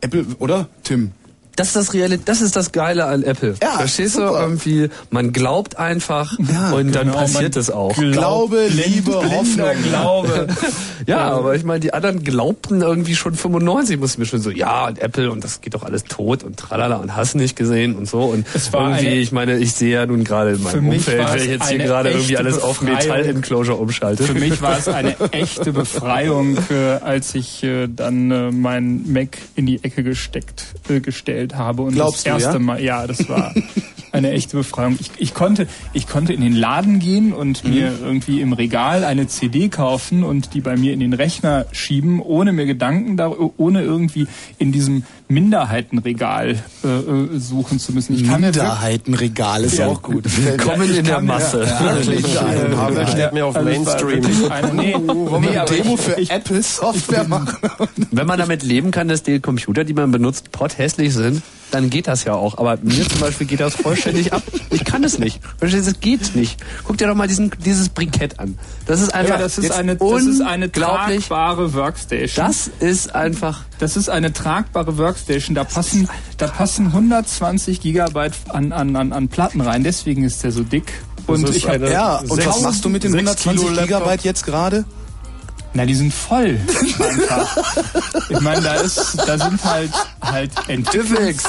[SPEAKER 2] Apple, oder? Tim.
[SPEAKER 4] Das ist das Reale, das ist das Geile an Apple.
[SPEAKER 2] Ja,
[SPEAKER 4] Verstehst
[SPEAKER 2] super.
[SPEAKER 4] du irgendwie? Man glaubt einfach und dann
[SPEAKER 2] genau,
[SPEAKER 4] passiert
[SPEAKER 2] man
[SPEAKER 4] es auch.
[SPEAKER 2] Glaube, Liebe, Hoffnung.
[SPEAKER 4] Glaube. *laughs* ja, aber ich meine, die anderen glaubten irgendwie schon 95, mussten mir schon so, ja, und Apple und das geht doch alles tot und tralala und hast nicht gesehen und so. Und
[SPEAKER 6] Es war
[SPEAKER 4] irgendwie,
[SPEAKER 6] eine-
[SPEAKER 4] ich meine, ich sehe ja nun gerade in meinem Umfeld, wenn ich jetzt hier gerade irgendwie alles auf
[SPEAKER 6] Befreiung.
[SPEAKER 4] Metall-Enclosure umschalte.
[SPEAKER 6] Für mich war es *laughs* eine echte Befreiung, äh, als ich äh, dann äh, meinen Mac in die Ecke gesteckt äh, gestellt habe und
[SPEAKER 2] Glaubst
[SPEAKER 6] das
[SPEAKER 2] du,
[SPEAKER 6] erste
[SPEAKER 2] ja?
[SPEAKER 6] Mal, ja, das war eine echte Befreiung. Ich, ich, konnte, ich konnte in den Laden gehen und
[SPEAKER 2] Mhm.
[SPEAKER 6] mir irgendwie im Regal eine CD kaufen und die bei mir in den Rechner schieben, ohne mir Gedanken darüber, ohne irgendwie in diesem Minderheitenregal äh, äh, suchen zu müssen. Ich mir
[SPEAKER 2] Minderheitenregal ist
[SPEAKER 6] Ja.
[SPEAKER 2] auch gut. *laughs*
[SPEAKER 4] Willkommen in der
[SPEAKER 6] mir-
[SPEAKER 4] Masse.
[SPEAKER 6] Ja, *laughs* wirklich.
[SPEAKER 5] Ja,
[SPEAKER 6] Äh, ja,
[SPEAKER 5] steht mehr auf Mainstream. *laughs*
[SPEAKER 6] Eine, nee, nee,
[SPEAKER 2] eine
[SPEAKER 6] aber
[SPEAKER 2] Demo
[SPEAKER 6] ich-
[SPEAKER 2] für
[SPEAKER 6] ich-
[SPEAKER 2] Apple Software machen?
[SPEAKER 4] Wenn man damit leben kann, dass die Computer, die man benutzt, potthässlich sind, dann geht das ja auch. Aber mir zum Beispiel geht das vollständig ab. Ich kann es nicht. Verstehst du, Es geht nicht. Guck dir doch mal diesen, dieses Brikett an. Das ist einfach
[SPEAKER 6] ja, das ist eine, das ist eine tragbare Workstation.
[SPEAKER 4] Das ist einfach.
[SPEAKER 6] Das ist eine tragbare Workstation. Da passen, da passen 120 Gigabyte an, an, an, an Platten rein. Deswegen ist der so dick. Und ich hab,
[SPEAKER 2] Ja, und was machst du mit den
[SPEAKER 5] sechs
[SPEAKER 2] 120
[SPEAKER 5] Kilo Laptop.
[SPEAKER 2] Gigabyte jetzt gerade?
[SPEAKER 6] na, die sind voll. Ich meine, da ist, da sind halt, halt Entwicklungs,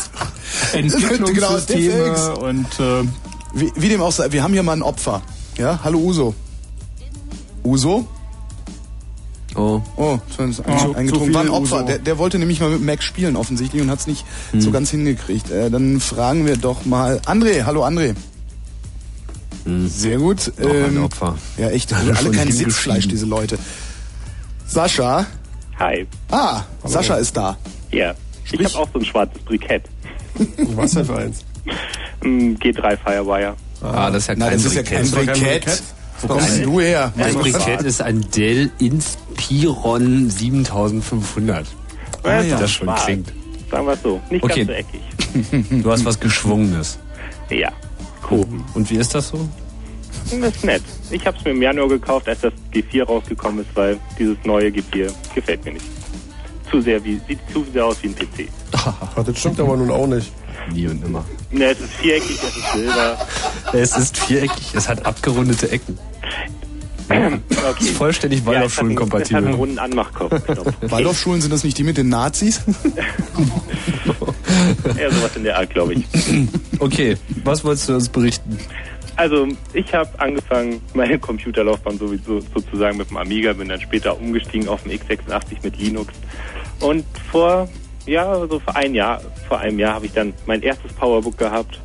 [SPEAKER 6] Entwicklungssysteme
[SPEAKER 2] Genau,
[SPEAKER 6] und, äh,
[SPEAKER 2] Wie, wie dem auch sei, wir haben hier mal ein Opfer. Ja, hallo Uso. Uso?
[SPEAKER 4] Oh.
[SPEAKER 2] Oh, das ist
[SPEAKER 5] Oh,
[SPEAKER 2] eingetrunken. War ein Opfer. Der, der wollte nämlich mal mit Mac spielen offensichtlich und hat es nicht so ganz hingekriegt. Äh, dann fragen wir doch mal André. Hallo André. Sehr gut.
[SPEAKER 4] Auch ein
[SPEAKER 2] Ähm,
[SPEAKER 4] Opfer.
[SPEAKER 2] Ja, echt.
[SPEAKER 4] Alle
[SPEAKER 2] Alle, kein. Sitzfleisch, diese Leute. Sascha.
[SPEAKER 18] Hi.
[SPEAKER 2] Ah, Sascha ist da.
[SPEAKER 18] Ja. Ich habe auch so ein schwarzes Brikett.
[SPEAKER 5] Was denn für eins? *laughs*
[SPEAKER 18] Ein G3 Firewire.
[SPEAKER 4] Ah, das ist ja kein
[SPEAKER 2] das ist ja
[SPEAKER 4] Brikett.
[SPEAKER 2] kein Brikett. Wo kommst denn du her?
[SPEAKER 4] Mein Brikett ist ein Dell Inspiron 7500.
[SPEAKER 18] Ja,
[SPEAKER 4] wie
[SPEAKER 18] ist
[SPEAKER 4] das schon klingt.
[SPEAKER 18] Sagen wir es so. Nicht
[SPEAKER 4] Okay.
[SPEAKER 18] ganz so eckig. *laughs*
[SPEAKER 4] Du hast was Geschwungenes.
[SPEAKER 18] Ja. Cool.
[SPEAKER 4] Und wie ist das so?
[SPEAKER 18] Das ist nett. Ich habe es mir im Januar gekauft, als das G4 rausgekommen ist, weil dieses neue G4 gefällt mir nicht. Zu sehr wie, sieht zu sehr aus wie ein PC.
[SPEAKER 5] Ach, das stimmt aber nun auch nicht.
[SPEAKER 4] Nie und immer.
[SPEAKER 18] Ne, es ist viereckig, es ist silber. *laughs*
[SPEAKER 4] Es ist viereckig, es hat abgerundete Ecken.
[SPEAKER 18] Okay.
[SPEAKER 4] Ist vollständig
[SPEAKER 18] Ja, es hat einen- Es hat einen
[SPEAKER 4] Waldorfschulen-kompatibel.
[SPEAKER 18] runden Anmachkopf. *laughs* Genau.
[SPEAKER 2] Waldorfschulen sind das nicht die mit den Nazis? *laughs*
[SPEAKER 18] Eher sowas in der Art, glaube ich.
[SPEAKER 4] Okay, was wolltest du uns berichten?
[SPEAKER 18] Also, ich habe angefangen, meine Computerlaufbahn sowieso sozusagen mit dem Amiga, bin dann später umgestiegen auf den x86 mit Linux. Und vor, ja, so vor ein Jahr, vor einem Jahr habe ich dann mein erstes Powerbook gehabt.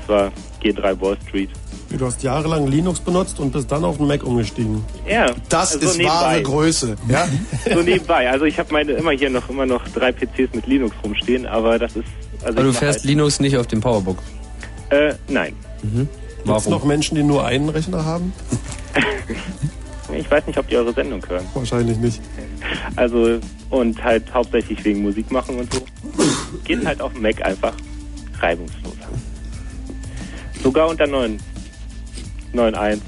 [SPEAKER 18] Das war G3 Wall Street.
[SPEAKER 5] Du hast jahrelang Linux benutzt und bist dann auf den Mac umgestiegen.
[SPEAKER 18] Ja,
[SPEAKER 2] Das
[SPEAKER 18] also
[SPEAKER 2] ist wahre
[SPEAKER 18] nebenbei.
[SPEAKER 2] Größe. Ja? *laughs*
[SPEAKER 18] So nebenbei. Also ich habe meine immer hier noch immer noch drei PCs mit Linux rumstehen, aber das ist also
[SPEAKER 4] Aber du fährst Linux nicht auf dem Powerbook.
[SPEAKER 18] halt, äh, nein.
[SPEAKER 5] Gibt es
[SPEAKER 4] Warum?
[SPEAKER 5] noch Menschen, die nur einen Rechner haben? *laughs*
[SPEAKER 18] Ich weiß nicht, ob die eure Sendung hören.
[SPEAKER 5] Wahrscheinlich nicht.
[SPEAKER 18] Also, und halt hauptsächlich wegen Musik machen und so. Geht halt auf dem Mac einfach reibungsloser. Sogar unter 9 9.1.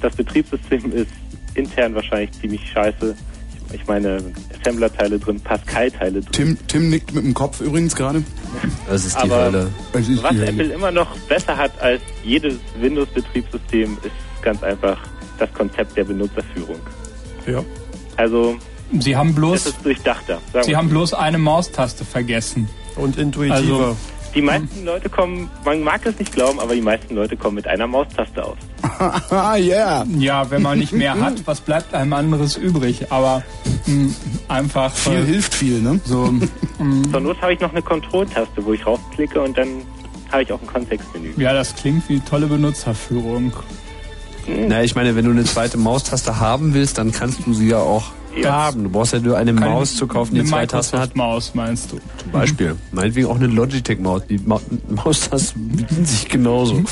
[SPEAKER 18] Das Betriebssystem ist intern wahrscheinlich ziemlich scheiße. Ich meine, Assembler-Teile drin, Pascal-Teile drin.
[SPEAKER 2] Tim, Tim nickt mit dem Kopf übrigens gerade.
[SPEAKER 4] Das ist die
[SPEAKER 18] Aber
[SPEAKER 4] Hölle.
[SPEAKER 18] Was
[SPEAKER 2] die Hölle.
[SPEAKER 18] Apple immer noch besser hat als jedes Windows-Betriebssystem, ist ganz einfach das Konzept der Benutzerführung.
[SPEAKER 5] Ja.
[SPEAKER 18] Also,
[SPEAKER 6] Sie haben
[SPEAKER 18] es
[SPEAKER 6] bloß,
[SPEAKER 18] ist durchdachter. sagen
[SPEAKER 6] Sie haben bloß eine Maustaste vergessen.
[SPEAKER 5] Und intuitiver.
[SPEAKER 6] Also-
[SPEAKER 18] Die meisten Leute kommen, man mag es nicht glauben, aber die meisten Leute kommen mit einer Maustaste aus.
[SPEAKER 2] Ah, *laughs* yeah.
[SPEAKER 6] Ja, wenn man nicht mehr hat, was bleibt einem anderes übrig? Aber mh, einfach
[SPEAKER 2] Viel
[SPEAKER 6] äh,
[SPEAKER 2] hilft viel, ne?
[SPEAKER 6] so. mh,
[SPEAKER 18] Zur Not habe ich noch eine Kontrolltaste, wo ich raufklicke und dann habe ich auch ein Kontextmenü.
[SPEAKER 6] ja, das klingt wie tolle Benutzerführung.
[SPEAKER 4] Na, ich meine, wenn du eine zweite Maustaste haben willst, dann kannst du sie ja auch
[SPEAKER 18] Ja.
[SPEAKER 4] haben. Du brauchst ja nur eine
[SPEAKER 6] Keine-
[SPEAKER 4] Maus zu kaufen, die zwei Tasten hat.
[SPEAKER 6] Microsoft-Maus, meinst du?
[SPEAKER 4] Zum Beispiel. Meinetwegen auch eine Logitech-Maus. Die Ma Maustasten *laughs* bedienen sich genauso.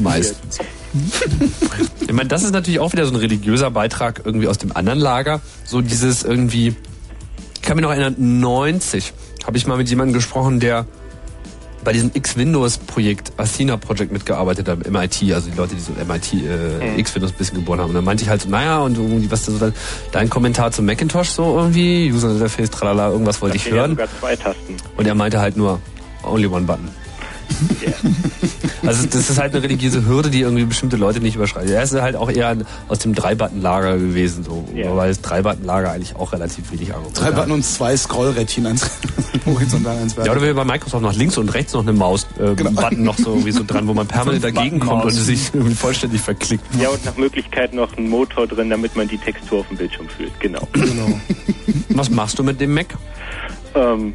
[SPEAKER 4] Meistens. Ich meine, das ist natürlich auch wieder so ein religiöser Beitrag irgendwie aus dem anderen Lager. So dieses irgendwie, ich kann mich noch erinnern, 90 habe ich mal mit jemandem gesprochen, der bei diesem X-Windows-Projekt, Athena Project mitgearbeitet hat, MIT, also die Leute, die so MIT äh, X-Windows ein bisschen geboren haben. Und dann meinte ich halt so, naja, und irgendwie, was da so dein, dein Kommentar zum Macintosh so irgendwie, User Interface, tralala, irgendwas wollte
[SPEAKER 18] Das
[SPEAKER 4] ich
[SPEAKER 18] sind ja
[SPEAKER 4] hören.
[SPEAKER 18] sogar zwei Tasten.
[SPEAKER 4] Und er meinte halt nur, only one button. *laughs* Also das ist halt eine religiöse Hürde, die irgendwie bestimmte Leute nicht überschreiten. Er ist halt auch eher ein- aus dem Drei-Button-Lager gewesen, so,
[SPEAKER 18] Ja.
[SPEAKER 4] weil das Drei-Button-Lager eigentlich auch relativ wenig Argumente
[SPEAKER 2] Drei
[SPEAKER 4] hat.
[SPEAKER 2] Button und zwei Scrollrädchen, eins *laughs* horizontal, eins
[SPEAKER 4] Ja, oder
[SPEAKER 2] vertikal.
[SPEAKER 4] wenn bei Microsoft noch links und rechts noch eine Maus, äh,
[SPEAKER 2] Genau.
[SPEAKER 4] Button noch so irgendwie so dran, wo man permanent
[SPEAKER 6] So ein
[SPEAKER 4] dagegen kommt und sich irgendwie vollständig verklickt.
[SPEAKER 18] Ja, und nach Möglichkeit noch einen Motor drin, damit man die Textur auf dem Bildschirm fühlt. Genau. *laughs*
[SPEAKER 5] Genau.
[SPEAKER 4] Was machst du mit dem Mac?
[SPEAKER 18] ähm,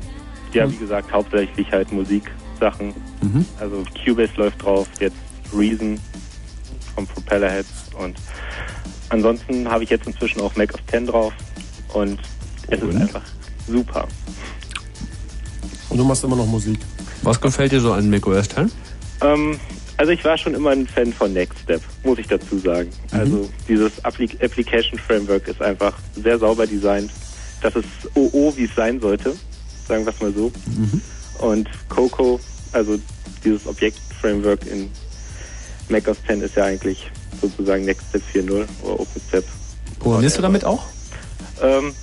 [SPEAKER 18] ja, wie gesagt, hauptsächlich halt Musik Sachen.
[SPEAKER 4] Mhm.
[SPEAKER 18] Also Cubase läuft drauf, jetzt Reason vom Propellerheads und ansonsten habe ich jetzt inzwischen auch Mac OS 10 drauf und es ist einfach super.
[SPEAKER 5] Und du machst immer noch Musik.
[SPEAKER 4] Was gefällt dir so an Mac OS 10?
[SPEAKER 18] Ähm, also ich war schon immer ein Fan von Next Step, muss ich dazu sagen. Also dieses Appli Application Framework ist einfach sehr sauber designt. Das ist OO, wie es sein sollte, sagen wir es mal so. Und Coco, also dieses Objekt-Framework in Mac OS 10 ist ja eigentlich sozusagen Next Step 4.0 oder OpenStep.
[SPEAKER 4] Programmierst du damit auch?
[SPEAKER 18] Ähm,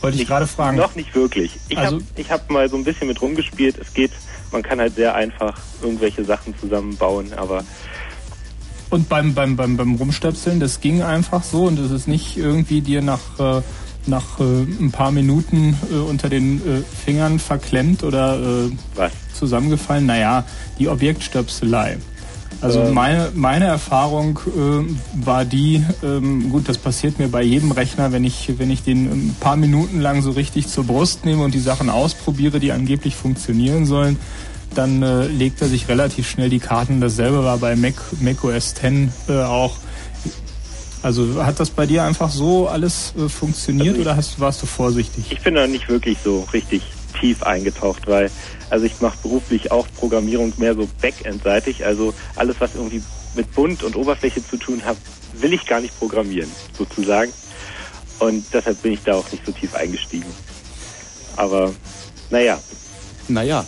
[SPEAKER 6] Wollte ich gerade fragen.
[SPEAKER 18] Noch nicht wirklich. Ich
[SPEAKER 6] Also-
[SPEAKER 18] habe ich hab mal so ein bisschen mit rumgespielt. Es geht, man kann halt sehr einfach irgendwelche Sachen zusammenbauen, aber
[SPEAKER 6] Und beim, beim, beim, beim Rumstöpseln, das ging einfach so und es ist nicht irgendwie dir nach, äh, nach äh, ein paar Minuten äh, unter den äh, Fingern verklemmt oder äh, zusammengefallen. Naja, die Objektstöpselei. Also
[SPEAKER 18] Ähm.
[SPEAKER 6] meine, meine Erfahrung äh, war die, ähm, gut, das passiert mir bei jedem Rechner, wenn ich, wenn ich den ein paar Minuten lang so richtig zur Brust nehme und die Sachen ausprobiere, die angeblich funktionieren sollen, dann äh, legt er sich relativ schnell die Karten. Dasselbe war bei Mac, Mac OS X äh, auch. Also hat das bei dir einfach so alles äh, funktioniert oder hast, warst du vorsichtig?
[SPEAKER 18] ich bin da nicht wirklich so richtig tief eingetaucht, weil also ich mache beruflich auch Programmierung mehr so Backend-seitig, also alles, was irgendwie mit Bund und Oberfläche zu tun hat, will ich gar nicht programmieren, sozusagen. Und deshalb bin ich da auch nicht so tief eingestiegen. Aber naja,
[SPEAKER 2] Naja,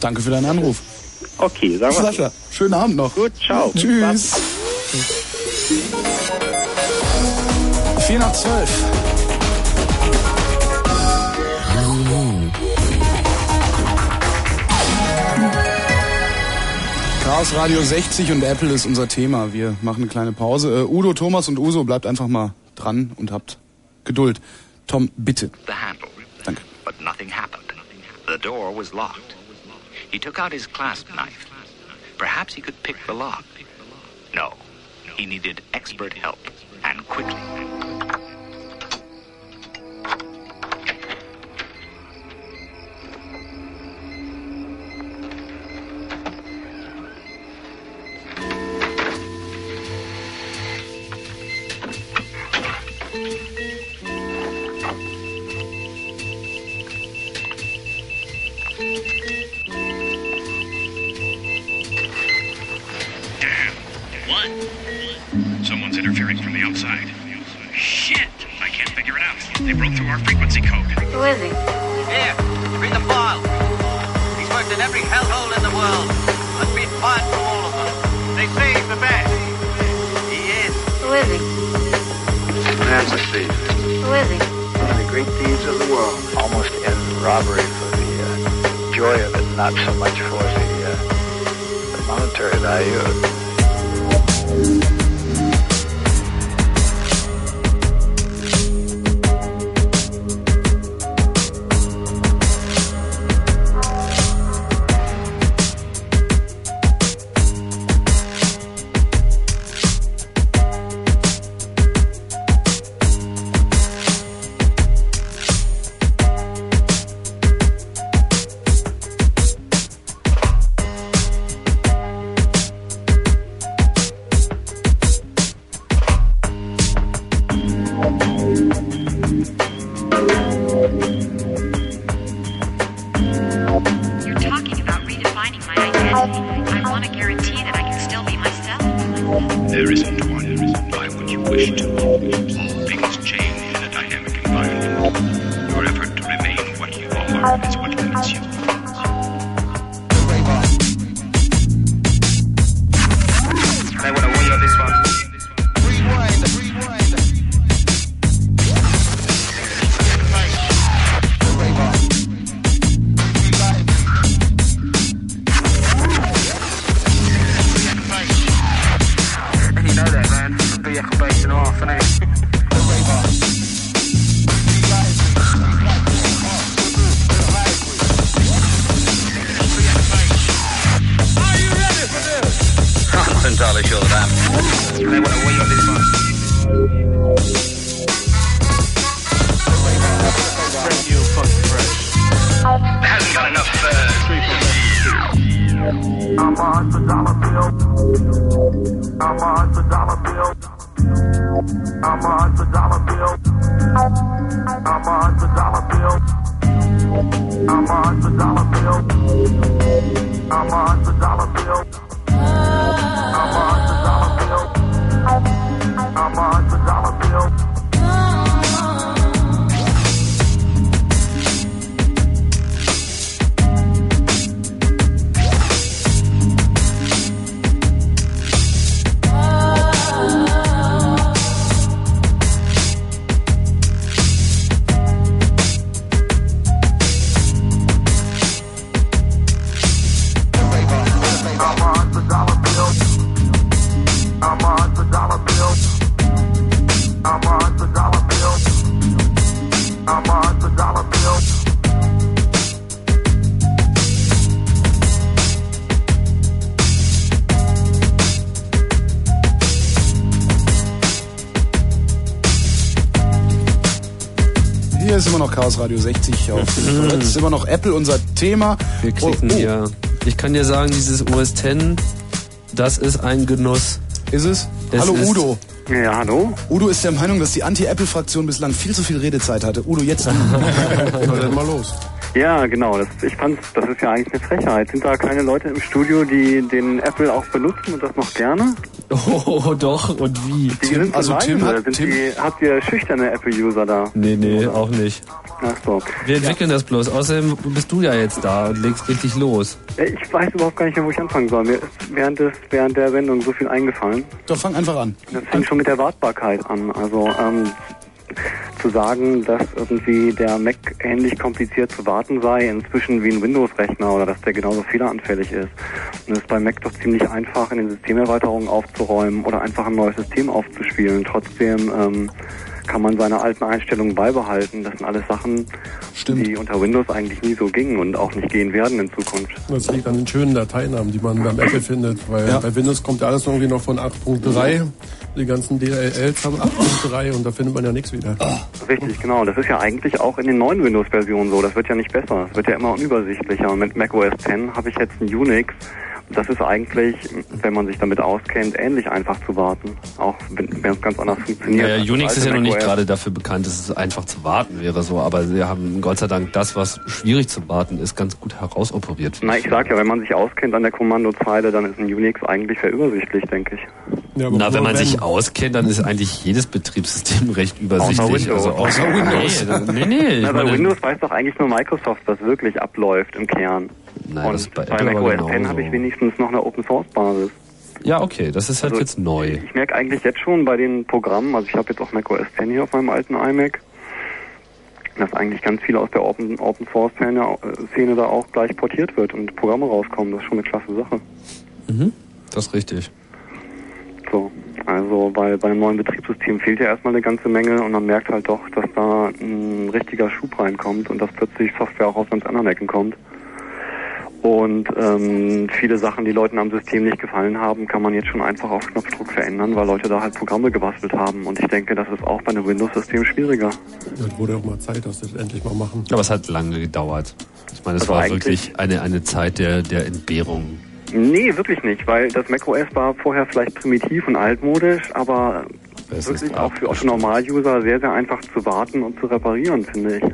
[SPEAKER 2] danke für deinen Anruf.
[SPEAKER 18] okay, sagen wir
[SPEAKER 2] Sascha, schönen Abend noch.
[SPEAKER 18] Gut, ciao.
[SPEAKER 2] Tschüss. 4 nach 12. Chaos Radio 60 und Apple ist unser Thema. Wir machen eine kleine Pause. Äh, Udo, Thomas und Uso, bleibt einfach mal dran und habt Geduld. Tom, bitte.
[SPEAKER 19] the handle.
[SPEAKER 2] Danke.
[SPEAKER 19] But nothing happened. The door was locked. He took out his clasp knife. Perhaps he could pick the lock. No. He needed expert help, and quickly.
[SPEAKER 20] From the outside. Shit! I can't figure it out. They broke through our frequency code.
[SPEAKER 21] Who is he?
[SPEAKER 22] Here, read the file. He's worked in every hellhole in the world. Must be fired from all of them. They say he's the best. He is.
[SPEAKER 21] Who is he?
[SPEAKER 22] Man's a thief.
[SPEAKER 21] Who is he?
[SPEAKER 22] One of the great thieves of the world. Almost ends robbery for the uh, joy of it, not so much for the, uh, the monetary value.
[SPEAKER 2] Noch Chaos Radio 60 auf *clears throat* Jetzt ist immer noch Apple unser Thema.
[SPEAKER 4] Wir klicken
[SPEAKER 2] Oh, oh.
[SPEAKER 4] hier. Ich kann dir sagen, dieses OS X, das ist ein Genuss.
[SPEAKER 2] Ist es?
[SPEAKER 4] Es
[SPEAKER 2] hallo
[SPEAKER 4] ist-
[SPEAKER 2] Udo.
[SPEAKER 23] Ja, hallo.
[SPEAKER 2] Udo ist der Meinung, dass die Anti-Apple-Fraktion bislang viel zu viel Redezeit hatte. Udo, jetzt *laughs*
[SPEAKER 5] mal los.
[SPEAKER 23] Ja, genau. Das, ich fand, das ist ja eigentlich eine Frechheit. Sind da keine Leute im Studio, die den Apple auch benutzen und das noch gerne?
[SPEAKER 4] Oh, *laughs* doch. Und wie?
[SPEAKER 23] Die sind
[SPEAKER 4] also
[SPEAKER 23] leise.
[SPEAKER 4] Tim hat,
[SPEAKER 23] sind
[SPEAKER 4] Tim,
[SPEAKER 23] Die, habt ihr schüchterne Apple-User da?
[SPEAKER 4] Nee, nee, auch nicht.
[SPEAKER 23] So.
[SPEAKER 4] Wir entwickeln das bloß. Außerdem bist du ja jetzt da und legst richtig los.
[SPEAKER 23] Ja, Ich weiß überhaupt gar nicht mehr, wo ich anfangen soll. Mir ist während, des, während der Sendung so viel eingefallen.
[SPEAKER 2] Doch, fang einfach an.
[SPEAKER 23] Das fängt schon mit der Wartbarkeit an. Also ähm, zu sagen, dass irgendwie der Mac ähnlich kompliziert zu warten sei, inzwischen wie ein Windows-Rechner oder dass der genauso fehleranfällig ist. Und es ist bei Mac doch ziemlich einfach, in den Systemerweiterungen aufzuräumen oder einfach ein neues System aufzuspielen. Trotzdem ähm, kann man seine alten Einstellungen beibehalten. Das sind alles Sachen, die unter Windows eigentlich nie so gingen und auch nicht gehen werden in Zukunft.
[SPEAKER 5] Das liegt an den schönen Dateinamen, die man beim Apple findet, weil
[SPEAKER 23] Ja.
[SPEAKER 5] bei Windows kommt ja alles irgendwie noch von 8.3. Die ganzen DLLs haben 8.3 und da findet man ja nichts wieder.
[SPEAKER 23] Richtig, genau. Das ist ja eigentlich auch in den neuen Windows-Versionen so. Das wird ja nicht besser. Es wird ja immer unübersichtlicher. Und mit macOS 10 habe ich jetzt ein Unix. Das ist eigentlich, wenn man sich damit auskennt, ähnlich einfach zu warten. Auch wenn wenn es ganz anders funktioniert.
[SPEAKER 4] Naja,
[SPEAKER 23] als das
[SPEAKER 4] Unix ist ja noch nicht gerade dafür bekannt, dass es einfach zu warten wäre so, aber sie haben Gott sei Dank das, was schwierig zu warten ist, ganz gut herausoperiert.
[SPEAKER 23] Na, ich sag ja, wenn man sich auskennt an der Kommandozeile, dann ist ein Unix eigentlich sehr übersichtlich, denke ich.
[SPEAKER 4] Na, wenn man sich auskennt, dann ist eigentlich jedes Betriebssystem *laughs* recht übersichtlich.
[SPEAKER 23] Außer Windows.
[SPEAKER 4] Also außer Windows. Nee, nee, nee.
[SPEAKER 23] Na, bei Windows weiß doch eigentlich nur Microsoft, was wirklich abläuft im Kern.
[SPEAKER 4] Nein,
[SPEAKER 23] Und
[SPEAKER 4] das ist bei
[SPEAKER 23] bei macOS 10
[SPEAKER 4] genauso.
[SPEAKER 23] habe ich wenigstens noch eine Open Source Basis.
[SPEAKER 4] ja, okay, das ist halt
[SPEAKER 23] Also,
[SPEAKER 4] jetzt neu.
[SPEAKER 23] Ich merke eigentlich jetzt schon bei den Programmen, also ich habe jetzt auch macOS 10 hier auf meinem alten iMac, dass eigentlich ganz viel aus der Open, Open Source Szene, äh, Szene da auch gleich portiert wird und Programme rauskommen. Das ist schon eine klasse Sache.
[SPEAKER 4] Mhm. Das ist richtig.
[SPEAKER 23] So, also weil bei einem neuen Betriebssystem fehlt ja erstmal eine ganze Menge und man merkt halt doch, dass da ein richtiger Schub reinkommt und dass plötzlich Software auch aus ganz anderen Ecken kommt. Und ähm, viele Sachen, die Leuten am System nicht gefallen haben, kann man jetzt schon einfach auf Knopfdruck verändern, weil Leute da halt Programme gebastelt haben. Und ich denke, das ist auch bei einem Windows-System schwieriger.
[SPEAKER 5] Das wurde auch mal Zeit, dass sie das endlich mal machen.
[SPEAKER 4] Aber es hat lange gedauert. Ich meine, es
[SPEAKER 23] Also
[SPEAKER 4] war wirklich eine, eine Zeit der, der Entbehrung.
[SPEAKER 23] Nee, wirklich nicht, weil das macOS war vorher vielleicht primitiv und altmodisch, aber wirklich auch für Otto-Normal-User sehr, sehr einfach zu warten und zu reparieren, finde ich.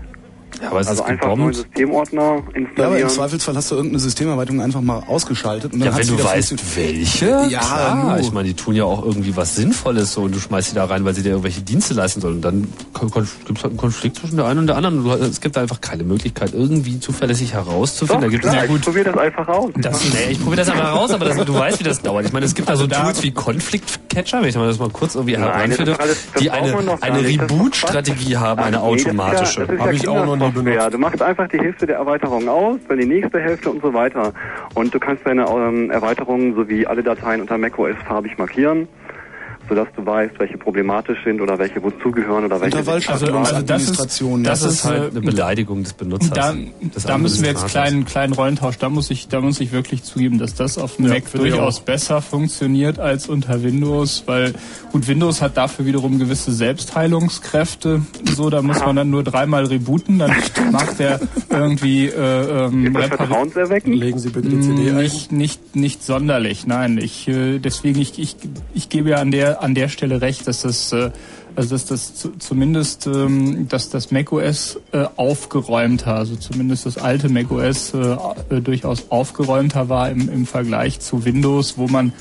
[SPEAKER 4] Ja, aber es
[SPEAKER 23] also
[SPEAKER 4] ist
[SPEAKER 23] einfach neuen
[SPEAKER 4] gebombt.
[SPEAKER 23] Systemordner
[SPEAKER 2] Ja, aber im
[SPEAKER 23] installieren.
[SPEAKER 2] Zweifelsfall hast du irgendeine Systemerweiterung einfach mal ausgeschaltet und dann
[SPEAKER 4] Ja, wenn du weißt, welche.
[SPEAKER 2] Ja,
[SPEAKER 4] klar. Ich meine, die tun ja auch irgendwie was Sinnvolles so und du schmeißt die da rein, weil sie dir irgendwelche Dienste leisten sollen. Und dann gibt es halt einen Konflikt zwischen der einen und der anderen. Du, es gibt einfach keine Möglichkeit, irgendwie zuverlässig herauszufinden.
[SPEAKER 23] Doch,
[SPEAKER 4] da gibt
[SPEAKER 23] klar,
[SPEAKER 4] ja
[SPEAKER 23] ich
[SPEAKER 4] gut.
[SPEAKER 23] probiere das einfach aus.
[SPEAKER 4] Das, nee, ich probiere das einfach raus, aber das, du weißt, wie das dauert. Ich meine, es gibt da so Tools wie Conflict-Catcher, wenn ich mal das mal kurz irgendwie heranführe, die eine, eine
[SPEAKER 23] nicht.
[SPEAKER 4] Reboot-Strategie haben, eine
[SPEAKER 23] Ach nee, das ist ja-
[SPEAKER 4] automatische.
[SPEAKER 23] Ja, Kindersoftware. Du machst einfach die Hälfte der Erweiterung aus, dann die nächste Hälfte und so weiter. Und du kannst deine ähm, Erweiterungen sowie alle Dateien unter macOS farbig markieren. Sodass du weißt, welche problematisch sind oder welche wozugehören oder welche
[SPEAKER 6] Also, also das ist, das ist
[SPEAKER 4] halt
[SPEAKER 6] äh,
[SPEAKER 4] eine Beleidigung des Benutzers.
[SPEAKER 6] Da,
[SPEAKER 4] des
[SPEAKER 6] da müssen wir jetzt kleinen, kleinen Rollentausch, da muss ich, da muss ich wirklich zugeben, dass das auf dem
[SPEAKER 5] Ja,
[SPEAKER 6] Mac durchaus
[SPEAKER 5] auch.
[SPEAKER 6] besser funktioniert als unter Windows, weil gut, Windows hat dafür wiederum gewisse Selbstheilungskräfte. So, da muss man dann nur dreimal rebooten, dann *laughs* macht er irgendwie äh, ähm,
[SPEAKER 23] vertrauenserweckend?
[SPEAKER 5] Legen Sie bitte die CD ein.
[SPEAKER 6] nicht, nicht, nicht sonderlich, nein. Ich, äh, deswegen, ich, ich, ich gebe ja an der, an der Stelle recht, dass das, äh, also dass das zu, zumindest, ähm, dass das macOS äh, aufgeräumter, also zumindest das alte macOS äh, äh, durchaus aufgeräumter war im, im Vergleich zu Windows, wo man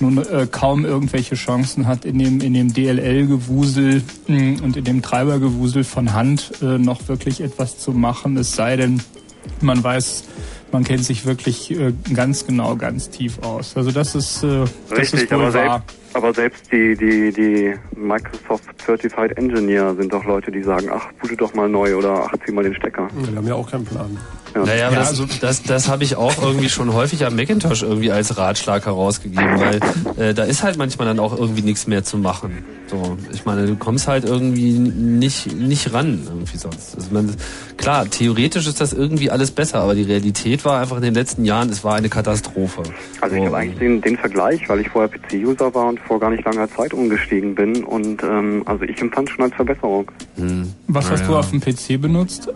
[SPEAKER 6] nun äh, kaum irgendwelche Chancen hat, in dem, in dem DLL-Gewusel mh, und in dem Treibergewusel von Hand äh, noch wirklich etwas zu machen, es sei denn, man weiß, man kennt sich wirklich äh, ganz genau, ganz tief aus. Also das ist, äh, das
[SPEAKER 23] Richtig,
[SPEAKER 6] ist wohl wahr.
[SPEAKER 23] selbst, aber selbst die, die, die Microsoft Certified Engineer sind doch Leute, die sagen, ach, boote doch mal neu oder ach, zieh mal den Stecker.
[SPEAKER 5] Wir haben ja auch keinen Plan.
[SPEAKER 4] Naja, aber
[SPEAKER 23] Ja,
[SPEAKER 4] das,
[SPEAKER 23] also-
[SPEAKER 4] das, das habe ich auch irgendwie schon häufig am Macintosh irgendwie als Ratschlag herausgegeben, *laughs* weil äh, da ist halt manchmal dann auch irgendwie nichts mehr zu machen. So, ich meine, du kommst halt irgendwie nicht nicht ran irgendwie sonst. Also man, klar, theoretisch ist das irgendwie alles besser, aber die Realität war einfach in den letzten Jahren, es war eine Katastrophe.
[SPEAKER 23] Also ich habe eigentlich den, den Vergleich, weil ich vorher PC-User war und vor gar nicht langer Zeit umgestiegen bin und ähm, also ich empfand schon als Verbesserung.
[SPEAKER 6] Was hast du auf dem PC benutzt?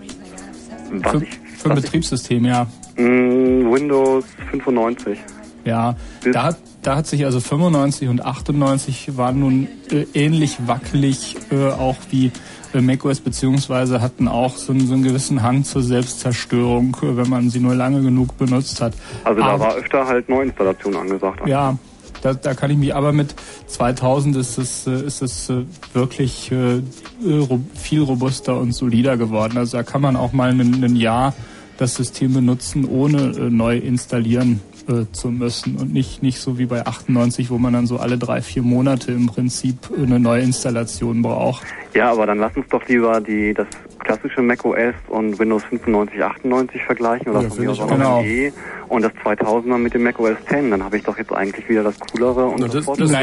[SPEAKER 23] Was
[SPEAKER 6] für,
[SPEAKER 23] ich-
[SPEAKER 6] für ein Betriebssystem, ja.
[SPEAKER 23] Mm, Windows 95.
[SPEAKER 6] Ja, da, hat- da hat sich also 95 und 98 waren nun äh, ähnlich wackelig äh, auch wie äh, macOS beziehungsweise hatten auch so, einen- so einen gewissen Hang zur Selbstzerstörung, äh, wenn man sie nur lange genug benutzt hat.
[SPEAKER 23] Also da
[SPEAKER 6] Aber-
[SPEAKER 23] war öfter halt Neuinstallation angesagt.
[SPEAKER 6] Ja, da, da kann ich mich, aber mit 2000 ist es, äh, ist es äh, wirklich äh, viel robuster und solider geworden. Also da kann man auch mal ein, ein Jahr das System benutzen, ohne neu installieren äh, zu müssen und nicht, nicht so wie bei 98, wo man dann so alle drei, vier Monate im Prinzip eine Neuinstallation braucht.
[SPEAKER 23] Ja, aber dann lass uns doch lieber die das klassische macOS und Windows 95, 98 vergleichen oder
[SPEAKER 6] Ja,
[SPEAKER 23] von mir aus auch noch
[SPEAKER 6] Genau.
[SPEAKER 23] ME und das 2000er mit dem macOS 10. Dann habe ich doch jetzt eigentlich wieder das coolere und das,
[SPEAKER 4] Das, das ist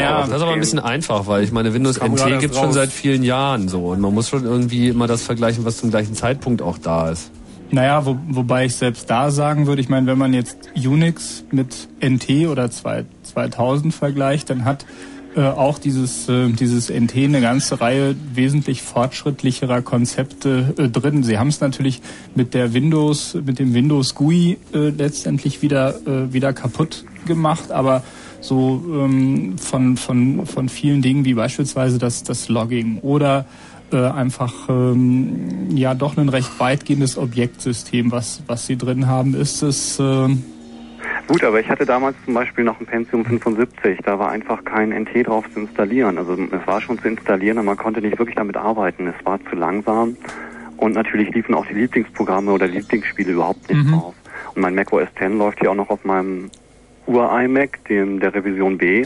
[SPEAKER 4] aber ein bisschen einfach, weil ich meine, Windows NT gibt schon
[SPEAKER 23] raus.
[SPEAKER 4] seit vielen Jahren so und man muss schon irgendwie immer das vergleichen, was zum gleichen Zeitpunkt auch da ist.
[SPEAKER 6] Naja, wo, wobei ich selbst da sagen würde, ich meine, wenn man jetzt Unix mit NT oder 2, 2000 vergleicht, dann hat äh, auch dieses, äh, dieses NT eine ganze Reihe wesentlich fortschrittlicherer Konzepte äh, drin. Sie haben es natürlich mit der Windows, mit dem Windows GUI äh, letztendlich wieder, äh, wieder kaputt gemacht, aber so ähm, von, von, von vielen Dingen wie beispielsweise das, das Logging oder äh, einfach ähm, ja doch ein recht weitgehendes Objektsystem, was, was sie drin haben, ist es äh,
[SPEAKER 23] Gut, aber ich hatte damals zum Beispiel noch ein Pentium 75. Da war einfach kein NT drauf zu installieren. Also es war schon zu installieren, aber man konnte nicht wirklich damit arbeiten. Es war zu langsam. Und natürlich liefen auch die Lieblingsprogramme oder Lieblingsspiele überhaupt nicht
[SPEAKER 6] Mhm.
[SPEAKER 23] drauf. Und mein Mac OS X läuft hier auch noch auf meinem Ur-iMac, dem der Revision B,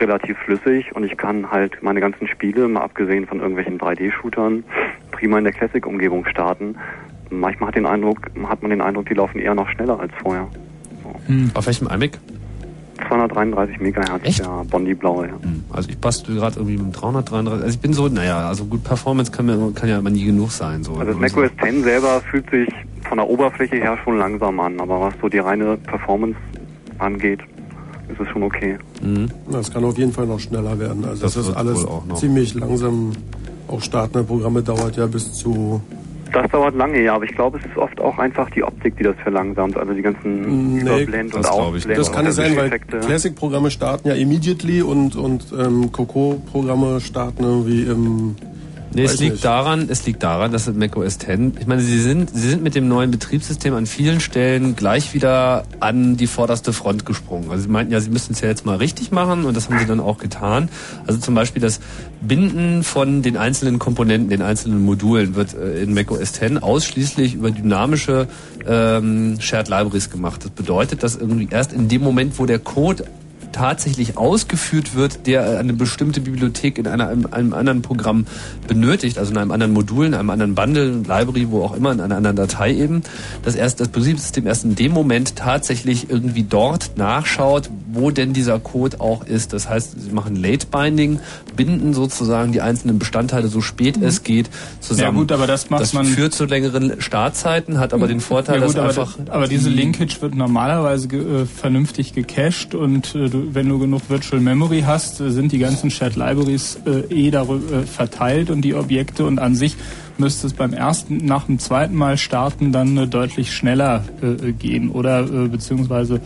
[SPEAKER 23] relativ flüssig. Und ich kann halt meine ganzen Spiele, mal abgesehen von irgendwelchen 3D-Shootern, prima in der Classic-Umgebung starten. Manchmal hat, den Eindruck, hat man den Eindruck, die laufen eher noch schneller als vorher.
[SPEAKER 4] Auf welchem iMac?
[SPEAKER 23] 233 Megahertz, der Bondi blaue. Ja.
[SPEAKER 4] Also ich bastel gerade irgendwie mit dem 333. Also ich bin so, naja, also gut Performance kann, mir, kann ja immer nie genug sein. So.
[SPEAKER 23] Also das Mac OS X selber fühlt sich von der Oberfläche her schon langsam an, aber was so die reine Performance angeht, ist es schon okay.
[SPEAKER 5] Das kann auf jeden Fall noch schneller werden. Also
[SPEAKER 23] Das
[SPEAKER 5] das, ist alles
[SPEAKER 23] wohl auch noch.
[SPEAKER 5] ziemlich langsam. Auch Starten der Programme dauert ja bis zu
[SPEAKER 23] Das dauert lange, ja, aber ich glaube, es ist oft auch einfach die Optik, die das verlangsamt, also die ganzen Überblend und Ausblend.
[SPEAKER 5] Das kann nicht sein, weil. Classic-Programme starten ja immediately und, und ähm, Coco-Programme starten irgendwie im.
[SPEAKER 4] Nee, es liegt
[SPEAKER 5] nicht.
[SPEAKER 4] daran, es liegt daran, dass das Mac OS X, ich meine, sie sind, sie sind mit dem neuen Betriebssystem an vielen Stellen gleich wieder an die vorderste Front gesprungen. Also sie meinten ja, sie müssten es ja jetzt mal richtig machen und das haben sie dann auch getan. Also zum Beispiel das Binden von den einzelnen Komponenten, den einzelnen Modulen wird äh, in Mac OS X ausschließlich über dynamische ähm, Shared Libraries gemacht. Das bedeutet, dass irgendwie erst in dem Moment, wo der Code tatsächlich ausgeführt wird, der eine bestimmte Bibliothek in einer, in einem anderen Programm benötigt, also in einem anderen Modul, in einem anderen Bundle, Library, wo auch immer, in einer anderen Datei eben, dass erst das Betriebssystem erst in dem Moment tatsächlich irgendwie dort nachschaut, wo denn dieser Code auch ist. Das heißt, sie machen Late Binding, binden sozusagen die einzelnen Bestandteile so spät es geht zusammen.
[SPEAKER 6] Ja gut, aber das macht
[SPEAKER 4] das
[SPEAKER 6] man-
[SPEAKER 4] führt zu längeren Startzeiten, hat aber den Vorteil,
[SPEAKER 6] ja, gut,
[SPEAKER 4] dass
[SPEAKER 6] aber,
[SPEAKER 4] einfach
[SPEAKER 6] aber diese
[SPEAKER 4] die-
[SPEAKER 6] Linkage wird normalerweise ge, äh, vernünftig gecached und äh, du, wenn du genug Virtual Memory hast, äh, sind die ganzen Shared Libraries äh, eh darüber äh, verteilt und die Objekte und an sich müsste es beim ersten, nach dem zweiten Mal starten dann äh, deutlich schneller äh, gehen oder äh, beziehungsweise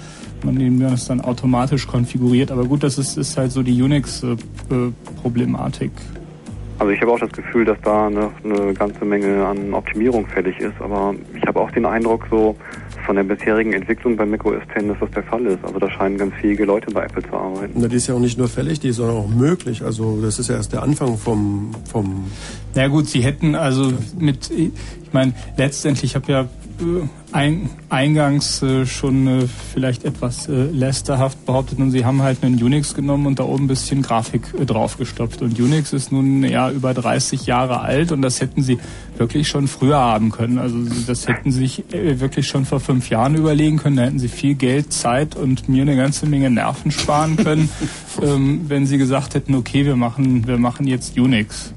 [SPEAKER 6] man eben das dann automatisch konfiguriert. Aber gut, das ist, ist halt so die Unix-Problematik.
[SPEAKER 23] Also ich habe auch das Gefühl, dass da eine, eine ganze Menge an Optimierung fällig ist, aber ich habe auch den Eindruck, so von der bisherigen Entwicklung bei macOS X, dass das der Fall ist. Also da scheinen ganz fähige Leute bei Apple zu arbeiten.
[SPEAKER 5] Na, die ist ja auch nicht nur fällig, die ist sondern auch möglich. Also das ist ja erst der Anfang vom, vom
[SPEAKER 6] Na gut, sie hätten also mit, ich meine, letztendlich, ich habe ja ein, eingangs äh, schon äh, vielleicht etwas äh, lästerhaft behauptet und sie haben halt einen Unix genommen und da oben ein bisschen Grafik äh, draufgestopft. Und Unix ist nun ja über 30 Jahre alt und das hätten sie wirklich schon früher haben können. Also das hätten sie sich äh, wirklich schon vor fünf Jahren überlegen können. Da hätten sie viel Geld, Zeit und mir eine ganze Menge Nerven sparen können, *laughs* ähm, wenn sie gesagt hätten, okay, wir machen, wir machen jetzt Unix.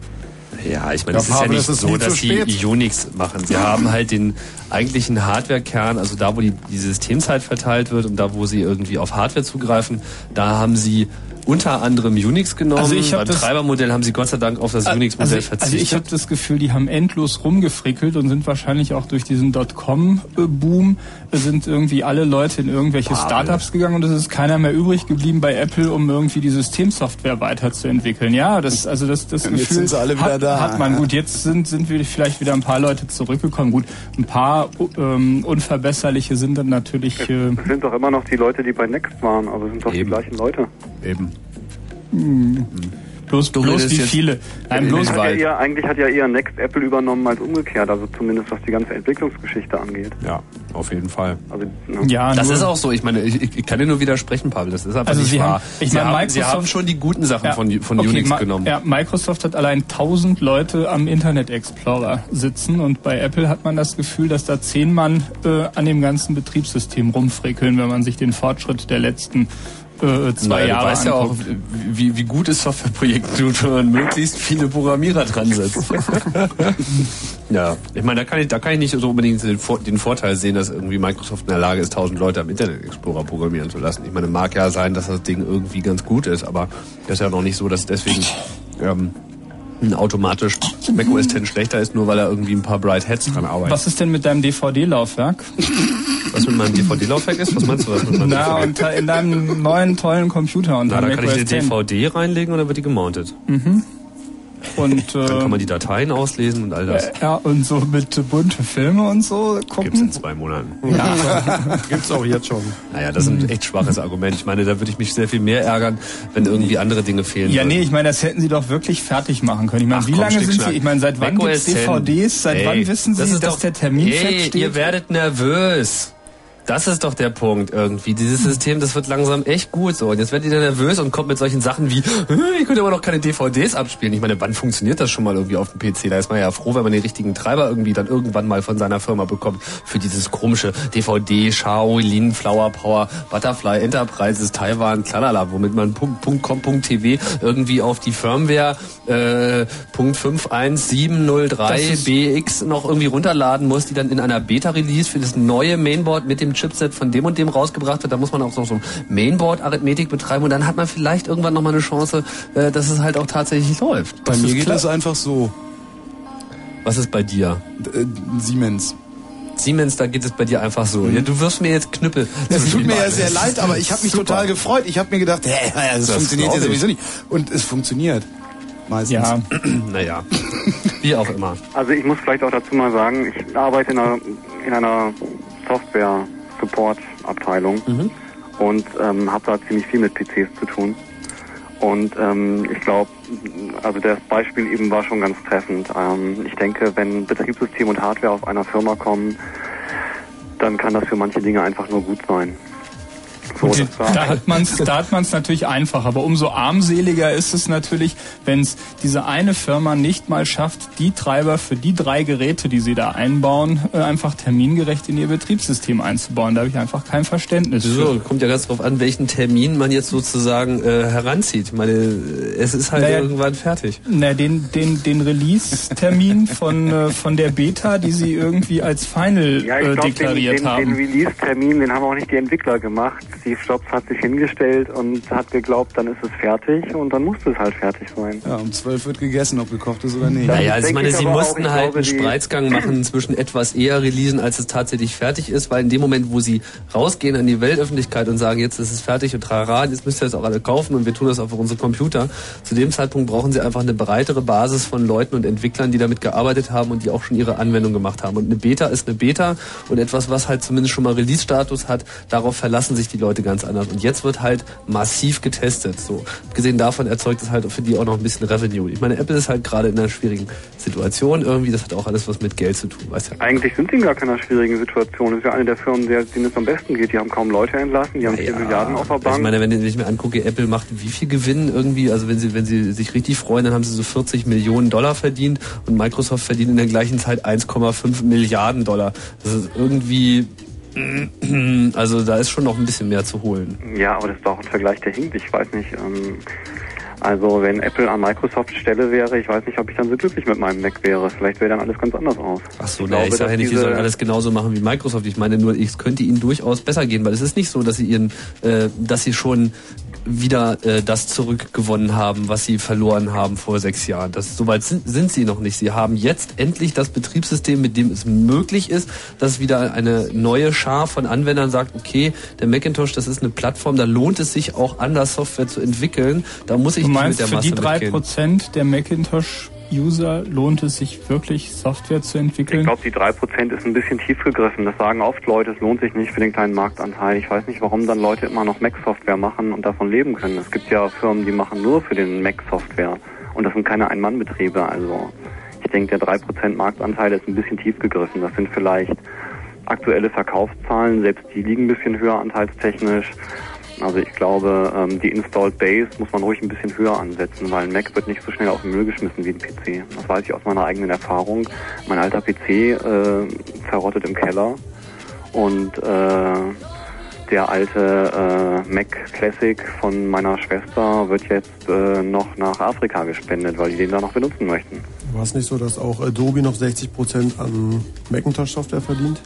[SPEAKER 4] Ja, ich meine, es ist ja nicht
[SPEAKER 6] ist
[SPEAKER 4] so, dass sie. Unix machen. Sie haben halt den eigentlichen Hardware-Kern, also da, wo die, die Systemzeit verteilt wird und da, wo sie irgendwie auf Hardware zugreifen, da haben sie unter anderem Unix genommen.
[SPEAKER 6] Also ich hab
[SPEAKER 4] Beim
[SPEAKER 6] das-
[SPEAKER 4] Treibermodell haben sie Gott sei Dank auf das Unix-Modell
[SPEAKER 6] also,
[SPEAKER 4] verzichtet.
[SPEAKER 6] Also ich habe das Gefühl, die haben endlos rumgefrickelt und sind wahrscheinlich auch durch diesen Dotcom-Boom sind irgendwie alle Leute in irgendwelche. Startups gegangen und es ist keiner mehr übrig geblieben bei Apple, um irgendwie die Systemsoftware weiterzuentwickeln. Ja, das also das das
[SPEAKER 2] Und jetzt
[SPEAKER 6] Gefühl
[SPEAKER 2] sind sie alle wieder
[SPEAKER 6] hat,
[SPEAKER 2] da.
[SPEAKER 6] hat man gut. Jetzt sind sind wir vielleicht wieder ein paar Leute zurückgekommen. Gut, ein paar ähm, unverbesserliche sind dann natürlich. Äh,
[SPEAKER 23] Es sind doch immer noch die Leute, die bei Next waren, also es sind doch die gleichen Leute.
[SPEAKER 4] Eben.
[SPEAKER 6] mh, bloß
[SPEAKER 4] Du
[SPEAKER 6] bloß wie
[SPEAKER 4] jetzt-
[SPEAKER 6] viele? Nein,
[SPEAKER 23] Eigentlich
[SPEAKER 6] bloß
[SPEAKER 23] hat, ja eher, eigentlich hat ja eher Next Apple übernommen als umgekehrt, also zumindest was die ganze Entwicklungsgeschichte angeht.
[SPEAKER 4] Ja, auf jeden Fall.
[SPEAKER 23] Also,
[SPEAKER 4] das ist auch so. Ich meine, ich, ich kann dir nur widersprechen, Pavel. Das ist einfach
[SPEAKER 6] Also
[SPEAKER 4] nicht
[SPEAKER 6] Sie
[SPEAKER 4] wahr.
[SPEAKER 6] haben, ich
[SPEAKER 4] sie,
[SPEAKER 6] meine,
[SPEAKER 4] haben,
[SPEAKER 6] Microsoft,
[SPEAKER 4] sie haben schon die guten Sachen
[SPEAKER 6] Ja,
[SPEAKER 4] von, von
[SPEAKER 6] okay,
[SPEAKER 4] Unix
[SPEAKER 6] Ma-
[SPEAKER 4] genommen.
[SPEAKER 6] Ja, Microsoft hat allein 1000 Leute am Internet Explorer sitzen und bei Apple hat man das Gefühl, dass da zehn Mann äh, an dem ganzen Betriebssystem rumfrickeln, wenn man sich den Fortschritt der letzten äh, zwei
[SPEAKER 4] Naja,
[SPEAKER 6] Jahre
[SPEAKER 4] Du weißt ja auch, wie, wie gute Softwareprojekte du wenn man möglichst viele Programmierer dran setzt. *laughs* ja, ich meine, da kann ich, da kann ich nicht so unbedingt den, den Vorteil sehen, dass irgendwie Microsoft in der Lage ist, tausend Leute am Internet Explorer programmieren zu lassen. Ich meine, mag ja sein, dass das Ding irgendwie ganz gut ist, aber das ist ja noch nicht so, dass deswegen ähm, automatisch macOS 10 schlechter ist, nur weil er irgendwie ein paar Bright Heads dran arbeitet.
[SPEAKER 6] Was ist denn mit deinem DVD-Laufwerk?
[SPEAKER 4] Was mit meinem DVD-Laufwerk ist? Was meinst du, was mit meinem
[SPEAKER 6] Na,
[SPEAKER 4] DVD?
[SPEAKER 6] unter, in deinem neuen tollen Computer unter
[SPEAKER 4] Na, da kann ich eine
[SPEAKER 6] 10.
[SPEAKER 4] DVD reinlegen und dann wird die gemountet.
[SPEAKER 6] Mhm. Und, äh,
[SPEAKER 4] Dann kann man die Dateien auslesen und all das.
[SPEAKER 6] ja, und so mit bunte Filme und so gucken.
[SPEAKER 4] Gibt's in zwei Monaten.
[SPEAKER 6] Ja. *laughs*
[SPEAKER 5] Gibt's auch jetzt schon.
[SPEAKER 4] Naja, das ist ein echt schwaches Argument. Ich meine, da würde ich mich sehr viel mehr ärgern, wenn irgendwie andere Dinge fehlen.
[SPEAKER 6] Ja,
[SPEAKER 4] würden.
[SPEAKER 6] nee, ich meine, das hätten sie doch wirklich fertig machen können. Ich meine,
[SPEAKER 4] Ach,
[SPEAKER 6] wie
[SPEAKER 4] komm,
[SPEAKER 6] lange sind sie? Ich meine, seit wann gibt's
[SPEAKER 4] 10.
[SPEAKER 6] DVDs? Seit
[SPEAKER 4] Ey,
[SPEAKER 6] wann wissen
[SPEAKER 4] das
[SPEAKER 6] sie,
[SPEAKER 4] ist
[SPEAKER 6] dass
[SPEAKER 4] doch-
[SPEAKER 6] der Termin
[SPEAKER 4] Ey,
[SPEAKER 6] feststeht?
[SPEAKER 4] ihr werdet nervös. Das ist doch der Punkt irgendwie. Dieses System, das wird langsam echt gut so. Und jetzt werdet ihr nervös und kommt mit solchen Sachen wie, "Äh, ich könnte aber noch keine DVDs abspielen. Ich meine, wann funktioniert das schon mal irgendwie auf dem PC? Da ist man ja froh, wenn man den richtigen Treiber irgendwie dann irgendwann mal von seiner Firma bekommt für dieses komische DVD, Shaolin, Flower Power, Butterfly, Enterprises, Taiwan, klalala, womit man Punkt, Punkt, com, Punkt TV irgendwie auf die Firmware äh, Punkt 51703
[SPEAKER 6] Das ist-
[SPEAKER 4] BX noch irgendwie runterladen muss, die dann in einer Beta-Release für das neue Mainboard mit dem Chipset von dem und dem rausgebracht wird. Da muss man auch noch so Mainboard-Arithmetik betreiben und dann hat man vielleicht irgendwann noch mal eine Chance, äh, dass es halt auch tatsächlich läuft.
[SPEAKER 2] Bei
[SPEAKER 4] Das
[SPEAKER 2] mir geht
[SPEAKER 4] klar.
[SPEAKER 2] das einfach so.
[SPEAKER 4] Was ist bei dir?
[SPEAKER 2] Äh, Siemens.
[SPEAKER 4] Siemens, da geht es bei dir einfach so. Ja, du wirst mir jetzt Knüppel.
[SPEAKER 2] Es
[SPEAKER 4] zwischen
[SPEAKER 2] tut mir ja sehr leid, aber ich habe mich
[SPEAKER 4] Super.
[SPEAKER 2] total gefreut. Ich habe mir gedacht, hä, das,
[SPEAKER 4] Das
[SPEAKER 2] funktioniert ja sowieso nicht. Und es funktioniert. Meistens.
[SPEAKER 6] Ja. *clears throat*
[SPEAKER 4] naja, wie auch immer.
[SPEAKER 23] Also ich muss vielleicht auch dazu mal sagen, ich arbeite in einer, in einer Software-Support-Abteilung und ähm, habe da ziemlich viel mit PCs zu tun. Und ähm, ich glaube, also das Beispiel eben war schon ganz treffend. Ähm, ich denke, wenn Betriebssystem und Hardware aus einer Firma kommen, dann kann das für manche Dinge einfach nur gut sein.
[SPEAKER 6] Gut, da hat man es da hat man's natürlich einfach, aber umso armseliger ist es natürlich, wenn es diese eine Firma nicht mal schafft, die Treiber für die drei Geräte, die sie da einbauen, äh, einfach termingerecht in ihr Betriebssystem einzubauen. Da habe ich einfach kein Verständnis
[SPEAKER 4] So,
[SPEAKER 6] für.
[SPEAKER 4] kommt ja ganz drauf an, welchen Termin man jetzt sozusagen äh, heranzieht. Ich meine, es ist halt
[SPEAKER 6] Naja,
[SPEAKER 4] irgendwann fertig.
[SPEAKER 6] Na, den, den, den Release-Termin von, äh, von der Beta, die sie irgendwie als Final
[SPEAKER 23] Ja, ich
[SPEAKER 6] äh,
[SPEAKER 23] glaube,
[SPEAKER 6] deklariert
[SPEAKER 23] den, den,
[SPEAKER 6] haben.
[SPEAKER 23] den Release-Termin, den haben auch nicht die Entwickler gemacht. Steve Jobs hat sich hingestellt und hat geglaubt, dann ist es fertig und dann musste es halt fertig sein.
[SPEAKER 2] Ja, um 12 wird gegessen, ob gekocht ist oder nicht.
[SPEAKER 4] Naja, also ich meine, sie
[SPEAKER 23] aber auch,
[SPEAKER 4] mussten
[SPEAKER 23] ich
[SPEAKER 4] halt
[SPEAKER 23] glaube,
[SPEAKER 4] einen Spreizgang machen zwischen etwas eher releasen, als es tatsächlich fertig ist, weil in dem Moment, wo sie rausgehen an die Weltöffentlichkeit und sagen, jetzt ist es fertig und trara, jetzt müsst ihr das auch alle kaufen und wir tun das auf unsere Computer, zu dem Zeitpunkt brauchen sie einfach eine breitere Basis von Leuten und Entwicklern, die damit gearbeitet haben und die auch schon ihre Anwendung gemacht haben. Und eine Beta ist eine Beta und etwas, was halt zumindest schon mal Release-Status hat, darauf verlassen sich die Leute ganz anders. Und jetzt wird halt massiv getestet. So, abgesehen davon erzeugt es halt für die auch noch ein bisschen Revenue. Ich meine, Apple ist halt gerade in einer schwierigen Situation irgendwie. Das hat auch alles was mit Geld zu tun, weißt du?
[SPEAKER 23] Eigentlich sind sie in gar keiner schwierigen Situation. Das ist ja eine der Firmen, denen es am besten geht. Die haben kaum Leute entlassen, die haben 4 Milliarden auf der Bank.
[SPEAKER 4] Ich meine, wenn ich mir angucke, Apple macht wie viel Gewinn irgendwie, also wenn sie, wenn sie sich richtig freuen, dann haben sie so 40 Millionen Dollar verdient und Microsoft verdient in der gleichen Zeit 1,5 Milliarden Dollar. Das ist irgendwie, also da ist schon noch ein bisschen mehr zu holen.
[SPEAKER 23] Ja, aber das ist doch ein Vergleich, der hinkt. Ich weiß nicht. Ähm, also wenn Apple an Microsoft Stelle wäre, ich weiß nicht, ob ich dann so glücklich mit meinem Mac wäre. Vielleicht wäre dann alles ganz anders aus.
[SPEAKER 4] Ach so,
[SPEAKER 23] Ich
[SPEAKER 4] ich sage ja nicht,
[SPEAKER 23] diese-
[SPEAKER 4] sollen alles genauso machen wie Microsoft. Ich meine nur, es könnte ihnen durchaus besser gehen, weil es ist nicht so, dass sie ihren, äh, dass sie schon wieder äh, das zurückgewonnen haben, was sie verloren haben vor sechs Jahren. Das, soweit sind, sind sie noch nicht. Sie haben jetzt endlich das Betriebssystem, mit dem es möglich ist, dass wieder eine neue Schar von Anwendern sagt, okay, der Macintosh, das ist eine Plattform, da lohnt es sich auch anders Software zu entwickeln. Da muss ich
[SPEAKER 6] Du
[SPEAKER 4] nicht
[SPEAKER 6] meinst,
[SPEAKER 4] mit der
[SPEAKER 6] für die
[SPEAKER 4] Masse mitgehen.
[SPEAKER 6] 3% der Macintosh-User lohnt es sich wirklich, Software zu entwickeln?
[SPEAKER 23] Ich glaube, die 3% ist ein bisschen tief gegriffen. Das sagen oft Leute, es lohnt sich nicht für den kleinen Marktanteil. Ich weiß nicht, warum dann Leute immer noch Mac-Software machen und davon leben können. Es gibt ja Firmen, die machen nur für den Mac-Software. Und das sind keine Ein-Mann-Betriebe. Also ich denke, der 3% Marktanteil ist ein bisschen tief gegriffen. Das sind vielleicht aktuelle Verkaufszahlen. Selbst die liegen ein bisschen höher anteilstechnisch. Also ich glaube, ähm, die Installed Base muss man ruhig ein bisschen höher ansetzen, weil ein Mac wird nicht so schnell auf den Müll geschmissen wie ein PC. Das weiß ich aus meiner eigenen Erfahrung. Mein alter PC äh, verrottet im Keller und äh, der alte äh, Mac Classic von meiner Schwester wird jetzt äh, noch nach Afrika gespendet, weil die den da noch benutzen möchten.
[SPEAKER 5] War es nicht so, dass auch Adobe noch 60% an Macintosh-Software verdient?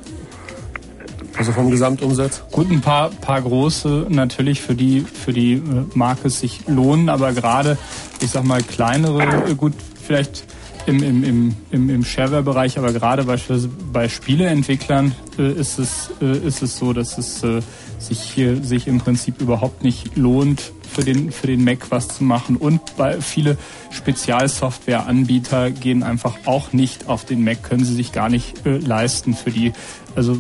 [SPEAKER 5] Also vom Gesamtumsatz?
[SPEAKER 6] Gut, ein paar, paar große natürlich für die, für die äh, Marke es sich lohnen, aber gerade, ich sag mal, kleinere, äh, gut, vielleicht im, im, im, im, im Shareware-Bereich, aber gerade beispielsweise bei Spieleentwicklern äh, ist, es, äh, ist es so, dass es äh, sich hier sich im Prinzip überhaupt nicht lohnt, für den, für den Mac was zu machen. Und bei viele Spezialsoftware-Anbieter gehen einfach auch nicht auf den Mac, können sie sich gar nicht äh, leisten für die, also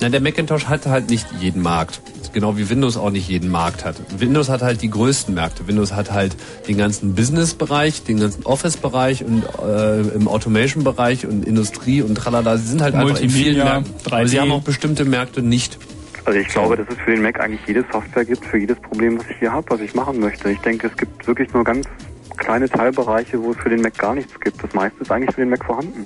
[SPEAKER 4] Na, der Macintosh hat halt nicht jeden Markt. Genau wie Windows auch nicht jeden Markt hat. Windows hat halt die größten Märkte. Windows hat halt den ganzen Business-Bereich, den ganzen Office-Bereich und äh, im Automation-Bereich und Industrie und tralala. Sie sind halt einfach in vielen Märkten. Aber sie
[SPEAKER 6] 3D.
[SPEAKER 4] haben auch bestimmte Märkte nicht.
[SPEAKER 23] Also ich glaube, dass es für den Mac eigentlich jede Software gibt, für jedes Problem, was ich hier habe, was ich machen möchte. Ich denke, es gibt wirklich nur ganz kleine Teilbereiche, wo es für den Mac gar nichts gibt. Das meiste ist eigentlich für den Mac vorhanden.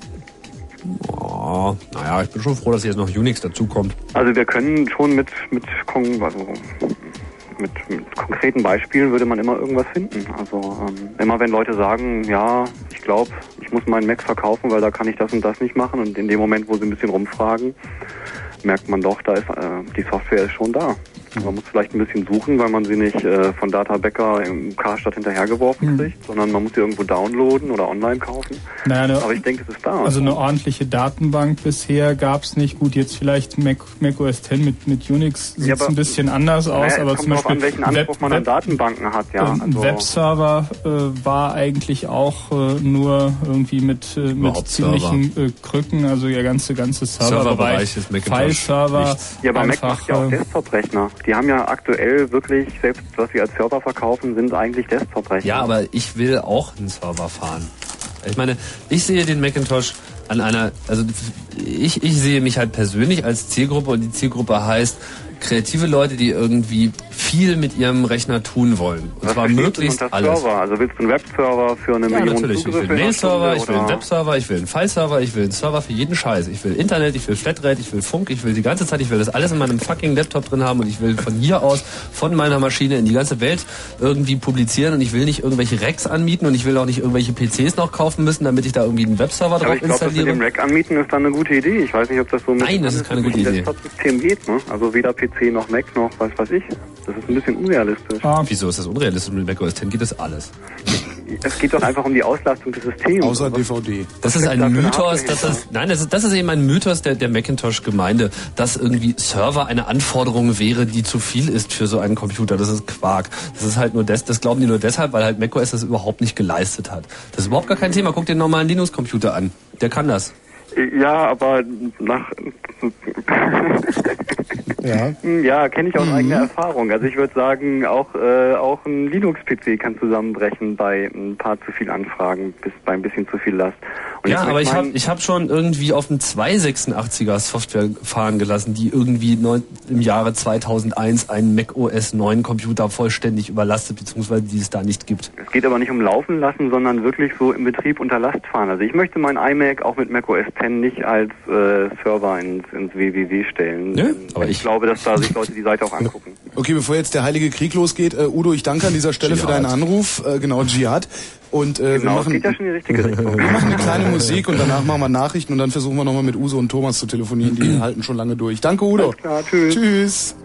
[SPEAKER 4] Oh, naja, ich bin schon froh, dass jetzt noch Unix dazukommt.
[SPEAKER 23] Also wir können schon mit mit, also mit, mit konkreten Beispielen würde man immer irgendwas finden. Also ähm, immer wenn Leute sagen, ja, ich glaube, ich muss meinen Mac verkaufen, weil da kann ich das und das nicht machen und in dem Moment, wo sie ein bisschen rumfragen, merkt man doch, da ist äh, die Software ist schon da. Man muss vielleicht ein bisschen suchen, weil man sie nicht äh, von Data Becker im Karstadt hinterhergeworfen
[SPEAKER 6] Hm.
[SPEAKER 23] kriegt, sondern man muss sie irgendwo downloaden oder online kaufen.
[SPEAKER 6] Naja, eine,
[SPEAKER 23] Aber ich denke, es ist da.
[SPEAKER 6] Also eine ordentliche Datenbank bisher gab's nicht. Gut, jetzt vielleicht Mac, Mac OS X mit, mit Unix sieht's
[SPEAKER 23] Ja, aber-
[SPEAKER 6] ein bisschen anders aus,
[SPEAKER 23] Naja,
[SPEAKER 6] aber
[SPEAKER 23] es
[SPEAKER 6] zum Beispiel
[SPEAKER 23] an, welchen Anspruch
[SPEAKER 6] Web-
[SPEAKER 23] man an
[SPEAKER 6] Web-
[SPEAKER 23] Datenbanken hat, ja.
[SPEAKER 6] ein
[SPEAKER 23] Also,
[SPEAKER 6] Webserver äh, war eigentlich auch äh, nur irgendwie mit, äh, mit ziemlichen äh, Krücken, also der ganze ganze Serverbereich,
[SPEAKER 4] Serverbereich ist Macintosh
[SPEAKER 6] File-Server.
[SPEAKER 23] Ja, aber Mac macht ja auch
[SPEAKER 6] äh,
[SPEAKER 23] Desktop-Rechner. Die haben ja aktuell wirklich, selbst was sie als Server verkaufen, sind eigentlich Desktop-Rechner.
[SPEAKER 4] Ja, aber ich will auch einen Server fahren. Ich meine, ich sehe den Macintosh an einer, also ich, ich sehe mich halt persönlich als Zielgruppe und die Zielgruppe heißt kreative Leute, die irgendwie viel mit ihrem Rechner tun wollen. Und
[SPEAKER 23] Was
[SPEAKER 4] zwar möglichst alles.
[SPEAKER 23] Server? Also willst du einen Webserver für eine
[SPEAKER 4] Ja,
[SPEAKER 23] Million
[SPEAKER 4] natürlich. Ich will
[SPEAKER 23] Zugriffe
[SPEAKER 4] einen Mail-Server, ich will einen Webserver, ich will einen File-Server, ich will einen Server für jeden Scheiß. Ich will Internet, ich will Flatrate, ich will Funk, ich will die ganze Zeit, ich will das alles in meinem fucking Laptop drin haben und ich will von hier aus, von meiner Maschine in die ganze Welt irgendwie publizieren und ich will nicht irgendwelche Racks anmieten und ich will auch nicht irgendwelche PCs noch kaufen müssen, damit ich da irgendwie einen Webserver
[SPEAKER 23] Aber
[SPEAKER 4] drauf
[SPEAKER 23] ich glaube, das mit
[SPEAKER 4] installiere.
[SPEAKER 23] dem Rack anmieten ist dann eine gute Idee. Ich weiß nicht, ob das so mit
[SPEAKER 4] Nein, das ist keine gute Idee.
[SPEAKER 23] Geht, ne? Also weder PC noch Mac noch was weiß ich. Das ist ein bisschen unrealistisch.
[SPEAKER 4] Wieso ist das unrealistisch? Mit macOS 10 geht das alles.
[SPEAKER 23] Es geht doch einfach um die Auslastung des Systems.
[SPEAKER 24] Außer DVD.
[SPEAKER 4] Das ist ein Mythos, das ist, nein, das ist, das ist eben ein Mythos der, der Macintosh-Gemeinde, dass irgendwie Server eine Anforderung wäre, die zu viel ist für so einen Computer. Das ist Quark. Das ist halt nur des, das glauben die nur deshalb, weil halt macOS das überhaupt nicht geleistet hat. Das ist überhaupt gar kein Thema. Guck dir den normalen Linux-Computer an. Der kann das.
[SPEAKER 23] Ja, aber nach
[SPEAKER 24] Ja. *laughs*
[SPEAKER 23] ja, kenne ich aus
[SPEAKER 24] Mhm.
[SPEAKER 23] eigener Erfahrung. Also ich würde sagen, auch äh, auch ein Linux-PC kann zusammenbrechen bei ein paar zu viel Anfragen, bis bei ein bisschen zu viel Last. Und
[SPEAKER 4] ja, aber ich habe ich hab schon irgendwie auf dem 286er Software fahren gelassen, die irgendwie neun, im Jahre 2001 einen Mac OS 9 Computer vollständig überlastet, beziehungsweise die es da nicht gibt.
[SPEAKER 23] Es geht aber nicht um Laufen lassen, sondern wirklich so im Betrieb unter Last fahren. Also ich möchte mein iMac auch mit Mac OS X nicht als äh, Server ins, ins WWW stellen.
[SPEAKER 24] Nö,
[SPEAKER 23] aber ich glaube, dass da sich Leute die Seite auch angucken.
[SPEAKER 24] Okay, bevor jetzt der Heilige Krieg losgeht, äh, Udo, ich danke an dieser Stelle für
[SPEAKER 23] Dschihad.
[SPEAKER 24] deinen Anruf. Äh, genau, Dschihad. Und äh, wir
[SPEAKER 23] Genau, es
[SPEAKER 24] machen
[SPEAKER 23] geht ja schon die richtige Richtung. *laughs*
[SPEAKER 24] wir machen eine kleine Musik und danach machen wir Nachrichten und dann versuchen wir nochmal mit Uso und Thomas zu telefonieren. Die halten schon lange durch. Danke, Udo.
[SPEAKER 23] Alles klar, tschüss.
[SPEAKER 24] Tschüss.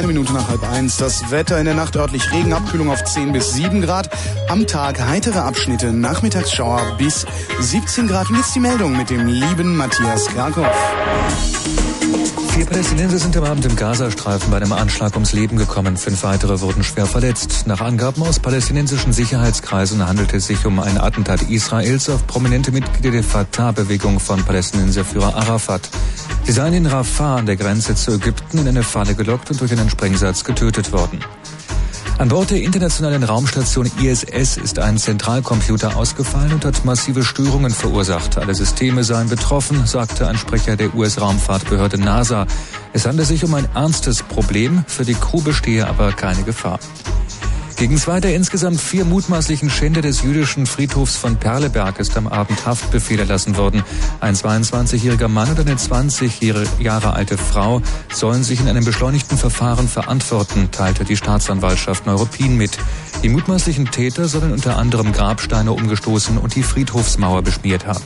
[SPEAKER 2] Eine Minute nach halb eins. Das Wetter in der Nacht örtlich Regen, Abkühlung auf 10 bis 7 Grad. Am Tag heitere Abschnitte, Nachmittagsschauer bis 17 Grad. Und jetzt die Meldung mit dem lieben Matthias Krakow.
[SPEAKER 8] Vier Palästinenser sind am Abend im Gazastreifen bei einem Anschlag ums Leben gekommen. Fünf weitere wurden schwer verletzt. Nach Angaben aus palästinensischen Sicherheitskreisen handelt es sich um ein Attentat Israels auf prominente Mitglieder der Fatah-Bewegung von Palästinenserführer Arafat. Sie seien in Rafah an der Grenze zu Ägypten in eine Falle gelockt und durch einen Sprengsatz getötet worden. An Bord der internationalen Raumstation ISS ist ein Zentralcomputer ausgefallen und hat massive Störungen verursacht. Alle Systeme seien betroffen, sagte ein Sprecher der US-Raumfahrtbehörde NASA. Es handle sich um ein ernstes Problem, für die Crew bestehe aber keine Gefahr. Gegen zwei der insgesamt vier mutmaßlichen Schänder des jüdischen Friedhofs von Perleberg ist am Abend Haftbefehl erlassen worden. Ein 22-jähriger Mann und eine 20 Jahre alte Frau sollen sich in einem beschleunigten Verfahren verantworten, teilte die Staatsanwaltschaft Neuruppin mit. Die mutmaßlichen Täter sollen unter anderem Grabsteine umgestoßen und die Friedhofsmauer beschmiert haben.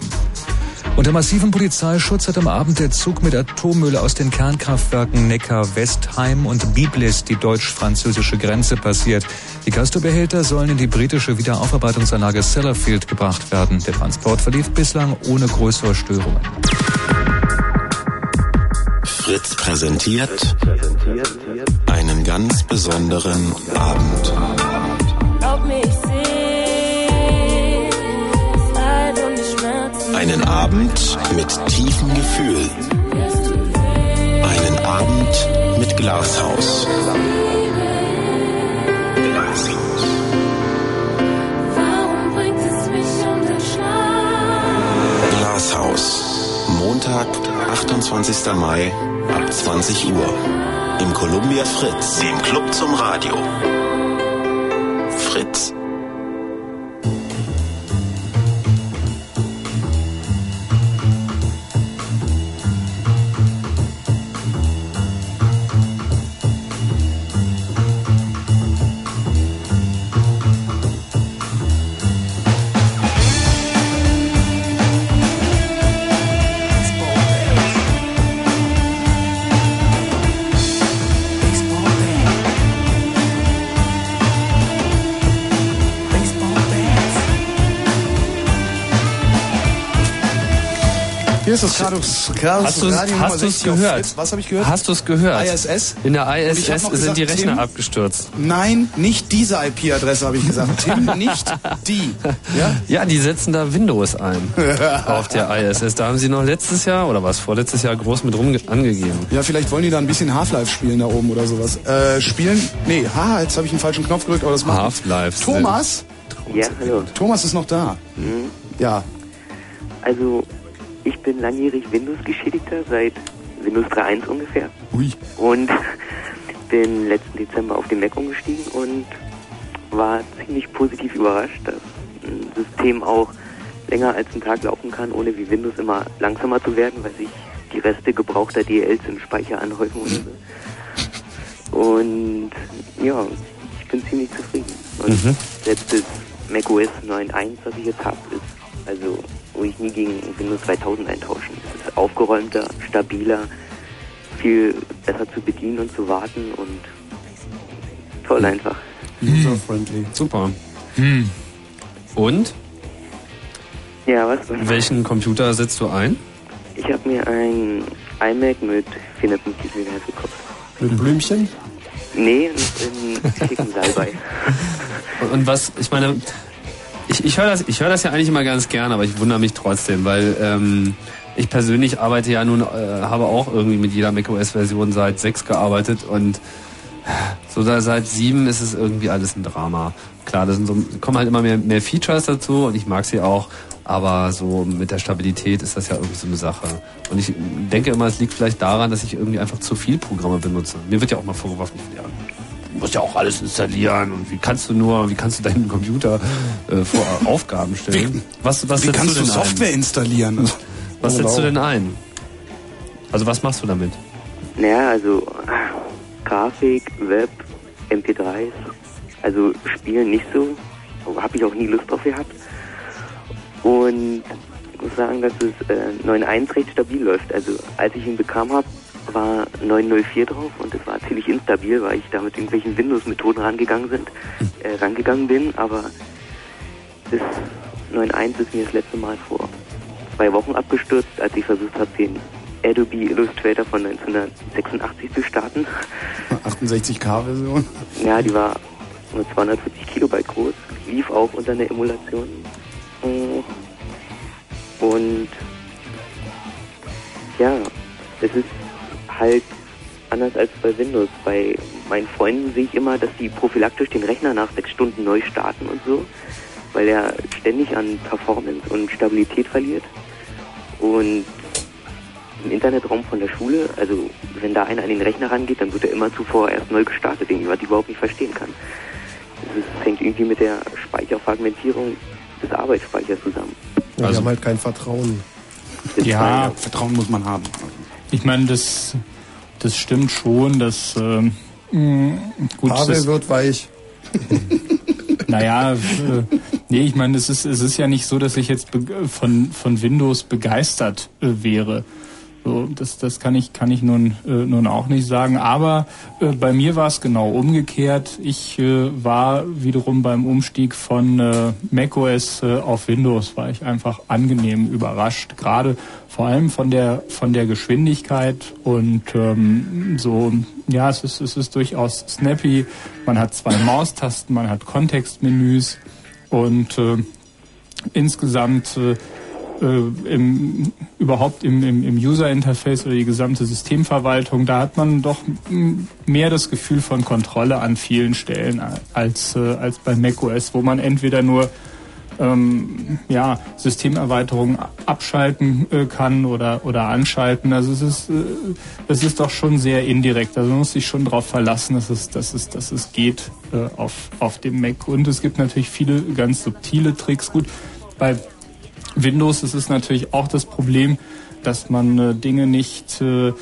[SPEAKER 8] Unter massivem Polizeischutz hat am Abend der Zug mit Atommüll aus den Kernkraftwerken Neckar-Westheim und Biblis die deutsch-französische Grenze passiert. Die Castor-Behälter sollen in die britische Wiederaufarbeitungsanlage Sellafield gebracht werden. Der Transport verlief bislang ohne größere Störungen.
[SPEAKER 24] Fritz präsentiert einen ganz besonderen Abend. Einen Abend mit tiefem Gefühl. Einen Abend mit Glashaus. Glashaus. Montag, 28. Mai ab 20 Uhr. Im Columbia Fritz, dem Club zum Radio.
[SPEAKER 2] Hier ist das Chaos, Chaos
[SPEAKER 4] Hast du's-
[SPEAKER 2] Radio
[SPEAKER 4] hast
[SPEAKER 2] Nummer
[SPEAKER 4] du's
[SPEAKER 2] 60 auf
[SPEAKER 4] gehört?
[SPEAKER 2] Was habe ich gehört?
[SPEAKER 4] Hast du es gehört?
[SPEAKER 2] ISS?
[SPEAKER 4] In der ISS sind
[SPEAKER 2] gesagt,
[SPEAKER 4] die Rechner
[SPEAKER 2] Tim,
[SPEAKER 4] abgestürzt.
[SPEAKER 2] Nein, nicht diese IP-Adresse habe ich gesagt. *laughs* Tim, nicht die. Ja?
[SPEAKER 4] Ja, die setzen da Windows ein *laughs* auf der ISS. Da haben sie noch letztes Jahr oder was vorletztes Jahr groß mit rum angegeben.
[SPEAKER 2] Ja, vielleicht wollen die da ein bisschen Half-Life spielen da oben oder sowas. Äh, spielen? Nee, haha, jetzt habe ich einen falschen Knopf gedrückt, aber das macht nichts.
[SPEAKER 4] Half-Life.
[SPEAKER 2] Thomas?
[SPEAKER 25] Ja, hallo.
[SPEAKER 2] Thomas ist noch da.
[SPEAKER 25] Mhm.
[SPEAKER 2] Ja.
[SPEAKER 25] Also, ich bin langjährig Windows-Geschädigter, seit Windows 3.1 ungefähr.
[SPEAKER 2] Ui.
[SPEAKER 25] Und *laughs* bin letzten Dezember auf den Mac umgestiegen und war ziemlich positiv überrascht, dass ein System auch länger als einen Tag laufen kann, ohne wie Windows immer langsamer zu werden, weil sich die Reste gebrauchter DLs im Speicher anhäufen oder so. Und ja, ich bin ziemlich zufrieden. Und
[SPEAKER 4] Mhm.
[SPEAKER 25] selbst das macOS 9.1, was ich jetzt habe, ist also, wo ich nie gegen Windows 2000 eintauschen. Es ist aufgeräumter, stabiler, viel besser zu bedienen und zu warten und toll einfach.
[SPEAKER 2] User-friendly.
[SPEAKER 4] Super. Hm. Und?
[SPEAKER 25] Ja, was?
[SPEAKER 4] Welchen Computer setzt du ein?
[SPEAKER 25] Ich habe mir ein iMac mit 450 MHz gekauft.
[SPEAKER 5] Mit Blümchen?
[SPEAKER 25] Nee, mit einem schicken Salbei.
[SPEAKER 4] Und, *laughs* und was, ich meine, ich, ich höre das, ich höre das ja eigentlich immer ganz gern, aber ich wundere mich trotzdem, weil ähm, ich persönlich arbeite ja nun, äh, habe auch irgendwie mit jeder macOS-Version seit 6 gearbeitet und so da seit 7 ist es irgendwie alles ein Drama. Klar, da so, kommen halt immer mehr, mehr Features dazu und ich mag sie auch, aber so mit der Stabilität ist das ja irgendwie so eine Sache. Und ich denke immer, es liegt vielleicht daran, dass ich irgendwie einfach zu viel Programme benutze. Mir wird ja auch mal vorgeworfen, ja, du musst ja auch alles installieren und wie kannst du nur, wie kannst du deinen Computer äh, vor *laughs* Aufgaben stellen? was was
[SPEAKER 2] Wie
[SPEAKER 4] setzt
[SPEAKER 2] kannst
[SPEAKER 4] du
[SPEAKER 2] du Software
[SPEAKER 4] ein?
[SPEAKER 2] installieren?
[SPEAKER 4] Was setzt du
[SPEAKER 2] Wow.
[SPEAKER 4] denn ein? Also was machst du damit?
[SPEAKER 25] Naja, also Grafik, Web, MP3s, also Spielen nicht so, habe ich auch nie Lust drauf gehabt. Und ich muss sagen, dass es äh, 9.1 recht stabil läuft. Also als ich ihn bekam habe, war 904 drauf und es war ziemlich instabil, weil ich da mit irgendwelchen Windows-Methoden rangegangen sind, äh, rangegangen bin, aber das 9.1 ist mir das letzte Mal vor zwei Wochen abgestürzt, als ich versucht habe, den Adobe Illustrator von 1986 zu starten.
[SPEAKER 2] 68K-Version.
[SPEAKER 25] Ja, die war nur 240 Kilobyte groß, lief auch unter einer Emulation. Und ja, es ist halt anders als bei Windows. Bei meinen Freunden sehe ich immer, dass die prophylaktisch den Rechner nach sechs Stunden neu starten und so, weil er ständig an Performance und Stabilität verliert. Und im Internetraum von der Schule, also wenn da einer an den Rechner rangeht, dann wird er immer zuvor erst neu gestartet, was ich überhaupt nicht verstehen kann. Das ist, hängt irgendwie mit der Speicherfragmentierung des Arbeitsspeichers zusammen.
[SPEAKER 5] Ja, die haben halt kein Vertrauen.
[SPEAKER 6] Ja,
[SPEAKER 2] Vertrauen muss man haben.
[SPEAKER 6] Ich meine, das, das stimmt schon, dass ähm, gut,
[SPEAKER 5] Pavel
[SPEAKER 6] das,
[SPEAKER 5] wird weich. *laughs*
[SPEAKER 6] Naja, äh, nee, ich meine, es ist, es ist ja nicht so, dass ich jetzt von, von Windows begeistert äh, wäre. So, das, das kann ich, kann ich nun, äh, nun auch nicht sagen. Aber äh, bei mir war es genau umgekehrt. Ich äh, war wiederum beim Umstieg von äh, macOS äh, auf Windows, war ich einfach angenehm überrascht. Gerade vor allem von der, von der Geschwindigkeit und ähm, so, ja, es ist, es ist durchaus snappy. Man hat zwei Maustasten, man hat Kontextmenüs und äh, insgesamt äh, im, überhaupt im, im, im User-Interface oder die gesamte Systemverwaltung, da hat man doch mehr das Gefühl von Kontrolle an vielen Stellen als, äh, als bei macOS, wo man entweder nur ähm, ja, Systemerweiterungen abschalten äh, kann oder, oder anschalten. Also es ist, äh, es ist doch schon sehr indirekt. Also man muss sich schon darauf verlassen, dass es, dass es, dass es geht äh, auf, auf dem Mac. Und es gibt natürlich viele ganz subtile Tricks. Gut, bei Windows ist es natürlich auch das Problem, dass man äh, Dinge nicht äh,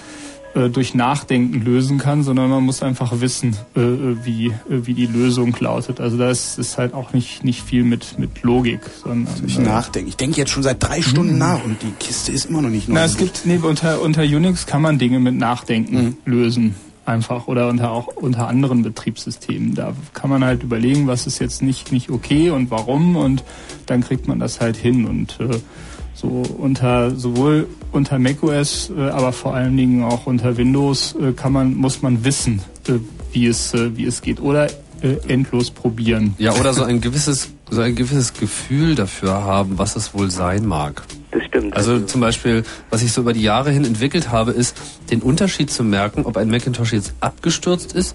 [SPEAKER 6] äh, durch Nachdenken lösen kann, sondern man muss einfach wissen, äh, äh, wie, äh, wie die Lösung lautet. Also da ist, halt auch nicht, nicht viel mit, mit Logik, sondern
[SPEAKER 2] Ich
[SPEAKER 6] äh,
[SPEAKER 2] nachdenke. Ich denke jetzt schon seit drei Stunden nach und die Kiste ist immer noch nicht neu.
[SPEAKER 6] na, es gibt, nee, unter, unter Unix kann man Dinge mit Nachdenken lösen. Einfach oder unter auch unter anderen Betriebssystemen. Da kann man halt überlegen, was ist jetzt nicht, nicht okay und warum und dann kriegt man das halt hin. Und äh, so unter sowohl unter macOS, äh, aber vor allen Dingen auch unter Windows äh, kann man, muss man wissen, äh, wie es, äh, wie es geht. Oder äh, endlos probieren.
[SPEAKER 4] Ja, oder so ein gewisses, so ein gewisses Gefühl dafür haben, was es wohl sein mag.
[SPEAKER 25] Das stimmt.
[SPEAKER 4] Also zum Beispiel, was ich so über die Jahre hin entwickelt habe, ist, den Unterschied zu merken, ob ein Macintosh jetzt abgestürzt ist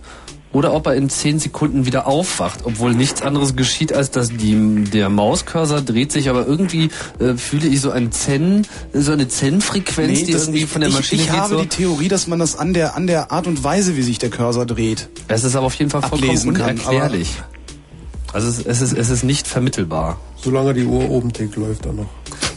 [SPEAKER 4] oder ob er in zehn Sekunden wieder aufwacht, obwohl nichts anderes geschieht, als dass die, der Mauscursor dreht sich, aber irgendwie äh, fühle ich so ein Zen, so eine Zen-Frequenz, die
[SPEAKER 2] das-
[SPEAKER 4] irgendwie
[SPEAKER 2] ich,
[SPEAKER 4] von der
[SPEAKER 2] ich-
[SPEAKER 4] Maschine
[SPEAKER 2] ich,
[SPEAKER 4] geht.
[SPEAKER 2] habe
[SPEAKER 4] so.
[SPEAKER 2] die Theorie, dass man das an der, an der Art und Weise, wie sich der Cursor dreht,
[SPEAKER 4] Es ist aber auf jeden Fall vollkommen
[SPEAKER 2] ablesen kann.
[SPEAKER 4] unerklärlich. Also es, es, ist, es ist nicht vermittelbar.
[SPEAKER 5] Solange die Uhr oben tickt, läuft er noch.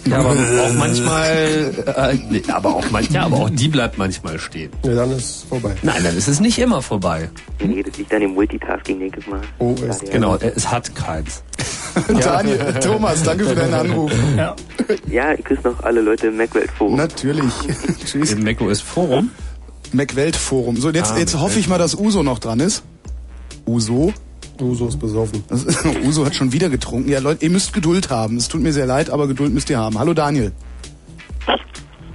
[SPEAKER 4] Ja, aber auch manchmal, äh, nee, aber auch manchmal, ja, aber auch die bleibt manchmal stehen.
[SPEAKER 5] Ja, dann ist es vorbei.
[SPEAKER 4] Nein, dann ist es nicht immer vorbei.
[SPEAKER 25] Nee, das liegt an dem Multitasking, denke ich mal.
[SPEAKER 5] Oh,
[SPEAKER 25] Ja,
[SPEAKER 5] ist
[SPEAKER 25] der-
[SPEAKER 4] Genau, es hat keins. *laughs*
[SPEAKER 2] Daniel, Thomas, danke für deinen Anruf.
[SPEAKER 6] Ja.
[SPEAKER 25] Ja, ich grüße noch alle Leute im Macwelt-Forum.
[SPEAKER 2] Natürlich. *laughs* Tschüss.
[SPEAKER 4] Im macOS Forum.
[SPEAKER 2] Macwelt Forum. So, jetzt,
[SPEAKER 4] Ah,
[SPEAKER 2] jetzt hoffe ich mal, dass Uso noch dran ist. Uso?
[SPEAKER 5] Uso ist besoffen. *laughs*
[SPEAKER 2] Uso hat schon wieder getrunken. Ja, Leute, ihr müsst Geduld haben. Es tut mir sehr leid, aber Geduld müsst ihr haben. Hallo Daniel.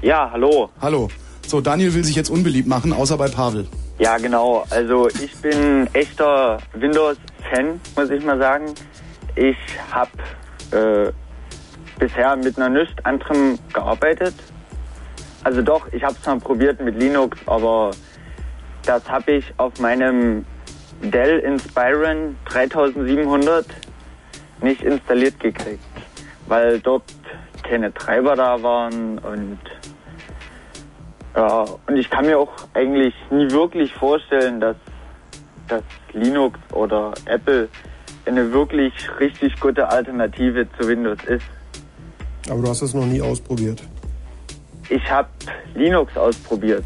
[SPEAKER 26] Ja, hallo.
[SPEAKER 2] Hallo. So, Daniel will sich jetzt unbeliebt machen, außer bei Pavel.
[SPEAKER 26] Ja, genau. Also ich bin echter Windows-Fan, muss ich mal sagen. Ich habe äh, bisher mit noch nichts anderem gearbeitet. Also doch, ich habe es mal probiert mit Linux, aber das habe ich auf meinem Dell Inspiron 3700 nicht installiert gekriegt, weil dort keine Treiber da waren und ja, und ich kann mir auch eigentlich nie wirklich vorstellen, dass, dass Linux oder Apple eine wirklich richtig gute Alternative zu Windows ist.
[SPEAKER 5] Aber du hast es noch nie ausprobiert.
[SPEAKER 26] Ich habe Linux ausprobiert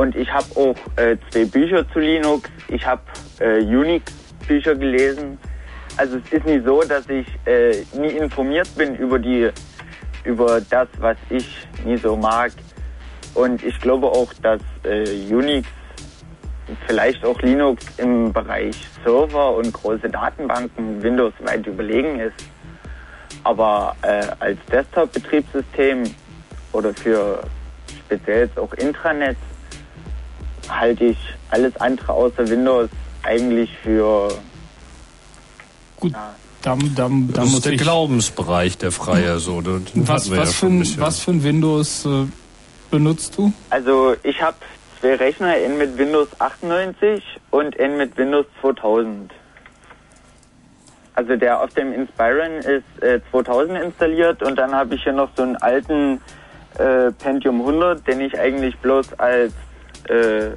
[SPEAKER 26] und ich habe auch äh, zwei Bücher zu Linux. Ich habe äh, Unix-Bücher gelesen. Also es ist nicht so, dass ich äh, nie informiert bin über die über das, was ich nie so mag. Und ich glaube auch, dass äh, Unix, vielleicht auch Linux im Bereich Server und große Datenbanken Windows weit überlegen ist. Aber äh, als Desktop-Betriebssystem oder für speziell jetzt auch Intranet halte ich alles andere außer Windows eigentlich für
[SPEAKER 6] Gut, da, da, da
[SPEAKER 4] Das
[SPEAKER 6] muss
[SPEAKER 4] ist der
[SPEAKER 6] ich,
[SPEAKER 4] Glaubensbereich der Freier so. Den
[SPEAKER 6] was,
[SPEAKER 4] wir ja
[SPEAKER 6] was, für
[SPEAKER 4] ein
[SPEAKER 6] was für ein Windows äh, benutzt du?
[SPEAKER 26] Also ich habe zwei Rechner, einen mit Windows 98 und einen mit Windows 2000. Also der auf dem Inspiron ist äh, 2000 installiert und dann habe ich hier noch so einen alten äh, Pentium 100, den ich eigentlich bloß als äh,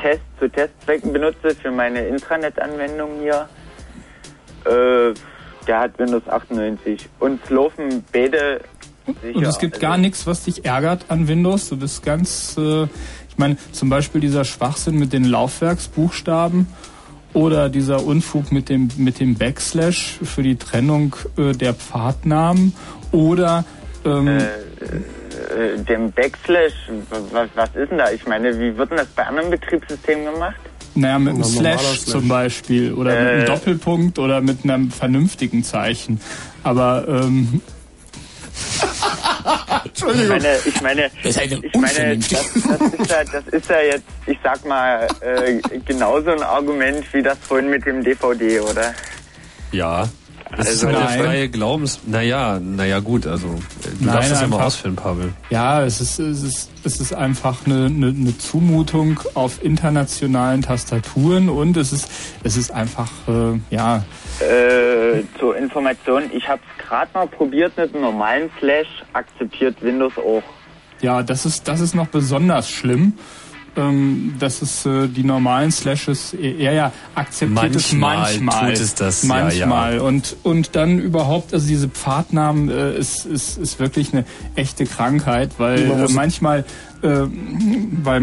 [SPEAKER 26] Test zu Testzwecken benutze für meine Intranet-Anwendung hier. Äh, der hat Windows 98 und es laufen beide sicher.
[SPEAKER 6] Und es gibt
[SPEAKER 26] Also-
[SPEAKER 6] gar nichts, was dich ärgert an Windows. Du bist ganz, äh, ich meine, zum Beispiel dieser Schwachsinn mit den Laufwerksbuchstaben oder dieser Unfug mit dem mit dem Backslash für die Trennung äh, der Pfadnamen oder ähm,
[SPEAKER 26] äh, dem Backslash, was, was ist denn da? Ich meine, wie wird denn das bei anderen Betriebssystemen gemacht?
[SPEAKER 6] naja, mit einem Slash,
[SPEAKER 26] Slash.
[SPEAKER 6] zum Beispiel oder mit einem
[SPEAKER 26] Äh.
[SPEAKER 6] Doppelpunkt oder mit einem vernünftigen Zeichen. Aber ähm, *laughs*
[SPEAKER 26] Entschuldigung. Ich meine, ich meine,
[SPEAKER 6] Das ist eine
[SPEAKER 26] ich meine das, das, ist ja, das ist ja jetzt, ich sag mal, äh, genauso ein Argument wie das vorhin mit dem DVD, oder?
[SPEAKER 4] Ja. Das
[SPEAKER 26] Also
[SPEAKER 4] ist halt
[SPEAKER 26] nein.
[SPEAKER 4] der freie Glaubens... Naja, naja gut, also äh, du
[SPEAKER 6] Nein,
[SPEAKER 4] darfst das ja mal ausführen, Pavel.
[SPEAKER 6] Ja, es ist, es ist, es ist einfach eine, eine, eine Zumutung auf internationalen Tastaturen und es ist, es ist einfach, äh, ja,
[SPEAKER 26] Äh, zur Information, ich habe es gerade mal probiert mit einem normalen Slash, akzeptiert Windows auch.
[SPEAKER 6] ja, das ist, das ist noch besonders schlimm. Ähm, dass es äh, die normalen Slashes eher ja akzeptiert
[SPEAKER 4] Manchmal
[SPEAKER 6] manchmal.
[SPEAKER 4] tut es das, ja,
[SPEAKER 6] manchmal.
[SPEAKER 4] ja.
[SPEAKER 6] Und, und dann überhaupt, also diese Pfadnamen äh, ist, ist, ist wirklich eine echte Krankheit, weil äh, manchmal äh, weil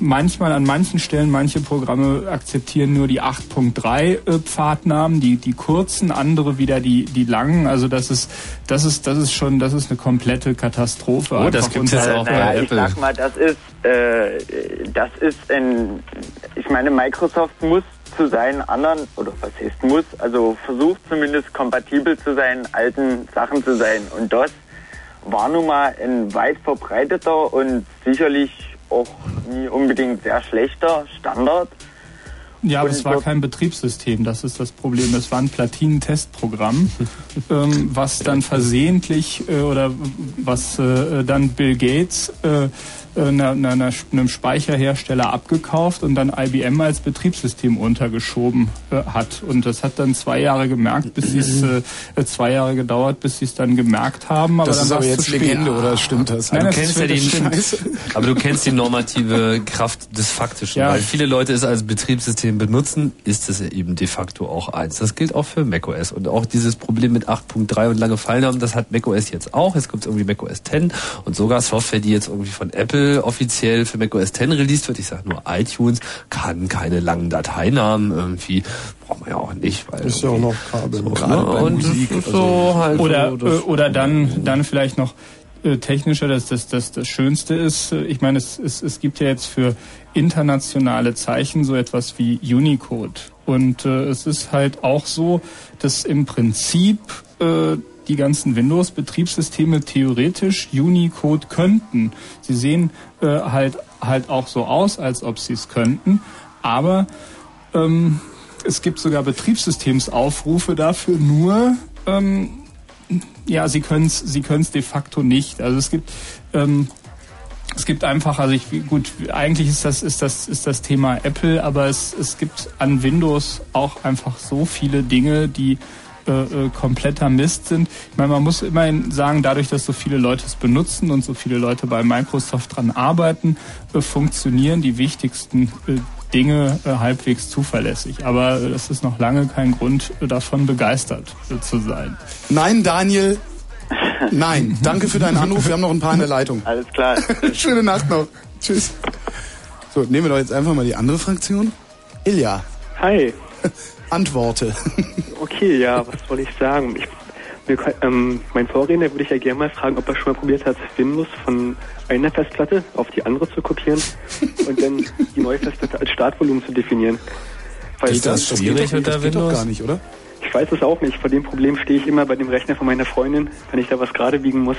[SPEAKER 6] manchmal an manchen Stellen manche Programme akzeptieren nur die 8.3 äh, Pfadnamen, die die kurzen, andere wieder die die langen. Also das ist das ist das ist schon das ist eine komplette Katastrophe.
[SPEAKER 4] Oh, das jetzt
[SPEAKER 6] unter-
[SPEAKER 4] auch bei
[SPEAKER 26] Naja, ich
[SPEAKER 4] Apple.
[SPEAKER 26] sag mal, das ist, äh, das ist ein, ich meine, Microsoft muss zu seinen anderen, oder was heißt muss, also versucht zumindest kompatibel zu seinen alten Sachen zu sein. Und das war nun mal ein weit verbreiteter und sicherlich auch nie unbedingt sehr schlechter Standard.
[SPEAKER 6] Ja, aber es war kein Betriebssystem, das ist das Problem. Es war ein Platinen-Testprogramm, *laughs* ähm, was dann versehentlich äh, oder was äh, dann Bill Gates äh, einer, einer, einem Speicherhersteller abgekauft und dann IBM als Betriebssystem untergeschoben äh, hat. Und das hat dann zwei Jahre gemerkt, bis sie es äh, äh, zwei Jahre gedauert, bis sie es dann gemerkt haben. Aber
[SPEAKER 2] Das
[SPEAKER 6] dann
[SPEAKER 2] ist aber jetzt. Legende, oder stimmt das?
[SPEAKER 6] Nein,
[SPEAKER 4] du
[SPEAKER 6] das
[SPEAKER 4] kennst
[SPEAKER 6] ist
[SPEAKER 4] ja
[SPEAKER 6] stimmt.
[SPEAKER 4] aber du kennst die normative Kraft des Faktischen,
[SPEAKER 6] Ja.
[SPEAKER 4] weil viele Leute es als Betriebssystem benutzen, ist es ja eben de facto auch eins. Das gilt auch für macOS und auch dieses Problem mit 8.3 und lange Fallnamen, das hat macOS jetzt auch. Jetzt kommt irgendwie macOS 10 und sogar Software, die jetzt irgendwie von Apple offiziell für macOS 10 released wird. Ich sage nur iTunes kann keine langen Dateinamen irgendwie braucht man ja auch nicht, weil
[SPEAKER 5] Ist ja auch noch Kabel.
[SPEAKER 4] so,
[SPEAKER 5] Gerade
[SPEAKER 4] ne?
[SPEAKER 5] bei
[SPEAKER 4] und
[SPEAKER 5] Musik,
[SPEAKER 4] ist
[SPEAKER 5] also-
[SPEAKER 4] so halt
[SPEAKER 6] oder
[SPEAKER 4] so,
[SPEAKER 6] äh, oder dann dann vielleicht noch äh, technischer, dass das, das das Schönste ist. Ich meine, es, es, es gibt ja jetzt für internationale Zeichen so etwas wie Unicode. Und äh, es ist halt auch so, dass im Prinzip äh, die ganzen Windows-Betriebssysteme theoretisch Unicode könnten. Sie sehen äh, halt halt auch so aus, als ob sie es könnten, aber ähm, es gibt sogar Betriebssystemsaufrufe dafür, nur ähm, ja, sie können es sie können's de facto nicht. Also es gibt ähm, es gibt einfach, also ich gut, eigentlich ist das ist das ist das Thema Apple, aber es es gibt an Windows auch einfach so viele Dinge, die äh, äh, kompletter Mist sind. Ich meine, man muss immerhin sagen, dadurch, dass so viele Leute es benutzen und so viele Leute bei Microsoft dran arbeiten, äh, funktionieren die wichtigsten äh, Dinge äh, halbwegs zuverlässig. Aber das ist noch lange kein Grund, äh, davon begeistert äh, zu sein.
[SPEAKER 2] Nein, Daniel. Nein. Danke für deinen Anruf. Wir haben noch ein paar in der Leitung. *laughs*
[SPEAKER 26] Alles klar. *laughs*
[SPEAKER 2] Schöne Nacht noch. Tschüss. So, nehmen wir doch jetzt einfach mal die andere Fraktion. Ilja.
[SPEAKER 27] Hi. *laughs*
[SPEAKER 2] Antworte.
[SPEAKER 27] Okay, ja, was soll ich sagen? Ich können- ähm, mein Vorredner würde ich ja gerne mal fragen, ob er schon mal probiert hat, Windows von einer Festplatte auf die andere zu kopieren und dann die neue Festplatte als Startvolumen zu definieren. Weil
[SPEAKER 4] Ist das
[SPEAKER 27] dann-
[SPEAKER 4] schwierig
[SPEAKER 27] geht doch-
[SPEAKER 4] unter Windows?
[SPEAKER 2] Gar nicht, oder?
[SPEAKER 27] Ich weiß es auch nicht. Vor dem Problem stehe ich immer bei dem Rechner von meiner Freundin, wenn ich da was gerade biegen muss.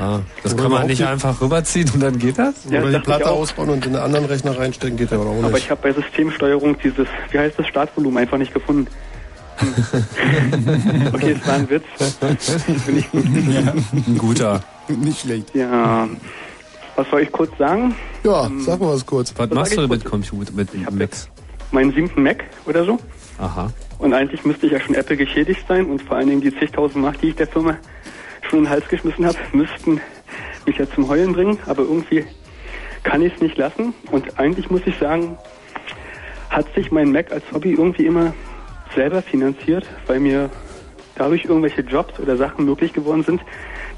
[SPEAKER 4] Ah, das
[SPEAKER 27] Oder
[SPEAKER 4] kann man nicht einfach rüberziehen und dann geht das?
[SPEAKER 27] Ja,
[SPEAKER 5] Oder die Platte ausbauen und in einen anderen Rechner reinstecken, geht ja aber auch
[SPEAKER 27] Aber
[SPEAKER 5] nicht.
[SPEAKER 27] ich habe bei Systemsteuerung dieses, wie heißt das, Startvolumen einfach nicht gefunden. *laughs* Okay, es war ein Witz. Bin ich gut.
[SPEAKER 4] Ein guter.
[SPEAKER 2] Nicht schlecht.
[SPEAKER 27] Ja. Was soll ich kurz sagen?
[SPEAKER 5] Ja, sag mal was kurz.
[SPEAKER 4] Was
[SPEAKER 27] Was
[SPEAKER 4] machst du mit Computer, mit Macs?
[SPEAKER 27] Meinen siebten Mac oder so.
[SPEAKER 4] Aha.
[SPEAKER 27] Und eigentlich müsste ich ja schon Apple geschädigt sein und vor allen Dingen die zigtausend Mark, die ich der Firma schon in den Hals geschmissen habe, müssten mich ja zum Heulen bringen. Aber irgendwie kann ich es nicht lassen. Und eigentlich muss ich sagen, hat sich mein Mac als Hobby irgendwie immer selber finanziert, weil mir dadurch irgendwelche Jobs oder Sachen möglich geworden sind,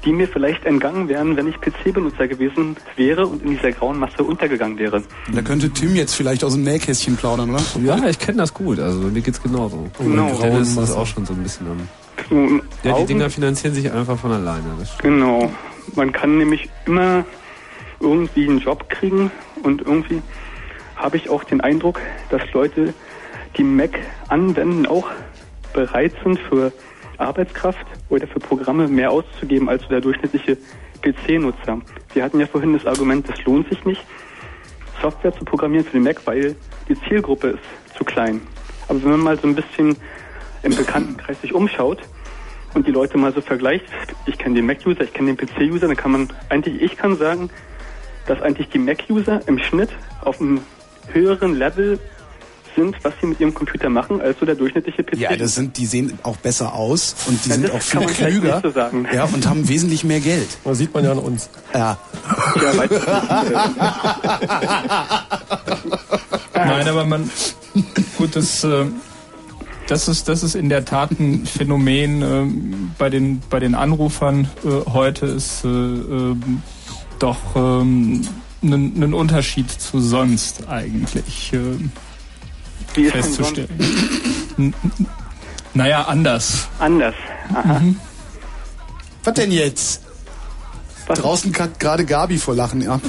[SPEAKER 27] die mir vielleicht entgangen wären, wenn ich PC-Benutzer gewesen wäre und in dieser grauen Masse untergegangen wäre.
[SPEAKER 2] Da könnte Tim jetzt vielleicht aus dem Nähkästchen plaudern, oder?
[SPEAKER 4] Ja, ich kenne das gut. Also mir geht's genauso.
[SPEAKER 27] Genau.
[SPEAKER 4] Dennis ist auch schon so ein bisschen am. Ja, die Dinger finanzieren sich einfach von alleine. Das.
[SPEAKER 27] Genau. Man kann nämlich immer irgendwie einen Job kriegen und irgendwie habe ich auch den Eindruck, dass Leute, die Mac anwenden, auch bereit sind für Arbeitskraft oder für Programme mehr auszugeben als der durchschnittliche PC-Nutzer. Sie hatten ja vorhin das Argument, es lohnt sich nicht, Software zu programmieren für den Mac, weil die Zielgruppe ist zu klein. Aber wenn man mal so ein bisschen im Bekanntenkreis sich umschaut und die Leute mal so vergleicht, ich kenne den Mac-User, ich kenne den PC-User, dann kann man eigentlich, ich kann sagen, dass eigentlich die Mac-User im Schnitt auf einem höheren Level sind, was sie mit ihrem Computer machen, als so der durchschnittliche PC.
[SPEAKER 2] Ja, das sind, die sehen auch besser aus und die
[SPEAKER 27] Ja,
[SPEAKER 2] sind auch viel klüger.
[SPEAKER 27] so sagen.
[SPEAKER 2] Ja, und haben wesentlich mehr Geld.
[SPEAKER 5] Das sieht man ja an uns.
[SPEAKER 2] Ja.
[SPEAKER 27] Ja, *laughs*
[SPEAKER 6] Nein, aber man. Gut, das, äh, das, ist, das ist in der Tat ein Phänomen ähm, bei, den, bei den Anrufern äh, heute ist äh, ähm, doch ähm, ein ein Unterschied zu sonst eigentlich äh,
[SPEAKER 27] Wie ist denn
[SPEAKER 6] festzustellen. *laughs* N- n- Naja, anders.
[SPEAKER 27] Anders. Aha.
[SPEAKER 2] Was denn jetzt? Draußen kackt gerade Gabi vor Lachen ab.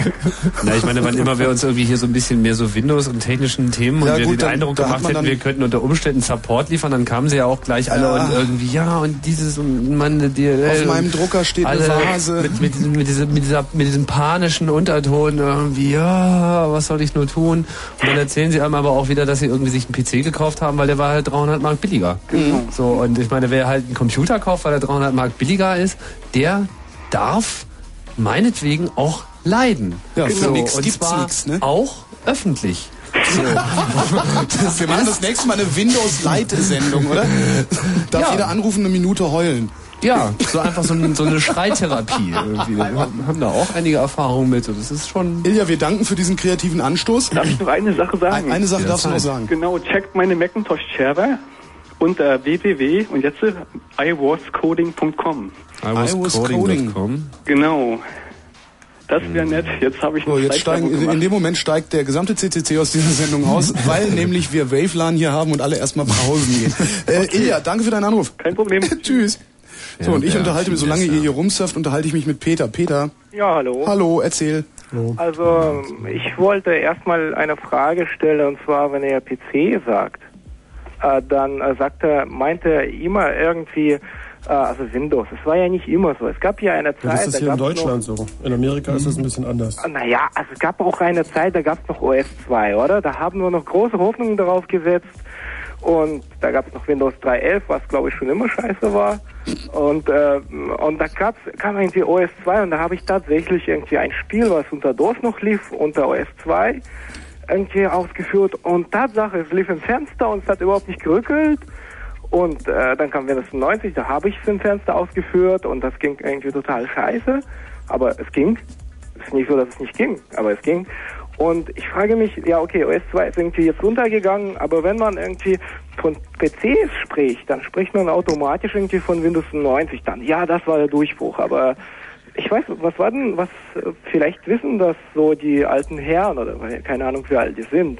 [SPEAKER 2] *laughs*
[SPEAKER 4] Na, ich meine, wann immer wir uns irgendwie hier so ein bisschen mehr so Windows und technischen Themen
[SPEAKER 2] Ja,
[SPEAKER 4] und wir
[SPEAKER 2] gut,
[SPEAKER 4] den
[SPEAKER 2] dann-
[SPEAKER 4] Eindruck gemacht hätten, wir könnten unter Umständen Support liefern, dann kamen sie ja auch gleich alle
[SPEAKER 2] Ja.
[SPEAKER 4] und irgendwie, ja, und dieses und man, DLL.
[SPEAKER 2] Auf
[SPEAKER 4] und
[SPEAKER 2] meinem Drucker steht eine Vase.
[SPEAKER 4] Mit, mit, diesem, mit, diesem, mit, dieser, mit diesem panischen Unterton irgendwie, ja, was soll ich nur tun? Und dann erzählen sie einem aber auch wieder, dass sie irgendwie sich einen PC gekauft haben, weil der war halt 300 Mark billiger.
[SPEAKER 2] Genau.
[SPEAKER 4] So, und ich meine, wer halt einen Computer kauft, weil er 300 Mark billiger ist, der darf meinetwegen auch leiden.
[SPEAKER 2] Ja, für
[SPEAKER 4] so,
[SPEAKER 2] nix
[SPEAKER 4] und
[SPEAKER 2] gibt's
[SPEAKER 4] zwar
[SPEAKER 2] nix, ne?
[SPEAKER 4] Auch öffentlich. So. *laughs*
[SPEAKER 2] Wir machen das nächste Mal eine Windows-Light-Sendung, oder? Darf
[SPEAKER 4] Ja.
[SPEAKER 2] jeder anrufen, eine Minute heulen.
[SPEAKER 4] Ja, so einfach so, ein, so eine Schreitherapie irgendwie. Wir haben da auch einige Erfahrungen mit und es ist schon...
[SPEAKER 2] Ilja, wir danken für diesen kreativen Anstoß.
[SPEAKER 27] Darf ich noch eine Sache sagen?
[SPEAKER 2] Ein- eine Sache
[SPEAKER 4] Ja,
[SPEAKER 2] darfst du noch sagen.
[SPEAKER 27] Genau, checkt meine Macintosh-Server unter www und jetzt iwascoding.com.
[SPEAKER 4] iwascoding.com.
[SPEAKER 27] Genau. Das wäre nett. Jetzt habe ich
[SPEAKER 2] So,
[SPEAKER 27] noch
[SPEAKER 2] jetzt steigen, in, dem Moment steigt der gesamte CCC aus dieser Sendung aus, *laughs* weil nämlich wir Wavelan hier haben und alle erstmal pausen gehen. Äh, Ilja, danke für deinen Anruf.
[SPEAKER 27] Kein Problem. *laughs*
[SPEAKER 2] Tschüss. So, und ich
[SPEAKER 4] Ja,
[SPEAKER 2] unterhalte mich, solange ihr hier rumsurft, unterhalte ich mich mit Peter. Peter,
[SPEAKER 28] Ja, hallo.
[SPEAKER 2] hallo, erzähl.
[SPEAKER 28] Also, ich wollte erstmal eine Frage stellen, und zwar, wenn er PC sagt, äh, dann äh, sagt er, meint er immer irgendwie, äh, also Windows. Es war ja nicht immer so. Es gab ja eine
[SPEAKER 5] Ja,
[SPEAKER 28] Zeit,
[SPEAKER 5] das ist
[SPEAKER 28] da
[SPEAKER 5] hier in Deutschland
[SPEAKER 28] noch,
[SPEAKER 5] so. In Amerika ist das ein bisschen anders.
[SPEAKER 28] Naja, also es gab auch eine Zeit, da gab es noch OS 2, oder? Da haben wir noch große Hoffnungen darauf gesetzt. Und da gab es noch Windows 3.11, was glaube ich schon immer scheiße war. Und, äh, und da gab's, kam irgendwie OS 2 und da habe ich tatsächlich irgendwie ein Spiel, was unter DOS noch lief, unter OS 2 irgendwie ausgeführt. Und Tatsache, es lief im Fenster und es hat überhaupt nicht gerückelt. Und äh, dann kam Windows 90, da habe ich es im Fenster ausgeführt und das ging irgendwie total scheiße. Aber es ging. Es ist nicht so, dass es nicht ging, aber es ging. Und ich frage mich, ja okay, OS 2 ist irgendwie jetzt runtergegangen, aber wenn man irgendwie von PCs spricht, dann spricht man automatisch irgendwie von Windows 90 dann. Ja, das war der Durchbruch, aber ich weiß, was war denn, was, äh, vielleicht wissen das so die alten Herren oder keine Ahnung, wie alt die sind.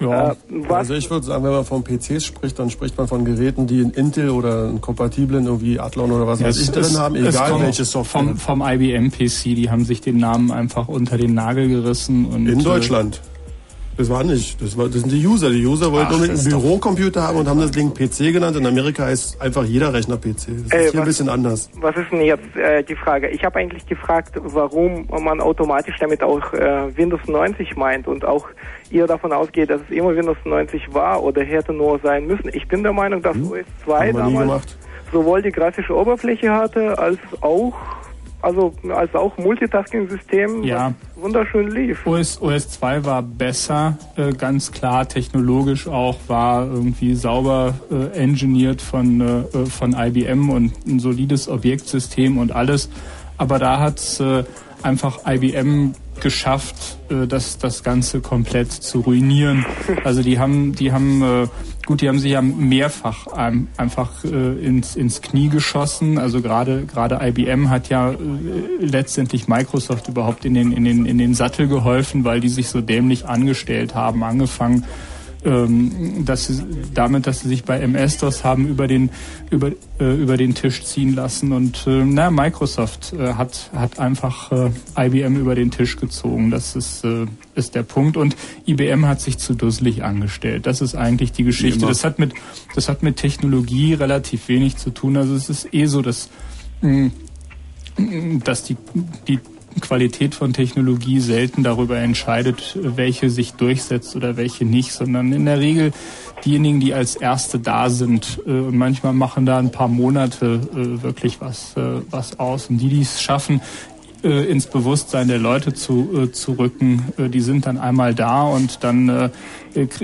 [SPEAKER 5] Ja.
[SPEAKER 28] Äh, was,
[SPEAKER 5] Also ich würde sagen, wenn man von PCs spricht, dann spricht man von Geräten, die einen Intel oder einen kompatiblen irgendwie Athlon oder was
[SPEAKER 6] Ja,
[SPEAKER 5] weiß ich drin haben, egal
[SPEAKER 6] kommt
[SPEAKER 5] welche Software.
[SPEAKER 6] Vom, vom IBM PC, die haben sich den Namen einfach unter den Nagel gerissen. Und,
[SPEAKER 5] In
[SPEAKER 6] äh,
[SPEAKER 5] Deutschland. Das war nicht. Das, war, das sind die User. Die User wollten
[SPEAKER 6] Ach, das
[SPEAKER 5] einen Bürocomputer haben und haben das Ding PC genannt. In Amerika ist einfach jeder Rechner PC. Das ist
[SPEAKER 28] Ey,
[SPEAKER 5] hier ein
[SPEAKER 28] was-
[SPEAKER 5] bisschen anders.
[SPEAKER 28] was ist denn jetzt äh, die Frage? Ich habe eigentlich gefragt, warum man automatisch damit auch äh, Windows 90 meint und auch ihr davon ausgeht, dass es immer Windows 90 war oder hätte nur sein müssen. Ich bin der Meinung, dass OS 2
[SPEAKER 5] Hm? Wir nie
[SPEAKER 28] damals
[SPEAKER 5] gemacht.
[SPEAKER 28] sowohl die grafische Oberfläche hatte, als auch also als auch Multitasking-System,
[SPEAKER 6] Ja.
[SPEAKER 28] wunderschön lief.
[SPEAKER 6] OS, OS 2 war besser, äh, ganz klar, technologisch auch, war irgendwie sauber äh, engineert von, äh, von IBM und ein solides Objektsystem und alles. Aber da hat äh, einfach IBM geschafft, äh, das, das Ganze komplett zu ruinieren. *laughs* Also die haben, die haben, äh, gut, die haben sich ja mehrfach ein, einfach äh, ins, ins Knie geschossen. Also gerade gerade IBM hat ja äh, letztendlich Microsoft überhaupt in den, in, den, in den Sattel geholfen, weil die sich so dämlich angestellt haben, angefangen ähm, dass sie, damit, dass sie sich bei MS-DOS haben über den über äh, über den Tisch ziehen lassen und äh, na Microsoft äh, hat hat einfach äh, IBM über den Tisch gezogen. Das ist äh, ist der Punkt und IBM hat sich zu dusselig angestellt. Das ist eigentlich die Geschichte. Das hat mit das hat mit Technologie relativ wenig zu tun. Also es ist eh so, dass mh, dass die, die Qualität von Technologie selten darüber entscheidet, welche sich durchsetzt oder welche nicht, sondern in der Regel diejenigen, die als Erste da sind. äh, Und manchmal machen da ein paar Monate äh, wirklich was, äh, was aus. Und die, die es schaffen, ins Bewusstsein der Leute zu, zu rücken, die sind dann einmal da und dann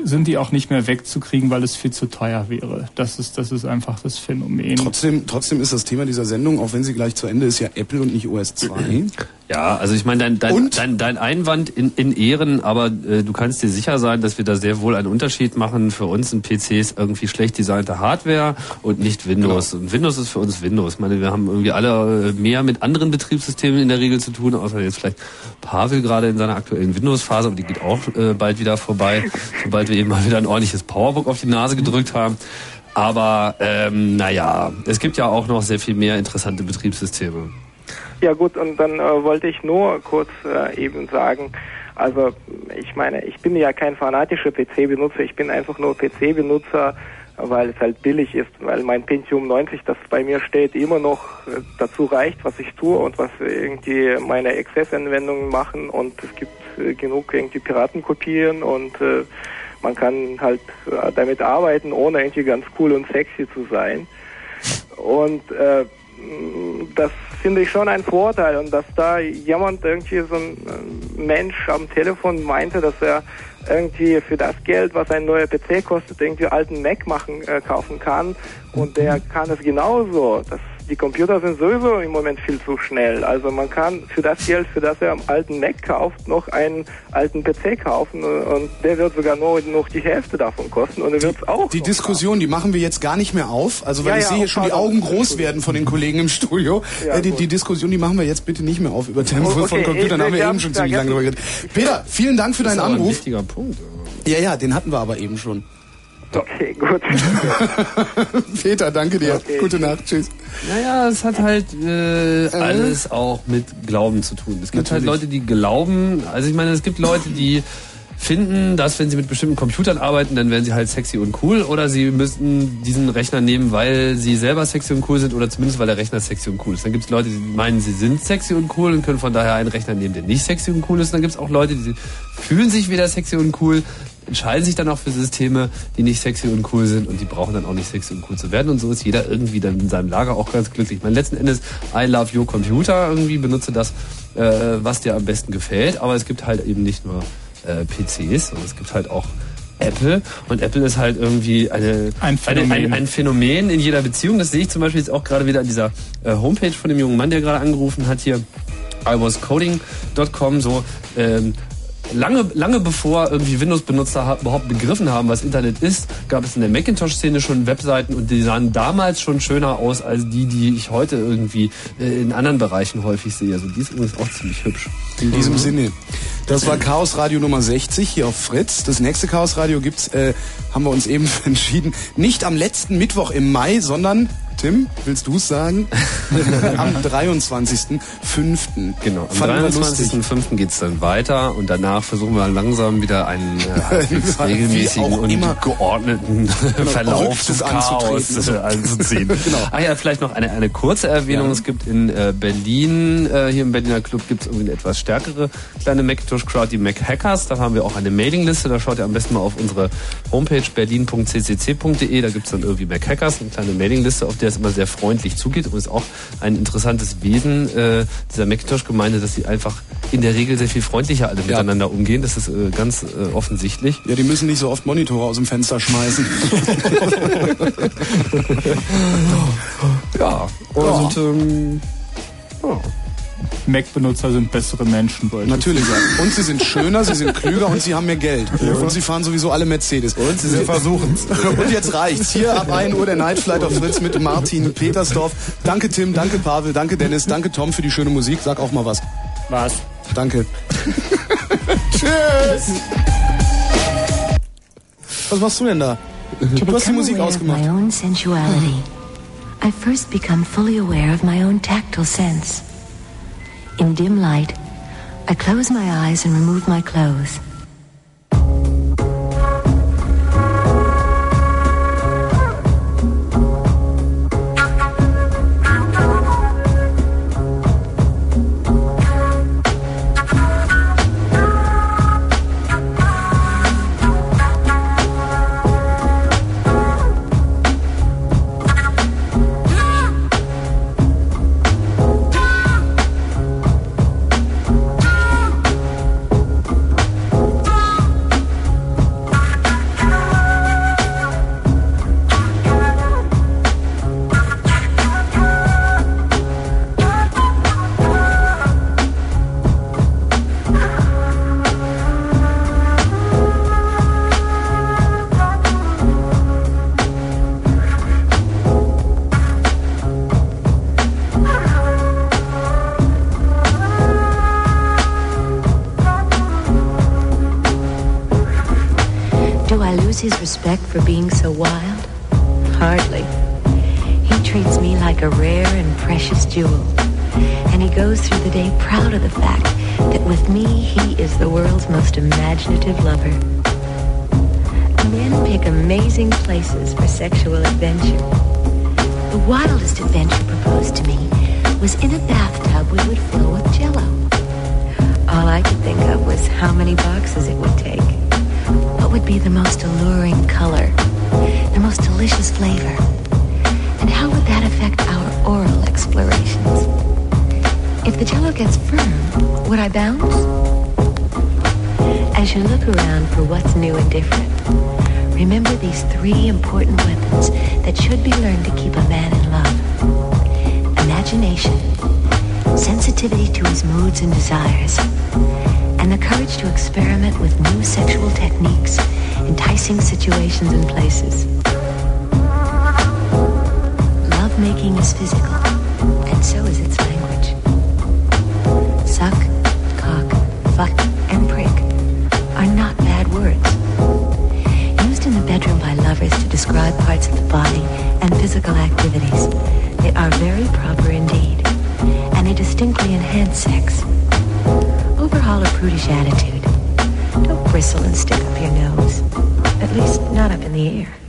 [SPEAKER 6] sind die auch nicht mehr wegzukriegen, weil es viel zu teuer wäre. Das ist, das ist einfach das Phänomen.
[SPEAKER 2] Trotzdem, trotzdem ist das Thema dieser Sendung, auch wenn sie gleich zu Ende ist, ja Apple und nicht OS 2.
[SPEAKER 4] Ja, also ich meine, dein, dein, dein, dein Einwand in, in Ehren, aber äh, du kannst dir sicher sein, dass wir da sehr wohl einen Unterschied machen. Für uns ein PC ist irgendwie schlecht designte Hardware und nicht Windows. Und Windows ist für uns Windows. Ich meine, wir haben irgendwie alle äh, mehr mit anderen Betriebssystemen in der Regel zu tun, außer jetzt vielleicht Pavel gerade in seiner aktuellen Windows-Phase, aber die geht auch äh, bald wieder vorbei, sobald wir eben mal wieder ein ordentliches Powerbook auf die Nase gedrückt haben. Aber ähm, naja, es gibt ja auch noch sehr viel mehr interessante Betriebssysteme.
[SPEAKER 28] Ja gut, und dann äh, wollte ich nur kurz äh, eben sagen, also ich meine, ich bin ja kein fanatischer PC-Benutzer, ich bin einfach nur PC-Benutzer, weil es halt billig ist, weil mein Pentium 90, das bei mir steht, immer noch äh, dazu reicht, was ich tue und was irgendwie meine Access-Anwendungen machen und es gibt äh, genug irgendwie Piratenkopien und äh, man kann halt damit arbeiten, ohne irgendwie ganz cool und sexy zu sein. Und äh, mh, das finde ich schon ein Vorteil und dass da jemand irgendwie so ein Mensch am Telefon meinte, dass er irgendwie für das Geld, was ein neuer PC kostet, irgendwie alten Mac machen äh, kaufen kann und der kann es genauso. Das, die Computer sind sowieso im Moment viel zu schnell. Also man kann für das Geld, für das er einen alten Mac kauft, noch einen alten PC kaufen und, der wird sogar nur noch die Hälfte davon kosten und er wird auch
[SPEAKER 2] Die Diskussion, die machen wir jetzt gar nicht mehr auf. Also weil
[SPEAKER 28] Ja,
[SPEAKER 2] ich
[SPEAKER 28] ja,
[SPEAKER 2] sehe hier schon die. Augen groß werden von den Kollegen im Studio.
[SPEAKER 28] Ja,
[SPEAKER 2] äh, die, die Diskussion, die machen wir jetzt bitte nicht mehr auf über Tempo
[SPEAKER 28] Okay,
[SPEAKER 2] von Computern. haben wir eben schon ziemlich lange drüber geredet. Peter, vielen Dank für
[SPEAKER 4] Das
[SPEAKER 2] deinen
[SPEAKER 4] ist aber ein
[SPEAKER 2] Anruf.
[SPEAKER 4] wichtiger Punkt.
[SPEAKER 2] Ja, ja, den hatten wir aber eben schon.
[SPEAKER 28] Okay, gut. *laughs*
[SPEAKER 2] Peter, danke dir. Gute Nacht. Tschüss.
[SPEAKER 4] Naja, es hat halt äh, alles auch mit Glauben zu tun. Es gibt halt Leute, die glauben, also ich meine, es gibt Leute, die finden, dass wenn sie mit bestimmten Computern arbeiten, dann werden sie halt sexy und cool oder sie müssten diesen Rechner nehmen, weil sie selber sexy und cool sind oder zumindest weil der Rechner sexy und cool ist. Dann gibt es Leute, die meinen, sie sind sexy und cool und können von daher einen Rechner nehmen, der nicht sexy und cool ist. Und dann gibt es auch Leute, die fühlen sich weder sexy und cool, entscheiden sich dann auch für Systeme, die nicht sexy und cool sind und die brauchen dann auch nicht sexy und cool zu werden. Und so ist jeder irgendwie dann in seinem Lager auch ganz glücklich. Ich meine, letzten Endes, I love your computer, irgendwie benutze das, äh, was dir am besten gefällt. Aber es gibt halt eben nicht nur äh, PCs, sondern es gibt halt auch Apple und Apple ist halt irgendwie eine,
[SPEAKER 6] Ein Phänomen.
[SPEAKER 4] Eine, ein, ein Phänomen in jeder Beziehung. Das sehe ich zum Beispiel jetzt auch gerade wieder an dieser äh, Homepage von dem jungen Mann, der gerade angerufen hat hier, iwascoding.com, so ähm, lange, lange bevor irgendwie Windows-Benutzer ha- überhaupt begriffen haben, was Internet ist, gab es in der Macintosh-Szene schon Webseiten und die sahen damals schon schöner aus als die, die ich heute irgendwie äh, in anderen Bereichen häufig sehe. Also die ist übrigens auch ziemlich hübsch.
[SPEAKER 2] In diesem Sinne. Das war Chaos Radio Nummer 60 hier auf Fritz. Das nächste Chaos Radio gibt's, äh, haben wir uns eben *laughs* entschieden, nicht am letzten Mittwoch im Mai, sondern Tim, willst du es sagen? *laughs* am 23.05.
[SPEAKER 4] Genau, am
[SPEAKER 2] Fanden wir lustig.
[SPEAKER 4] 23.05. geht's dann weiter und danach versuchen wir langsam wieder einen *laughs* äh, regelmäßigen und
[SPEAKER 2] immer.
[SPEAKER 4] geordneten *laughs* Verlauf
[SPEAKER 2] Rückzug
[SPEAKER 4] des Chaos äh, anzuziehen.
[SPEAKER 2] Genau.
[SPEAKER 4] Ah ja, vielleicht noch eine, eine kurze Erwähnung.
[SPEAKER 2] Ja.
[SPEAKER 4] Es gibt in äh, Berlin, äh, hier im Berliner Club, gibt's irgendwie eine etwas stärkere kleine Macintosh-Crowd, die Mac Hackers. Da haben wir auch eine Mailingliste. Da schaut ihr am besten mal auf unsere Homepage berlin.ccc.de. Da gibt's dann irgendwie Mac Hackers, eine kleine Mailingliste, auf der es immer sehr freundlich zugeht. Und ist auch ein interessantes Wesen äh, dieser Macintosh-Gemeinde, dass sie einfach in der Regel sehr viel freundlicher alle miteinander umgehen. Das ist äh, ganz äh, offensichtlich.
[SPEAKER 2] Ja, die müssen nicht so oft Monitore aus dem Fenster schmeißen. *laughs* *laughs*
[SPEAKER 4] ja, und ähm,
[SPEAKER 6] Mac-Benutzer sind bessere Menschen.
[SPEAKER 2] Natürlich.
[SPEAKER 6] sagen.
[SPEAKER 2] Und sie sind schöner, sie sind klüger und sie haben mehr Geld.
[SPEAKER 6] Ja.
[SPEAKER 2] Und sie fahren sowieso alle Mercedes. Und
[SPEAKER 6] sie versuchen's. *laughs*
[SPEAKER 2] Und jetzt reicht's. Hier ab 1 Uhr der Night Flight auf Fritz mit Martin Petersdorf. Danke Tim, danke Pavel, danke Dennis, danke Tom für die schöne Musik. Sag auch mal was.
[SPEAKER 6] Was?
[SPEAKER 2] Danke. *laughs* Tschüss. Was machst du denn da?
[SPEAKER 29] To
[SPEAKER 2] Du hast die Musik ausgemacht.
[SPEAKER 29] I first become fully aware of my own tactile sense. In dim light, I close my eyes and remove my clothes. Respect for being so wild? Hardly. He treats me like a rare and precious jewel. And he goes through the day proud of the fact that with me he is the world's most imaginative lover. Men pick amazing places for sexual adventure. The wildest adventure proposed to me was in a bathtub we would fill with jello. All I could think of was how many boxes it would take. What would be the most alluring color? The most delicious flavor? And how would that affect our oral explorations? If the jello gets firm, would I bounce? As you look around for what's new and different, remember these three important weapons that should be learned to keep a man in love. Imagination, sensitivity to his moods and desires, and the courage to experiment with new sexual techniques, enticing situations and places. Love making is physical, and so is its language. Suck, cock, fuck, and prick are not bad words. Used in the bedroom by lovers to describe parts of the body and physical activities, they are very proper indeed, and they distinctly enhance sex. Overhaul a prudish attitude. Don't bristle and stick up your nose. At least, not up in the air.